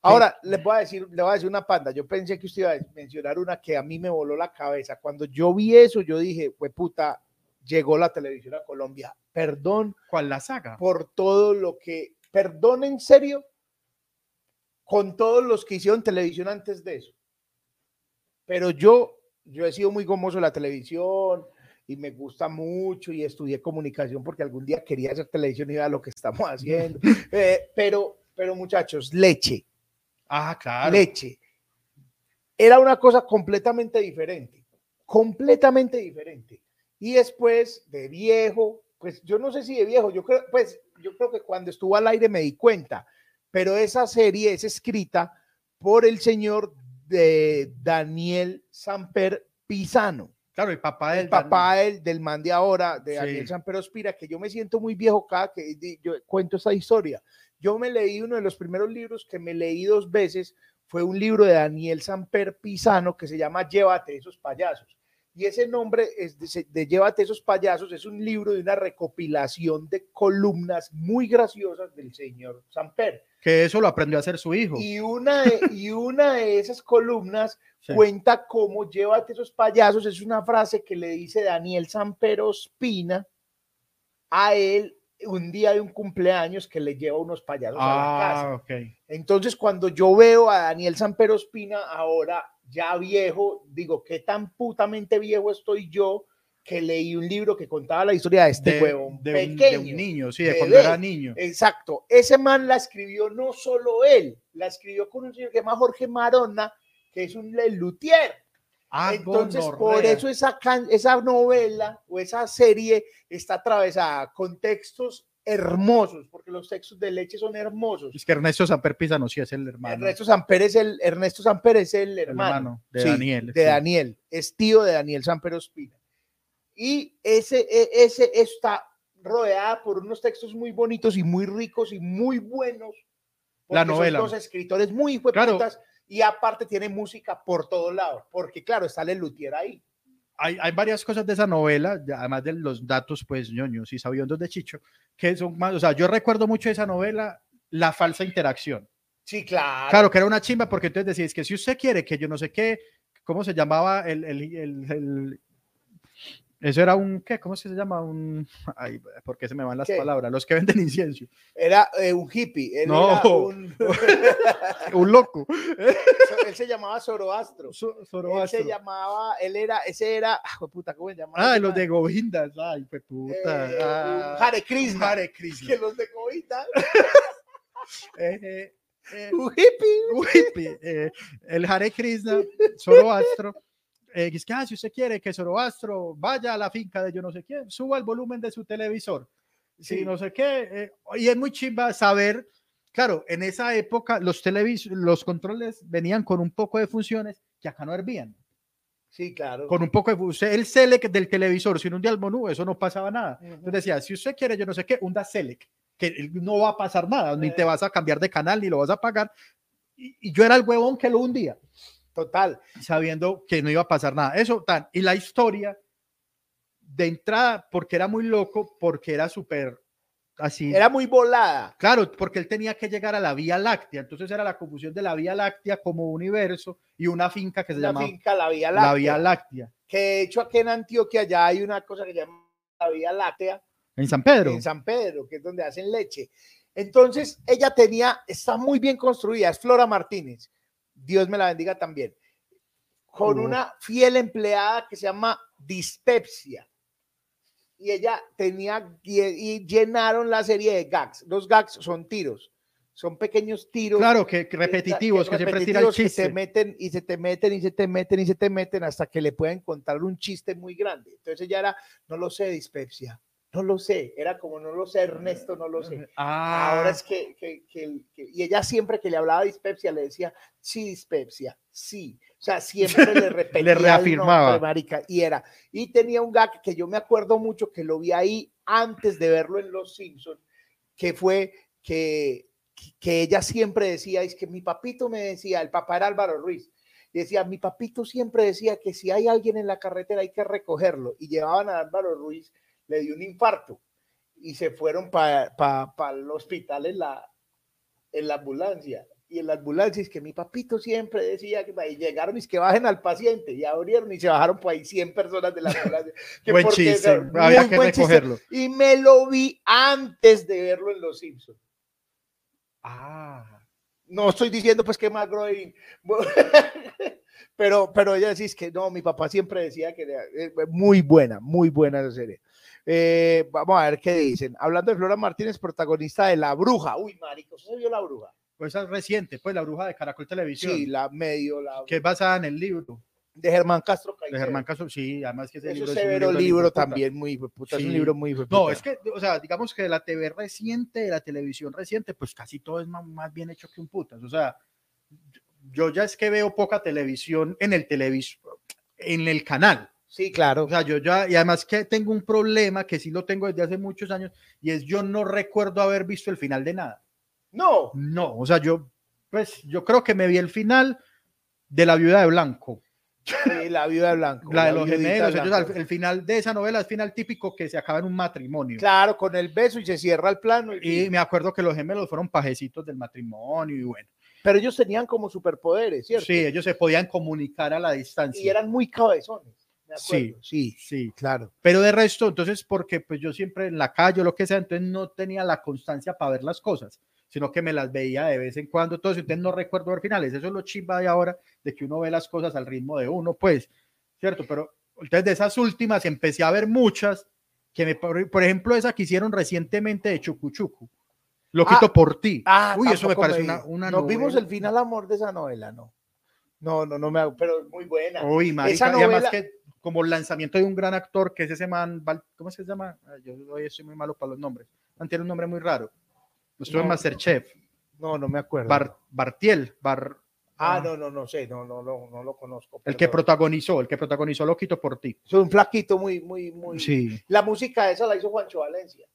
Ahora les voy a decir, le voy a decir una panda. Yo pensé que usted iba a mencionar una que a mí me voló la cabeza. Cuando yo vi eso, yo dije, pues puta, llegó la televisión a Colombia. Perdón ¿Cuál la saga? por todo lo que, perdón en serio, con todos los que hicieron televisión antes de eso. Pero yo, yo he sido muy gomoso de la televisión y me gusta mucho y estudié comunicación porque algún día quería hacer televisión y era lo que estamos <laughs> haciendo. Eh, pero, pero muchachos, leche, Ah, claro. leche. Era una cosa completamente diferente, completamente diferente. Y después de viejo, pues yo no sé si de viejo, yo creo, pues yo creo que cuando estuvo al aire me di cuenta, pero esa serie es escrita por el señor de Daniel Samper Pisano, Claro, el papá del el papá del, del man de ahora, de Sí. Daniel Samper Ospira, que yo me siento muy viejo cada que yo cuento esa historia. Yo me leí uno de los primeros libros que me leí dos veces, fue un libro de Daniel Samper Pisano que se llama Llévate esos payasos. Y ese nombre es de, de Llévate esos payasos es un libro de una recopilación de columnas muy graciosas del señor Samper. Que eso lo aprendió a hacer su hijo. Y una de, y una de esas columnas <laughs> Sí. cuenta cómo llévate esos payasos. Es una frase que le dice Daniel Sampero Espina a él un día de un cumpleaños que le lleva unos payasos a la casa. Ah, ok. Entonces, cuando yo veo a Daniel Sampero Espina ahora ya viejo, digo, qué tan putamente viejo estoy yo que leí un libro que contaba la historia de este de, huevón de un, de un niño, sí, de bebé. cuando era niño. Exacto. Ese man la escribió no solo él, la escribió con un señor que se llama Jorge Marona, que es un luthier. Ah, Entonces, por eso esa, esa novela o esa serie está atravesada con textos hermosos, porque los textos de leche son hermosos. Es que Ernesto Samper Pisano sí es el hermano. Ernesto Samper es el, Ernesto Samper es el el hermano, hermano de sí, Daniel. de sí. Daniel, es tío de Daniel Samper Ospina. Y ese, e- ese está rodeada por unos textos muy bonitos y muy ricos y muy buenos. La son novela. dos escritores muy Claro. Y aparte tiene música por todos lados, porque claro, está el luthier ahí. hay, hay varias cosas de esa novela, además de los datos, pues, ñoños y sabiondos de Chicho, que son más, o sea, yo recuerdo mucho de esa novela, la falsa interacción. Sí, claro. Claro, que era una chimba, porque entonces decís que si usted quiere que yo no sé qué, ¿cómo se llamaba el, el, el- el- eso era un, ¿qué? ¿Cómo es que se llama? Un, ay, ¿por qué se me van las ¿Qué? palabras? Los que venden incienso. Era eh, un hippie. Él, No. era un- <laughs> <laughs> Un loco. él se llamaba Zoroastro. So- Él Zoroastro. se llamaba, él era, ese era, ah, jue puta, ¿cómo se llamaba? Ah, los de Govindas. Ay, pues puta. Eh, Ah, Hare Krishna. Hare Krishna. <laughs> Que los de Govinda, Eh, eh, un hippie. un hippie, el Hare Krishna, Zoroastro. Eh, es que, ah, si usted quiere que Zoroastro vaya a la finca de yo no sé quién, suba el volumen de su televisor. Si Sí. no sé qué. eh, y es muy chimba saber, claro, en esa época los, televis los controles venían con un poco de funciones que acá no hervían. Sí, claro. Con un poco de usted, el select del televisor, sin un día al menú, eso no pasaba nada. Ujú. Entonces decía, si usted quiere, yo no sé qué, un da select, que no va a pasar nada, ni Eh. te vas a cambiar de canal, ni lo vas a pagar. Y, y yo era el huevón que lo hundía, Total. sabiendo que no iba a pasar nada. Eso, tan. Y la historia de entrada, porque era muy loco, porque era súper así. Era muy volada. Claro, porque él tenía que llegar a la Vía Láctea, entonces era la confusión de la Vía Láctea como universo y una finca que se La llama finca La Vía la Láctea. Vía Láctea, Que de hecho aquí en Antioquia ya hay una cosa que se llama La Vía Láctea. en San Pedro. en San Pedro, que es donde hacen leche. Entonces, ella tenía, está muy bien construida, es Flora Martínez, Dios me la bendiga también, con Uh. una fiel empleada que se llama Dispepsia. Y ella tenía, y, llenaron la serie de gags. Los gags son tiros, son pequeños tiros. Claro, que, que repetitivos, que, siempre tira el repetitivos que chiste. se meten y se te meten y se te meten y se te meten hasta que le pueden contar un chiste muy grande. Entonces ella era, no lo sé, dispepsia, no lo sé, era como no lo sé, Ernesto, no lo sé. Ah, Ahora es que, que- que el- que- y ella siempre que le hablaba de dispepsia le decía, sí, dispepsia, sí. O sea, siempre le <laughs> repetía. el reafirmaba. nombre, marica, y era. Y tenía un gag que yo me acuerdo mucho que lo vi ahí antes de verlo en Los Simpsons, que fue que, que ella siempre decía, es que mi papito me decía, el papá era Álvaro Ruiz, decía, mi papito siempre decía que si hay alguien en la carretera hay que recogerlo, y llevaban a Álvaro Ruiz, le dio un infarto, y se fueron para el hospital en la, en la ambulancia. Y en la ambulancia es que mi papito siempre decía que y llegaron y es que bajen al paciente y abrieron y se bajaron por ahí 100 personas de la ambulancia. <laughs> que buen chiste, había que buen chiste. recogerlo. Y me lo vi antes de verlo en Los Simpsons. Ah, No estoy diciendo pues que más Groening. <laughs> pero, pero ella decís que no, mi papá siempre decía que era eh, muy buena, muy buena esa serie. Eh, vamos a ver qué dicen. Hablando de Flora Martínez, protagonista de La Bruja. Uy, marico, ¿se vio La Bruja? pues esa es reciente, pues la bruja de Caracol Televisión, Sí, la medio, la que es basada en el libro de Germán Castro de. Germán Castro. Sí, además que ese Eso libro es un libro, hijueputa. también, muy hijueputa, es un libro muy No, hijueputa. es que, o sea, digamos que de la TV reciente, de la televisión reciente, pues casi todo es más, bien hecho que un putas. O sea, yo ya es que veo poca televisión en el televisor, en el canal. Sí, claro. O sea, yo ya, y además que tengo un problema que sí lo tengo desde hace muchos años, y es yo no recuerdo haber visto el final de nada. No. No, o sea, yo, pues, yo creo que me vi el final de La Viuda de Blanco, la viuda de blanco. la de los gemelos. al- el final de esa novela es final típico que se acaba en un matrimonio. Claro, con el beso y se cierra el plano. y- Y me acuerdo que los gemelos fueron pajecitos del matrimonio y bueno. Pero ellos tenían como superpoderes, ¿cierto? Sí, ellos se podían comunicar a la distancia. Y eran muy cabezones. Me Sí. acuerdo. Sí, Sí, claro. pero de resto, entonces, porque pues yo siempre en la calle o lo que sea, entonces no tenía la constancia para ver las cosas, sino que me las veía de vez en cuando, todo entonces no recuerdo ver finales, eso es lo chimba de ahora, de que uno ve las cosas al ritmo de uno, pues, ¿cierto? Pero entonces de esas últimas empecé a ver muchas, que me, por, por ejemplo, esa que hicieron recientemente de Chucuchucu, Loquito Ah, por ti. Ah, Uy, eso me parece una, una Nos vimos el final amor de esa novela, ¿no? No, no, no me hago, pero es muy buena. Uy, marica, Esa y además novela- que como lanzamiento de un gran actor que es ese man, ¿cómo se llama? Yo hoy estoy muy malo para los nombres. Man, Tiene un nombre muy raro. Estuvo en No. Masterchef. No, no me acuerdo. Bar- Bartiel, Bar- ah, ah. no, no, no sé, no, no, no, no lo conozco. el que protagonizó, el que protagonizó Loquito por ti. Es un flaquito muy, muy, muy. Sí. La música esa la hizo Juancho Valencia.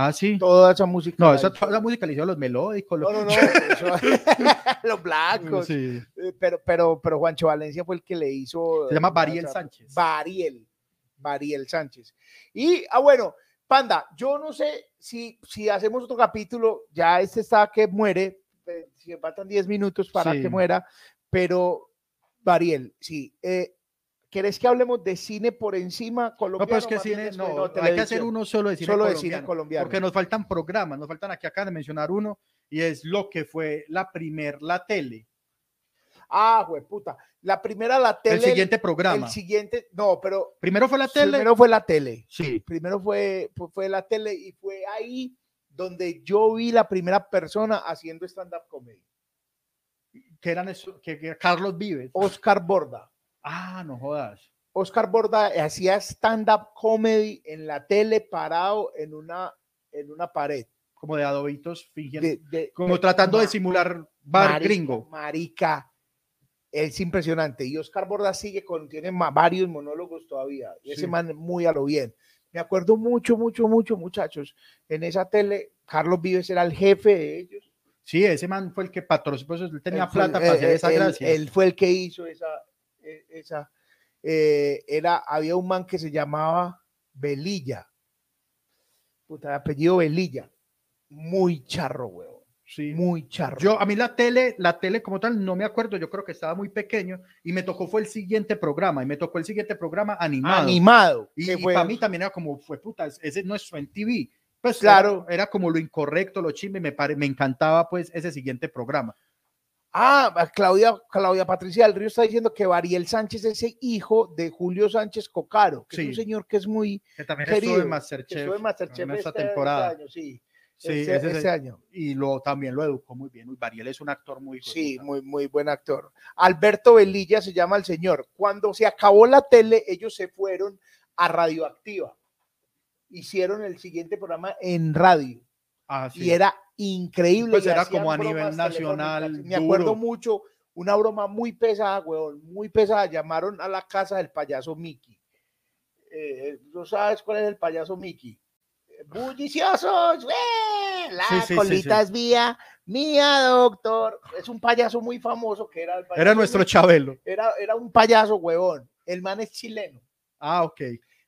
Ah, sí. Toda esa música. No, la esa toda la música le hicieron los melódicos. No, los- no, no. <laughs> eso- <laughs> los blancos. Sí. Eh, Pero, pero, pero Juancho Valencia fue el que le hizo. Se llama eh, Bariel esa- Sánchez. Bariel. Bariel Sánchez. Y, ah, bueno, Panda, yo no sé si, si hacemos otro capítulo, ya este está que muere, eh, si faltan 10 minutos para Sí. que muera, pero Bariel, sí. Eh, ¿Querés que hablemos de cine por encima No, colombiano? pero es que cine, no, hay que hacer uno solo de cine Solo de colombiano. cine colombiano. Porque nos faltan programas, nos faltan aquí acá de mencionar uno, y es lo que fue la primer, la tele, Ah, puta. La primera, la tele. el siguiente programa. El siguiente, no, pero Primero fue la tele. primero fue la tele. Sí. primero fue, fue, fue la tele y fue ahí donde yo vi la primera persona haciendo stand-up comedy. que eran eso, que, que Carlos Vives. Oscar Borda. Ah, no jodas. Oscar Borda hacía stand-up comedy en la tele parado en una, en una pared. Como de adobitos fingiendo. de- de- como de- tratando de simular bar marica, gringo. Marica. Es impresionante. Y Oscar Borda sigue con, tiene varios monólogos todavía. Y ese Sí. man muy a lo bien. Me acuerdo mucho, mucho, mucho, muchachos. En esa tele, Carlos Vives era el jefe de ellos. Sí, ese man fue el que patrocinó, pues él tenía Él fue- plata para eh, hacer esa él- gracia. Él fue el que hizo esa. Eh, esa eh, era, había un man que se llamaba Velilla. Puta, apellido Velilla. Muy charro, huevón. sí. Muy charro. Yo, a mí la tele, la tele como tal, no me acuerdo, yo creo que estaba muy pequeño y me tocó fue el siguiente programa y me tocó el siguiente programa animado. animado. y fue- para mí también era como, fue puta, es- ese es nuestro MTV. Pues Claro. Era, era como lo incorrecto, lo chimbe, me, pare, me encantaba pues ese siguiente programa. Ah, Claudia, Claudia Patricia del Río está diciendo que Bariel Sánchez es el hijo de Julio Sánchez Cocaro, que es un señor que es muy Que también querido. estuvo en que Masterchef. estuvo en Masterchef en esta este- temporada. este año, sí. Sí, ese es el- año. y lo, también lo educó muy bien. Bariel es un actor muy... Sí, muy, muy buen actor. Alberto Velilla se llama el señor. Cuando se acabó la tele, ellos se fueron a Radioactiva. Hicieron el siguiente programa en radio Ah, sí. y era increíble. Pues era como a nivel nacional. Me acuerdo mucho, una broma muy pesada, weón, muy pesada. Llamaron a la casa del payaso Mickey. Eh, ¿No sabes cuál es el payaso Mickey? Bulliciosos, ¡eh! la Sí, sí, colita sí. es mía, mía, doctor. Es un payaso muy famoso que era el Era nuestro. Chabelo. Era, era un payaso, huevón. El man es chileno. Ah, ok.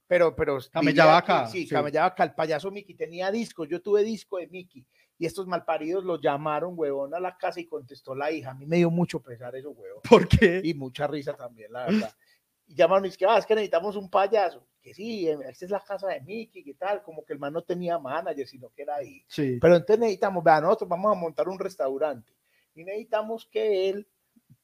Pero, pero. Camellaba vivía aquí, acá, Sí, sí. camellaba acá. El payaso Mickey tenía discos. Yo tuve disco de Mickey. Y estos malparidos lo llamaron, huevón, a la casa y contestó la hija. A mí me dio mucho pesar eso, huevón. ¿Por qué? Y mucha risa también, la verdad. Y llamaron y es que, ah, es que necesitamos un payaso. Que sí, eh, esta es la casa de Mickey, ¿qué tal? Como que el man no tenía manager, sino que era ahí. Sí. Pero entonces necesitamos, vea, nosotros vamos a montar un restaurante y necesitamos que él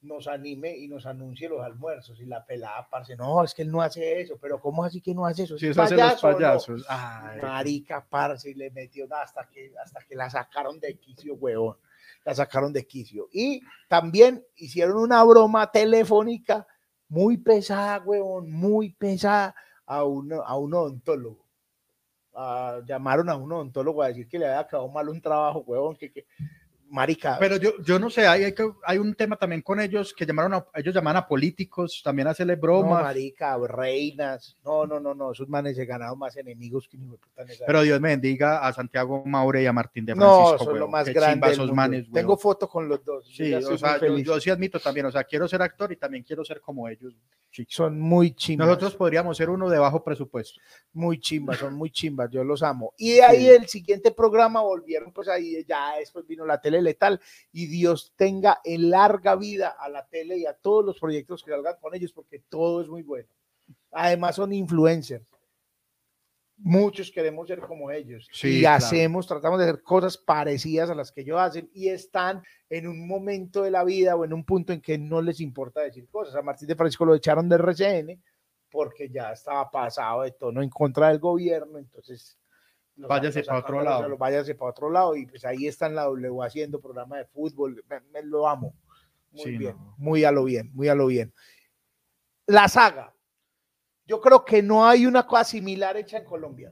nos anime y nos anuncie los almuerzos y la pelada, parce, no, es que él no hace eso, pero ¿cómo así que no hace eso? Sí, ¿Es eso los payaso no?". payasos. Ay. Marica, parce, y le metió nada hasta que, hasta que la sacaron de quicio, huevón. La sacaron de quicio. Y también hicieron una broma telefónica muy pesada, huevón, muy pesada a, uno, a un odontólogo. Ah, llamaron a un odontólogo a decir que le había acabado mal un trabajo, huevón, que, que marica. Pero yo, yo no sé, hay, hay, que- hay un tema también con ellos que llamaron a, ellos llaman a políticos también a hacerle no, bromas. marica, reinas. No, no, no, no. Esos manes se ganaron más enemigos que esa pero Dios me bendiga a Santiago Maure y a Martín de No, Francisco. son lo huevón. más Qué grande. esos manes. Tengo foto con los dos. Sí, ya o sea, yo, yo sí admito también, o sea, quiero ser actor y también quiero ser como ellos. chicos. Son muy chimbas. Nosotros podríamos ser uno de bajo presupuesto. muy chimbas, son muy chimbas, yo los amo. Y de ahí Sí. el siguiente programa volvieron, pues ahí ya después vino la tele letal y Dios tenga en larga vida a la tele y a todos los proyectos que salgan con ellos porque todo es muy bueno. Además son influencers. Muchos queremos ser como ellos Sí, y claro. hacemos, tratamos de hacer cosas parecidas a las que ellos hacen y están en un momento de la vida o en un punto en que no les importa decir cosas. A Martín de Francisco lo echaron de RCN porque ya estaba pasado de tono en contra del gobierno, entonces lo Váyase sacaron, pa' otro lado. lo- Váyase para otro lado y pues ahí está en la W haciendo programa de fútbol, me, me lo amo. Muy Sí, bien, no. muy a lo bien, muy a lo bien. La saga. Yo creo que no hay una cosa similar hecha en Colombia.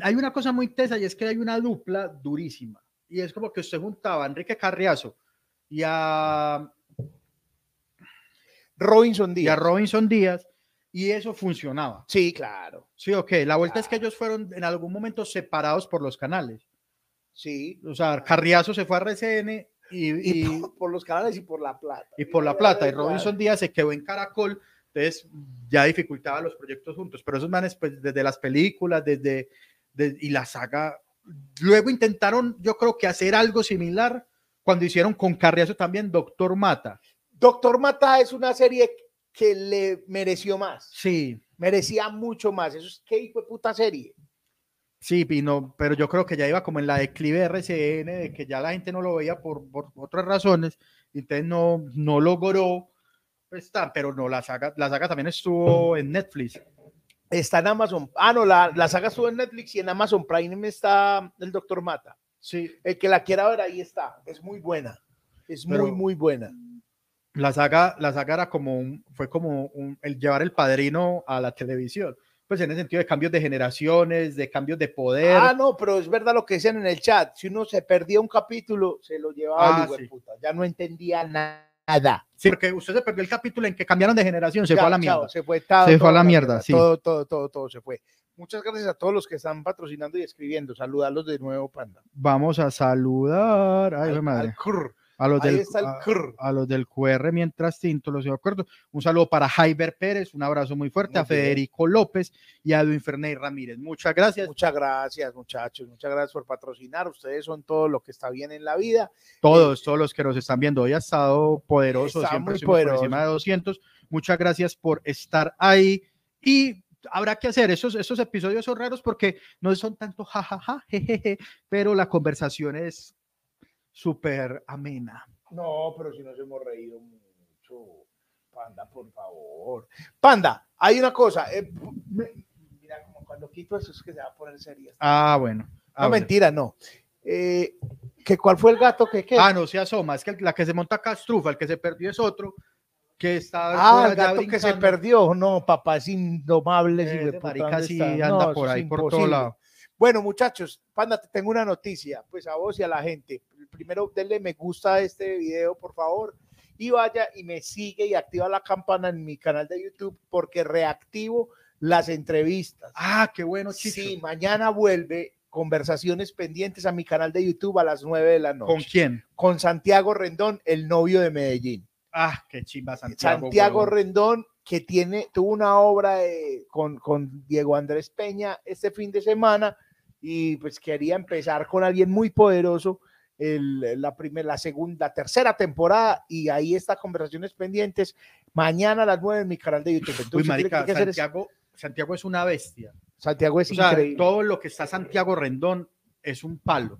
Hay una cosa muy tesa y es que hay una dupla durísima. Y es como que usted juntaba a Enrique Carriazo y a, Robinson y a Díaz. Robinson Díaz y eso funcionaba. Sí, claro. Sí, ok. La vuelta es que ellos fueron en algún momento separados por los canales. Sí. O sea, Carriazo se fue a RCN y, Y, y- por, por los canales y por la plata. y por la plata. Y Robinson Díaz se quedó en Caracol. Entonces ya dificultaba los proyectos juntos. Pero esos manes, pues desde las películas, desde, de- y la saga, luego intentaron, yo creo que hacer algo similar cuando hicieron con Carriazo también Doctor Mata. Doctor Mata es una serie que le mereció más. Sí, Merecía mucho más. Eso es qué hijo de puta serie. sí, vino, pero yo creo que ya iba como en la declive de RCN, de que ya la gente no lo veía por, por otras razones, entonces no, no logró, pues, está, pero no, la saga, la saga también estuvo en Netflix. Está en Amazon. Ah, no, la, la saga estuvo en Netflix y en Amazon Prime está el Doctor Mata. Sí, El que la quiera ver ahí está. Es muy buena. Es muy, muy buena. La saga, la saga era como un, fue como un- el llevar el padrino a la televisión. Pues en el sentido de cambios de generaciones, de cambios de poder. Ah, no, pero es verdad lo que decían en el chat. Si uno se perdía un capítulo, se lo llevaba Ah, sí. puta. Ya no entendía nada. Sí, porque usted se perdió el capítulo en que cambiaron de generación, se Ya, fue a la chao, mierda. se fue, todo, Se fue todo a la mierda, sí. Todo, todo, todo, todo se fue. Muchas gracias a todos los que están patrocinando y escribiendo. Saludarlos de nuevo, Panda. Vamos a saludar. Ay, Al- madre. al. A los Ahí del, a- a los del QR mientras tinto, los de acuerdo. Un saludo para Jaiber Pérez, un abrazo muy fuerte, Muy a bien. Federico López y a Edwin Ferney Ramírez. Muchas gracias. Muchas gracias, muchachos. Muchas gracias por patrocinar. Ustedes son todo lo que está bien en la vida. Todos, todos los que nos están viendo. Hoy ha estado poderoso, Está siempre muy estuvimos por poderoso. encima de 200. Muchas gracias por estar ahí y habrá que hacer esos, esos episodios son raros porque no son tanto jajaja, jejeje, pero la conversación es súper amena. No, pero si nos hemos reído mucho. Panda, por favor. Panda, hay una cosa. eh, mira, como cuando quito eso es que se va a poner seria. Ah, bueno. No, hable. mentira, no. Eh, ¿que ¿Cuál fue el gato que qué? Ah, no se asoma, es que la que se monta acá es trufa, el que se perdió es otro que está Ah, el gato que se perdió. No, papá, es indomable. Puta, marica ¿dónde sí anda No, por ahí, por todo lado. Bueno, muchachos, Panda, te tengo una noticia, pues a vos y a la gente. Primero, denle me gusta a este video, por favor, y vaya y me sigue y activa la campana en mi canal de YouTube porque reactivo las entrevistas. Ah, qué bueno, Chicho. Sí, mañana vuelve conversaciones pendientes a mi canal de YouTube a las 9 de la noche. ¿Con quién? Con Santiago Rendón, el novio de Medellín. Ah, qué chimba Santiago. Santiago. Rendón, que tiene, tuvo una obra de- con, con Diego Andrés Peña este fin de semana y pues quería empezar con alguien muy poderoso el- la primera, la segunda, tercera temporada y ahí está conversaciones pendientes mañana a las 9 en mi canal de YouTube. Entonces, Uy, ¿qué tiene marica, que hacer es- Santiago, Santiago es una bestia. Santiago es O sea, increíble. todo lo que está Santiago Rendón es un palo.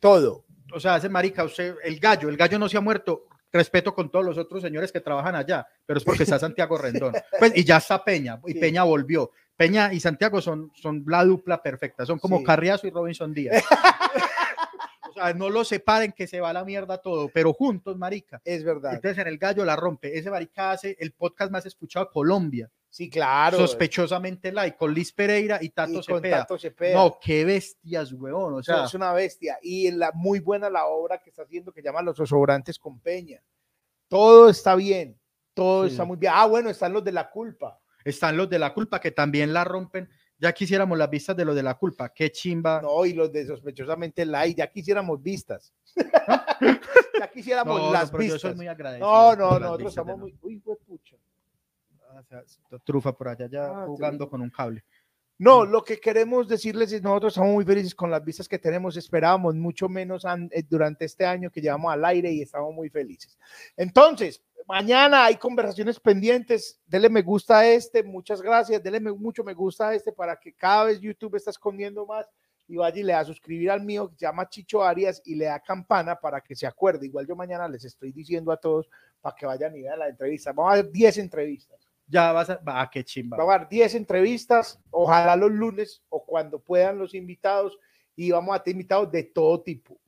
Todo. O sea, ese marica, usted, el gallo, el gallo no se ha muerto. Respeto con todos los otros señores que trabajan allá, pero es porque está <laughs> Santiago Rendón. Pues, y ya está Peña, y Sí. Peña volvió. Peña y Santiago son, son la dupla perfecta, son como Sí. Carriazo y Robinson Díaz. <laughs> o sea, no lo separen que se va a la mierda todo, pero juntos, marica. Es verdad. Entonces en el gallo la rompe. Ese marica hace el podcast más escuchado de Colombia. Sí, claro. Sospechosamente like, con Liz Pereira y Tato Y con Cepeda. Tato Cepeda. No, qué bestias, huevón. O sea, es una bestia. Y la, muy buena la obra que está haciendo que llama Los Sobrantes con Peña. Todo está bien. Todo Sí. está muy bien. Ah, bueno, están los de la culpa. están los de la culpa que también la rompen. Ya quisiéramos las vistas de los de la culpa. Qué chimba. No, y los de sospechosamente light. Ya quisiéramos vistas. <laughs> ya quisiéramos No, no, las pero yo vistas. soy muy agradecido. No, no, nosotros vistas estamos muy. Uy, trufa por allá ya Ah, jugando sí. con un cable. No, lo que queremos decirles es nosotros estamos muy felices con las vistas que tenemos, esperábamos mucho menos eh, durante este año que llevamos al aire y estamos muy felices. Entonces, mañana hay conversaciones pendientes, dele me gusta a este, muchas gracias, dele mucho me gusta a este para que cada vez YouTube está escondiendo más y vaya y le da suscribir al mío que se llama Chicho Arias y le da campana para que se acuerde. Igual yo mañana les estoy diciendo a todos para que vayan y vean la entrevista. Vamos a ver 10 entrevistas. Ya vas a. Va, qué chimba. Va a haber 10 entrevistas, ojalá los lunes o cuando puedan los invitados y vamos a tener invitados de todo tipo.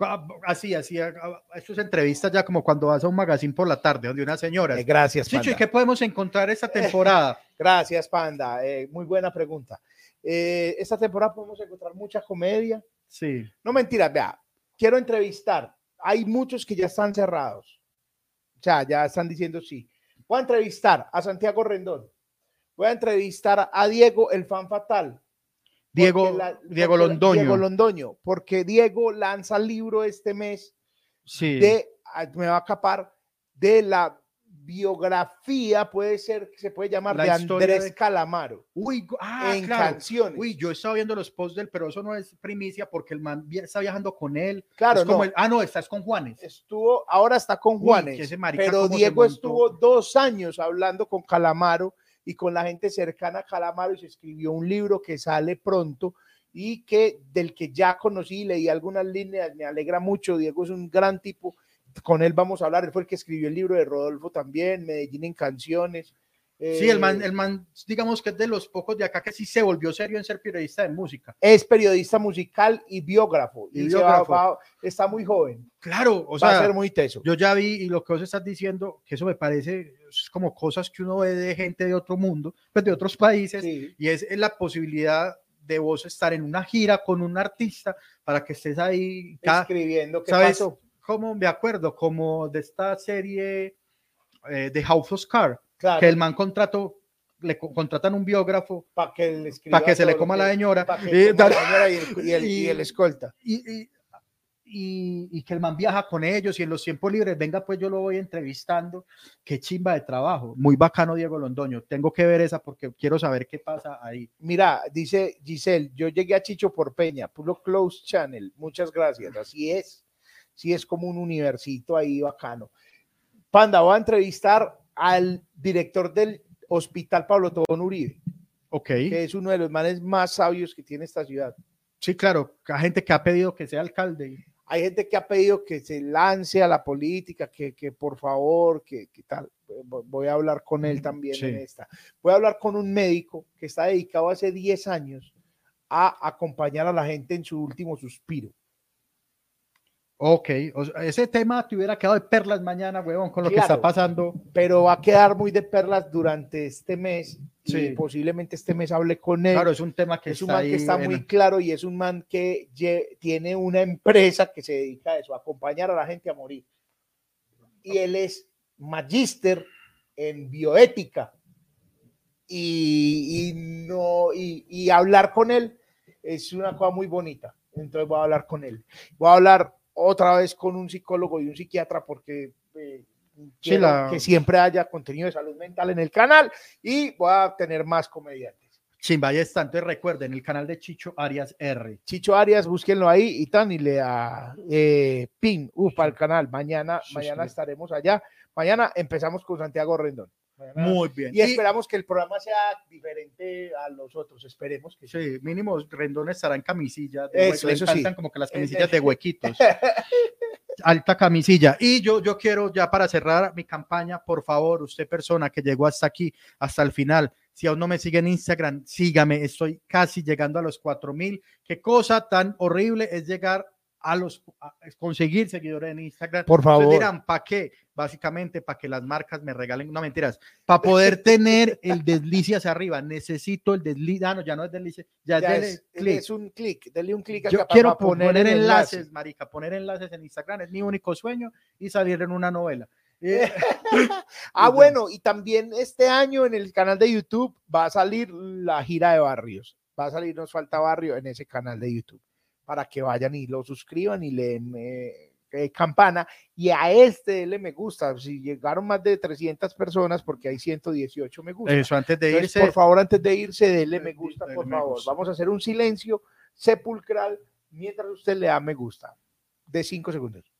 Ah, Así, así. ah, ah, Esto es entrevistas ya como cuando vas a un magazine por la tarde, donde una señora. Eh, gracias, Chicho, ¿y qué podemos encontrar esta <laughs> temporada? Gracias, Panda. Eh, muy buena pregunta. Eh, esta temporada podemos encontrar mucha comedia. Sí. No mentiras, vea, quiero entrevistar. Hay muchos que ya están cerrados. O sea, ya están diciendo sí. Voy a entrevistar a Santiago Rendón. Voy a entrevistar a Diego, el fan fatal. Diego, la- Diego Londoño. Diego Londoño, porque Diego lanza libro este mes sí. de, ah, me va a capar, de la biografía, puede ser, que se puede llamar, La de Andrés de- Calamaro, Uy, ah, en claro. canciones. Uy, yo estaba viendo los posts del, pero eso no es primicia porque el man está viajando con él. claro, Es como no, el- ah, no, estás con Juanes. estuvo, ahora está con Uy, Juanes, marica pero Diego estuvo dos años hablando con Calamaro y con la gente cercana a Calamaro y se escribió un libro que sale pronto y que del que ya conocí, leí algunas líneas, me alegra mucho, Diego es un gran tipo, con él vamos a hablar, él fue el que escribió el libro de Rodolfo también, Medellín en canciones. Sí, el man, eh, el man, digamos que es de los pocos de acá que sí se volvió serio en ser periodista de música. es periodista musical y biógrafo, Y y se va- biógrafo. va- está muy joven, Claro, o va a sea, ser muy teso. yo ya vi y lo que vos estás diciendo, que eso me parece es como cosas que uno ve de gente de otro mundo, pues de otros países, Sí. y es, es la posibilidad de vos estar en una gira con un artista para que estés ahí. Cada, escribiendo qué ¿sabes? pasó. Como me acuerdo, como de esta serie eh, de House of Cards, Claro, que el man contrató, le co- contratan un biógrafo para que, para que se le coma la que- señora pa' que eh, la señora y el, y el- y <laughs> el y- escolta. y, que el man viaja con ellos y en los tiempos libres, venga, pues yo lo voy entrevistando. Qué chimba de trabajo. Muy bacano, Diego Londoño. Tengo que ver esa porque quiero saber qué pasa ahí. Mira, dice Giselle, yo llegué a Chicho por Peña, puro Close Channel, muchas gracias, así es, sí es como un universito ahí bacano. Panda, voy a entrevistar al director del Hospital Pablo Tobón Uribe, Ok. que es uno de los manes más sabios que tiene esta ciudad. Sí, claro. Hay gente que ha pedido que sea alcalde. Hay gente que ha pedido que se lance a la política, que, que por favor, que, que tal. Voy- Voy a hablar con él también Sí. en esta. Voy a hablar con un médico que está dedicado hace 10 años a acompañar a la gente en su último suspiro. Ok. O sea, ese tema te hubiera quedado de perlas mañana, huevón, con lo que está Claro. pasando. Pero va a quedar muy de perlas durante este mes y Sí. posiblemente este mes hable con él. Claro, es un tema que es un está man que ahí está en- muy claro y es un man que tiene una empresa que se dedica a eso, a acompañar a la gente a morir. Y él es magíster en bioética. Y, y no, y, y hablar con él es una cosa muy bonita. Entonces voy a hablar con él. Voy a hablar otra vez con un psicólogo y un psiquiatra porque eh, la- que siempre haya contenido de salud mental en el canal y voy a tener más comediantes. Ahí está. Entonces recuerden, el canal de Chicho Arias R. Chicho Arias, búsquenlo ahí y tan y le da eh, pin uf, al canal. Mañana, Sí, mañana sí. estaremos allá. Mañana empezamos con Santiago Rendón. Mañana- Muy bien. y esperamos que el programa sea diferente a los otros. Esperemos que sí. Mínimo Rendón estará en camisilla. de Eso, le eso sí. como que las Eh, camisillas eh. de huequitos. <laughs> Alta camisilla. Y yo, yo quiero ya para cerrar mi campaña, por favor, usted persona que llegó hasta aquí, hasta el final, si aún no me sigue en Instagram, sígame, estoy casi llegando a los 4000. Qué cosa tan horrible es llegar a los a conseguir seguidores en Instagram. Por favor. dirán, ¿para qué? Básicamente para que las marcas me regalen, no mentiras, para poder <laughs> tener el deslice hacia arriba. Necesito el deslice. Ah, no, ya no es deslice, ya, Ya es, es, clic. es un clic, dale un clic Yo acá quiero para poner, el enlaces, enlace. marica, poner enlaces en Instagram es mi único sueño y salir en una novela. <laughs> Ah, <laughs> bueno, y también este año en el canal de YouTube va a salir la gira de barrios. Va a salir Nos Falta Barrio en ese canal de YouTube para que vayan y lo suscriban y le den eh, eh, campana. Y a este denle me gusta. Si llegaron más de 300 personas, porque hay 118 me gusta. Eso antes de Entonces, irse. por favor, antes de irse, denle Eh, me gusta, por me favor. gusta. Vamos a hacer un silencio sepulcral mientras usted le da me gusta. De 5 segundos.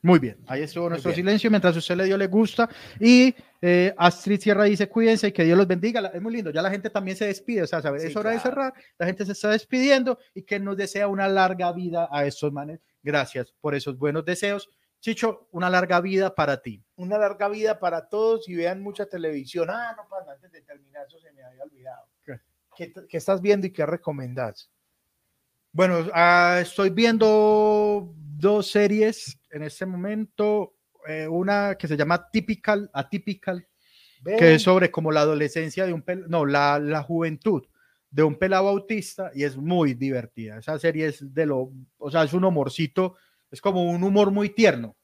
Muy bien, ahí estuvo nuestro silencio mientras usted le dio le gusta. Y eh, Astrid Sierra dice: Cuídense y que Dios los bendiga. Es muy lindo, ya la gente también se despide. O sea, ¿sabes? Sí, es hora de claro. cerrar. La gente se está despidiendo y que nos desea una larga vida a estos manes. Gracias por esos buenos deseos. Chicho, una larga vida para ti. una larga vida para todos y vean mucha televisión. Ah, no pasa, antes de terminar, eso se me había olvidado. ¿Qué? ¿Qué, qué estás viendo y qué recomendás? Bueno, ah, estoy viendo dos series en este momento. eh, una que se llama Typical, Atypical, que es sobre como la adolescencia de un pel no, la, la juventud de un pelado autista y es muy divertida. Esa serie es de lo, o sea, es un humorcito, es como un humor muy tierno.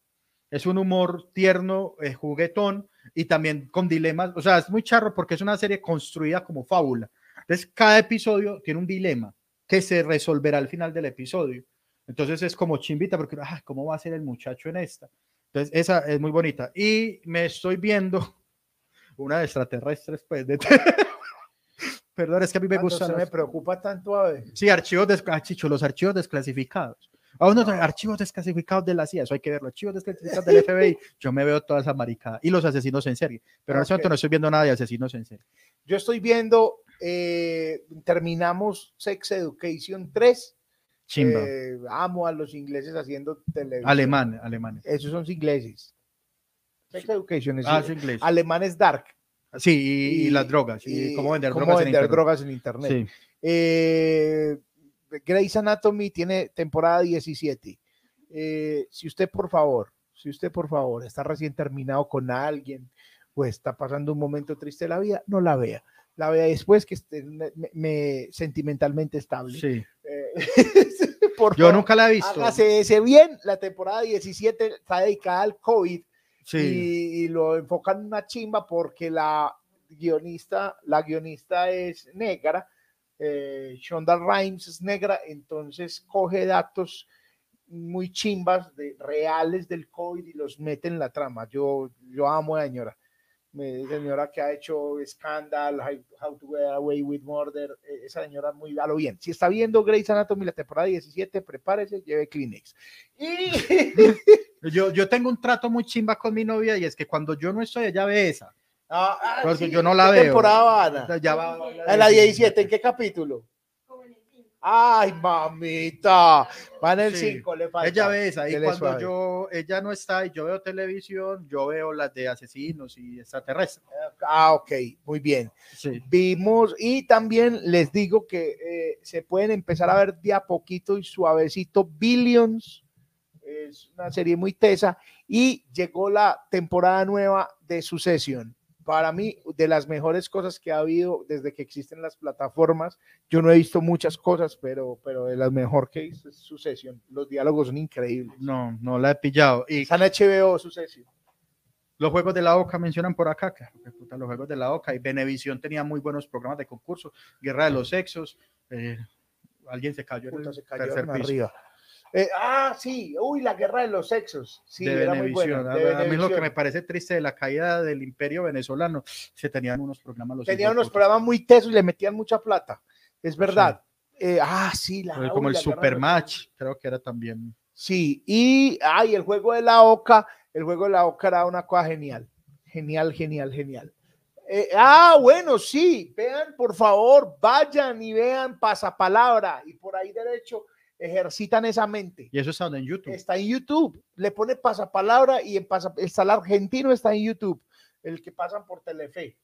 Es un humor tierno, eh, juguetón y también con dilemas. O sea, es muy charro porque es una serie construida como fábula. Entonces, cada episodio tiene un dilema que se resolverá al final del episodio. Entonces, es como chimbita porque, ah, ¿cómo va a ser el muchacho en esta? Entonces, esa es muy bonita. Y me estoy viendo <laughs> una de extraterrestres, pues, de... <laughs> Perdón, es que a mí me gusta. se me preocupa tanto a ver. Sí, archivos, des... ah, Chicho, los archivos desclasificados. A unos archivos desclasificados de la CIA, eso hay que verlo. Archivos desclasificados del FBI, <laughs> yo me veo toda esa maricada. Y los asesinos en serie. Pero en este momento no estoy viendo nada de asesinos en serie. Yo estoy viendo, eh, terminamos Sex Education 3. Chimba. Eh, amo a los ingleses haciendo televisión. Alemán, alemán. Esos son ingleses. Sex Education es Ah, es inglés. alemán es dark. Sí, y, y las drogas. Y, y cómo vender cómo drogas en vender internet. drogas en internet. Sí. Eh, Grey's Anatomy tiene temporada 17. Eh, si usted, por favor, si usted, por favor, está recién terminado con alguien o está pasando un momento triste de la vida, no la vea. La vea después que esté me- me- sentimentalmente estable. sí. Eh, <laughs> por Yo favor, nunca la he visto. Hágase ese bien. La temporada 17 está dedicada al COVID Sí. y, y lo enfocan en una chimba porque la guionista, la guionista es negra, eh, Shonda Rhimes es negra, entonces coge datos muy chimbas de, reales del COVID y los mete en la trama. Yo, yo amo a la señora. Señora que ha hecho Scandal, How, to Get Away with Murder, eh, esa señora muy a lo bien. Si está viendo Grey's Anatomy la temporada 17, prepárese, lleve Kleenex. Y <laughs> Yo, yo tengo un trato muy chimba con mi novia y es que cuando yo no estoy, ella ve esa. Ah, ah, Porque sí, yo no la ¿qué veo. temporada van a? Ya va, En la 17, ¿en qué capítulo? Ay, mamita. Van el Sí, 5, le falta. Ella ve esa y Dele cuando suave. yo, ella no está y yo veo televisión, yo veo las de asesinos y extraterrestres. Ah, ok, muy bien. Sí. Vimos y también les digo que eh, se pueden empezar a ver de a poquito y suavecito Billions. Es una serie muy tesa y llegó la temporada nueva de Succession. Para mí, de las mejores cosas que ha habido desde que existen las plataformas. Yo no he visto muchas cosas, pero, pero de las mejor que visto es Succession. Los diálogos son increíbles. No, no la he pillado. Y en HBO Succession. los juegos de la OCA mencionan por acá, claro, que puta, los juegos de la OCA y Benevisión tenía muy buenos programas de concurso, Guerra de los Sexos, eh, alguien se cayó en el se tercer cayeron piso. arriba. Eh, ah, sí, uy, la guerra de los sexos. Sí, de era muy buena. A- de a, mí lo que me parece triste de la caída del imperio venezolano, se tenían unos programas los Tenían unos programas muy tesos y le metían mucha plata. Es verdad. Eh, ah, sí, la, como el Supermatch, creo que era también. Sí, y ay, el juego de la Oca, el juego de la Oca era una cosa genial. Genial, genial, genial. Eh, ah, bueno, sí, vean, por favor, vayan y vean pasapalabra y por ahí derecho ejercitan esa mente. Y eso está en YouTube. Está en YouTube, le pone pasapalabra y en pasa, está el argentino está en YouTube, el que pasan por Telefe.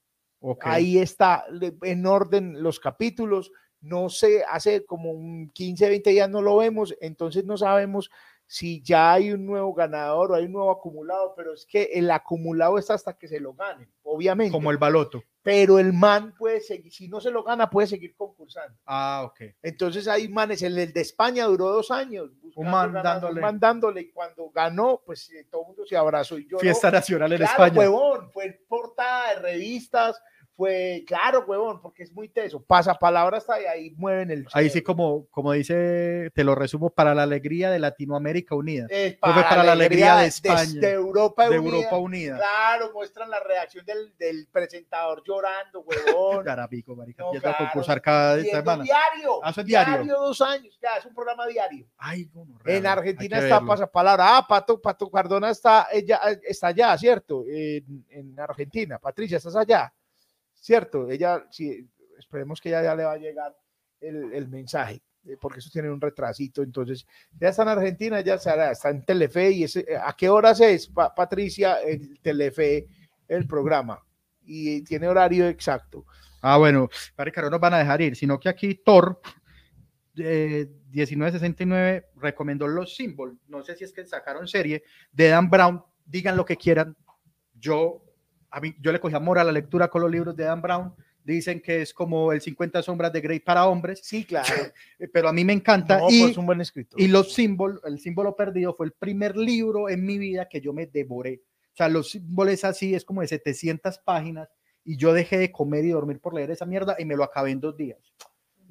Ahí está en orden los capítulos. No sé, hace como un 15, 20 días no lo vemos, entonces no sabemos si ya hay un nuevo ganador o hay un nuevo acumulado, pero es que el acumulado está hasta que se lo ganen, obviamente. Como el baloto. Pero el man puede seguir, si no se lo gana, puede seguir concursando. Ah, ok. Entonces hay manes, el, el de España duró dos años. buscando man ganar, dándole. un man dándole, y cuando ganó, pues eh, todo el mundo se abrazó. Y yo no- Fiesta nacional en Claro, España. huevón, fue portada de revistas, fue, claro, huevón, porque es muy teso. Pasa palabra hasta ahí, ahí mueven el. Ahí sí, como, como dice, te lo resumo, para la alegría de Latinoamérica Unida. Es para la alegría de España, De, Europa de Unida. Europa Unida. Claro, muestran la reacción del, del presentador llorando, huevón. <laughs> Carapico, marica. No, empieza a claro, concursar cada Y es semana. diario. Ah, es diario. dos años, ya, es un programa diario. Ay, no, En Argentina está pasapalabra. Ah, Pato, Pato Cardona está, ella, está allá, ¿cierto? En, en Argentina. Patricia, ¿estás allá? ¿Cierto? Ella, sí, esperemos que ya, ya le va a llegar el, el mensaje, eh, porque eso tiene un retrasito. Entonces, ya está en Argentina, ya está, está en Telefe. y ese, ¿A qué horas es, Pa- Patricia, el Telefe, el programa? Y tiene horario exacto. Ah, bueno, marica, no nos van a dejar ir, sino que aquí Thor eh, 1969 recomendó los Symbols. No sé si es que sacaron serie de Dan Brown. Digan lo que quieran. Yo, a mí, yo le cogí amor a la lectura con los libros de Dan Brown. Dicen que es como el 50 sombras de Grey para hombres, Sí, claro. <laughs> pero a mí me encanta. No, y, pues un buen escritor. y los símbolos, el símbolo perdido fue el primer libro en mi vida que yo me devoré. O sea, los símbolos así, es como de 700 páginas y yo dejé de comer y dormir por leer esa mierda y me lo acabé en dos días.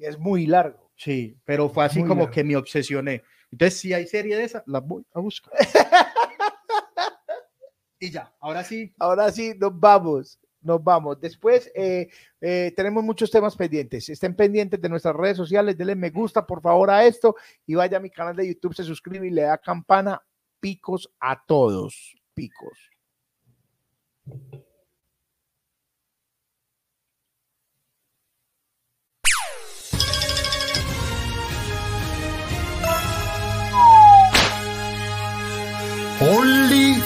es muy largo. Sí, pero fue así Muy como largo. que me obsesioné. Entonces, si hay serie de esa, la voy a buscar. <laughs> Y ya, ahora sí. Ahora sí, nos vamos. Nos vamos. Después eh, eh, tenemos muchos temas pendientes. Estén pendientes de nuestras redes sociales. Denle me gusta, por favor, a esto. Y vaya a mi canal de YouTube, se suscribe y le da campana. Picos a todos. Picos. Only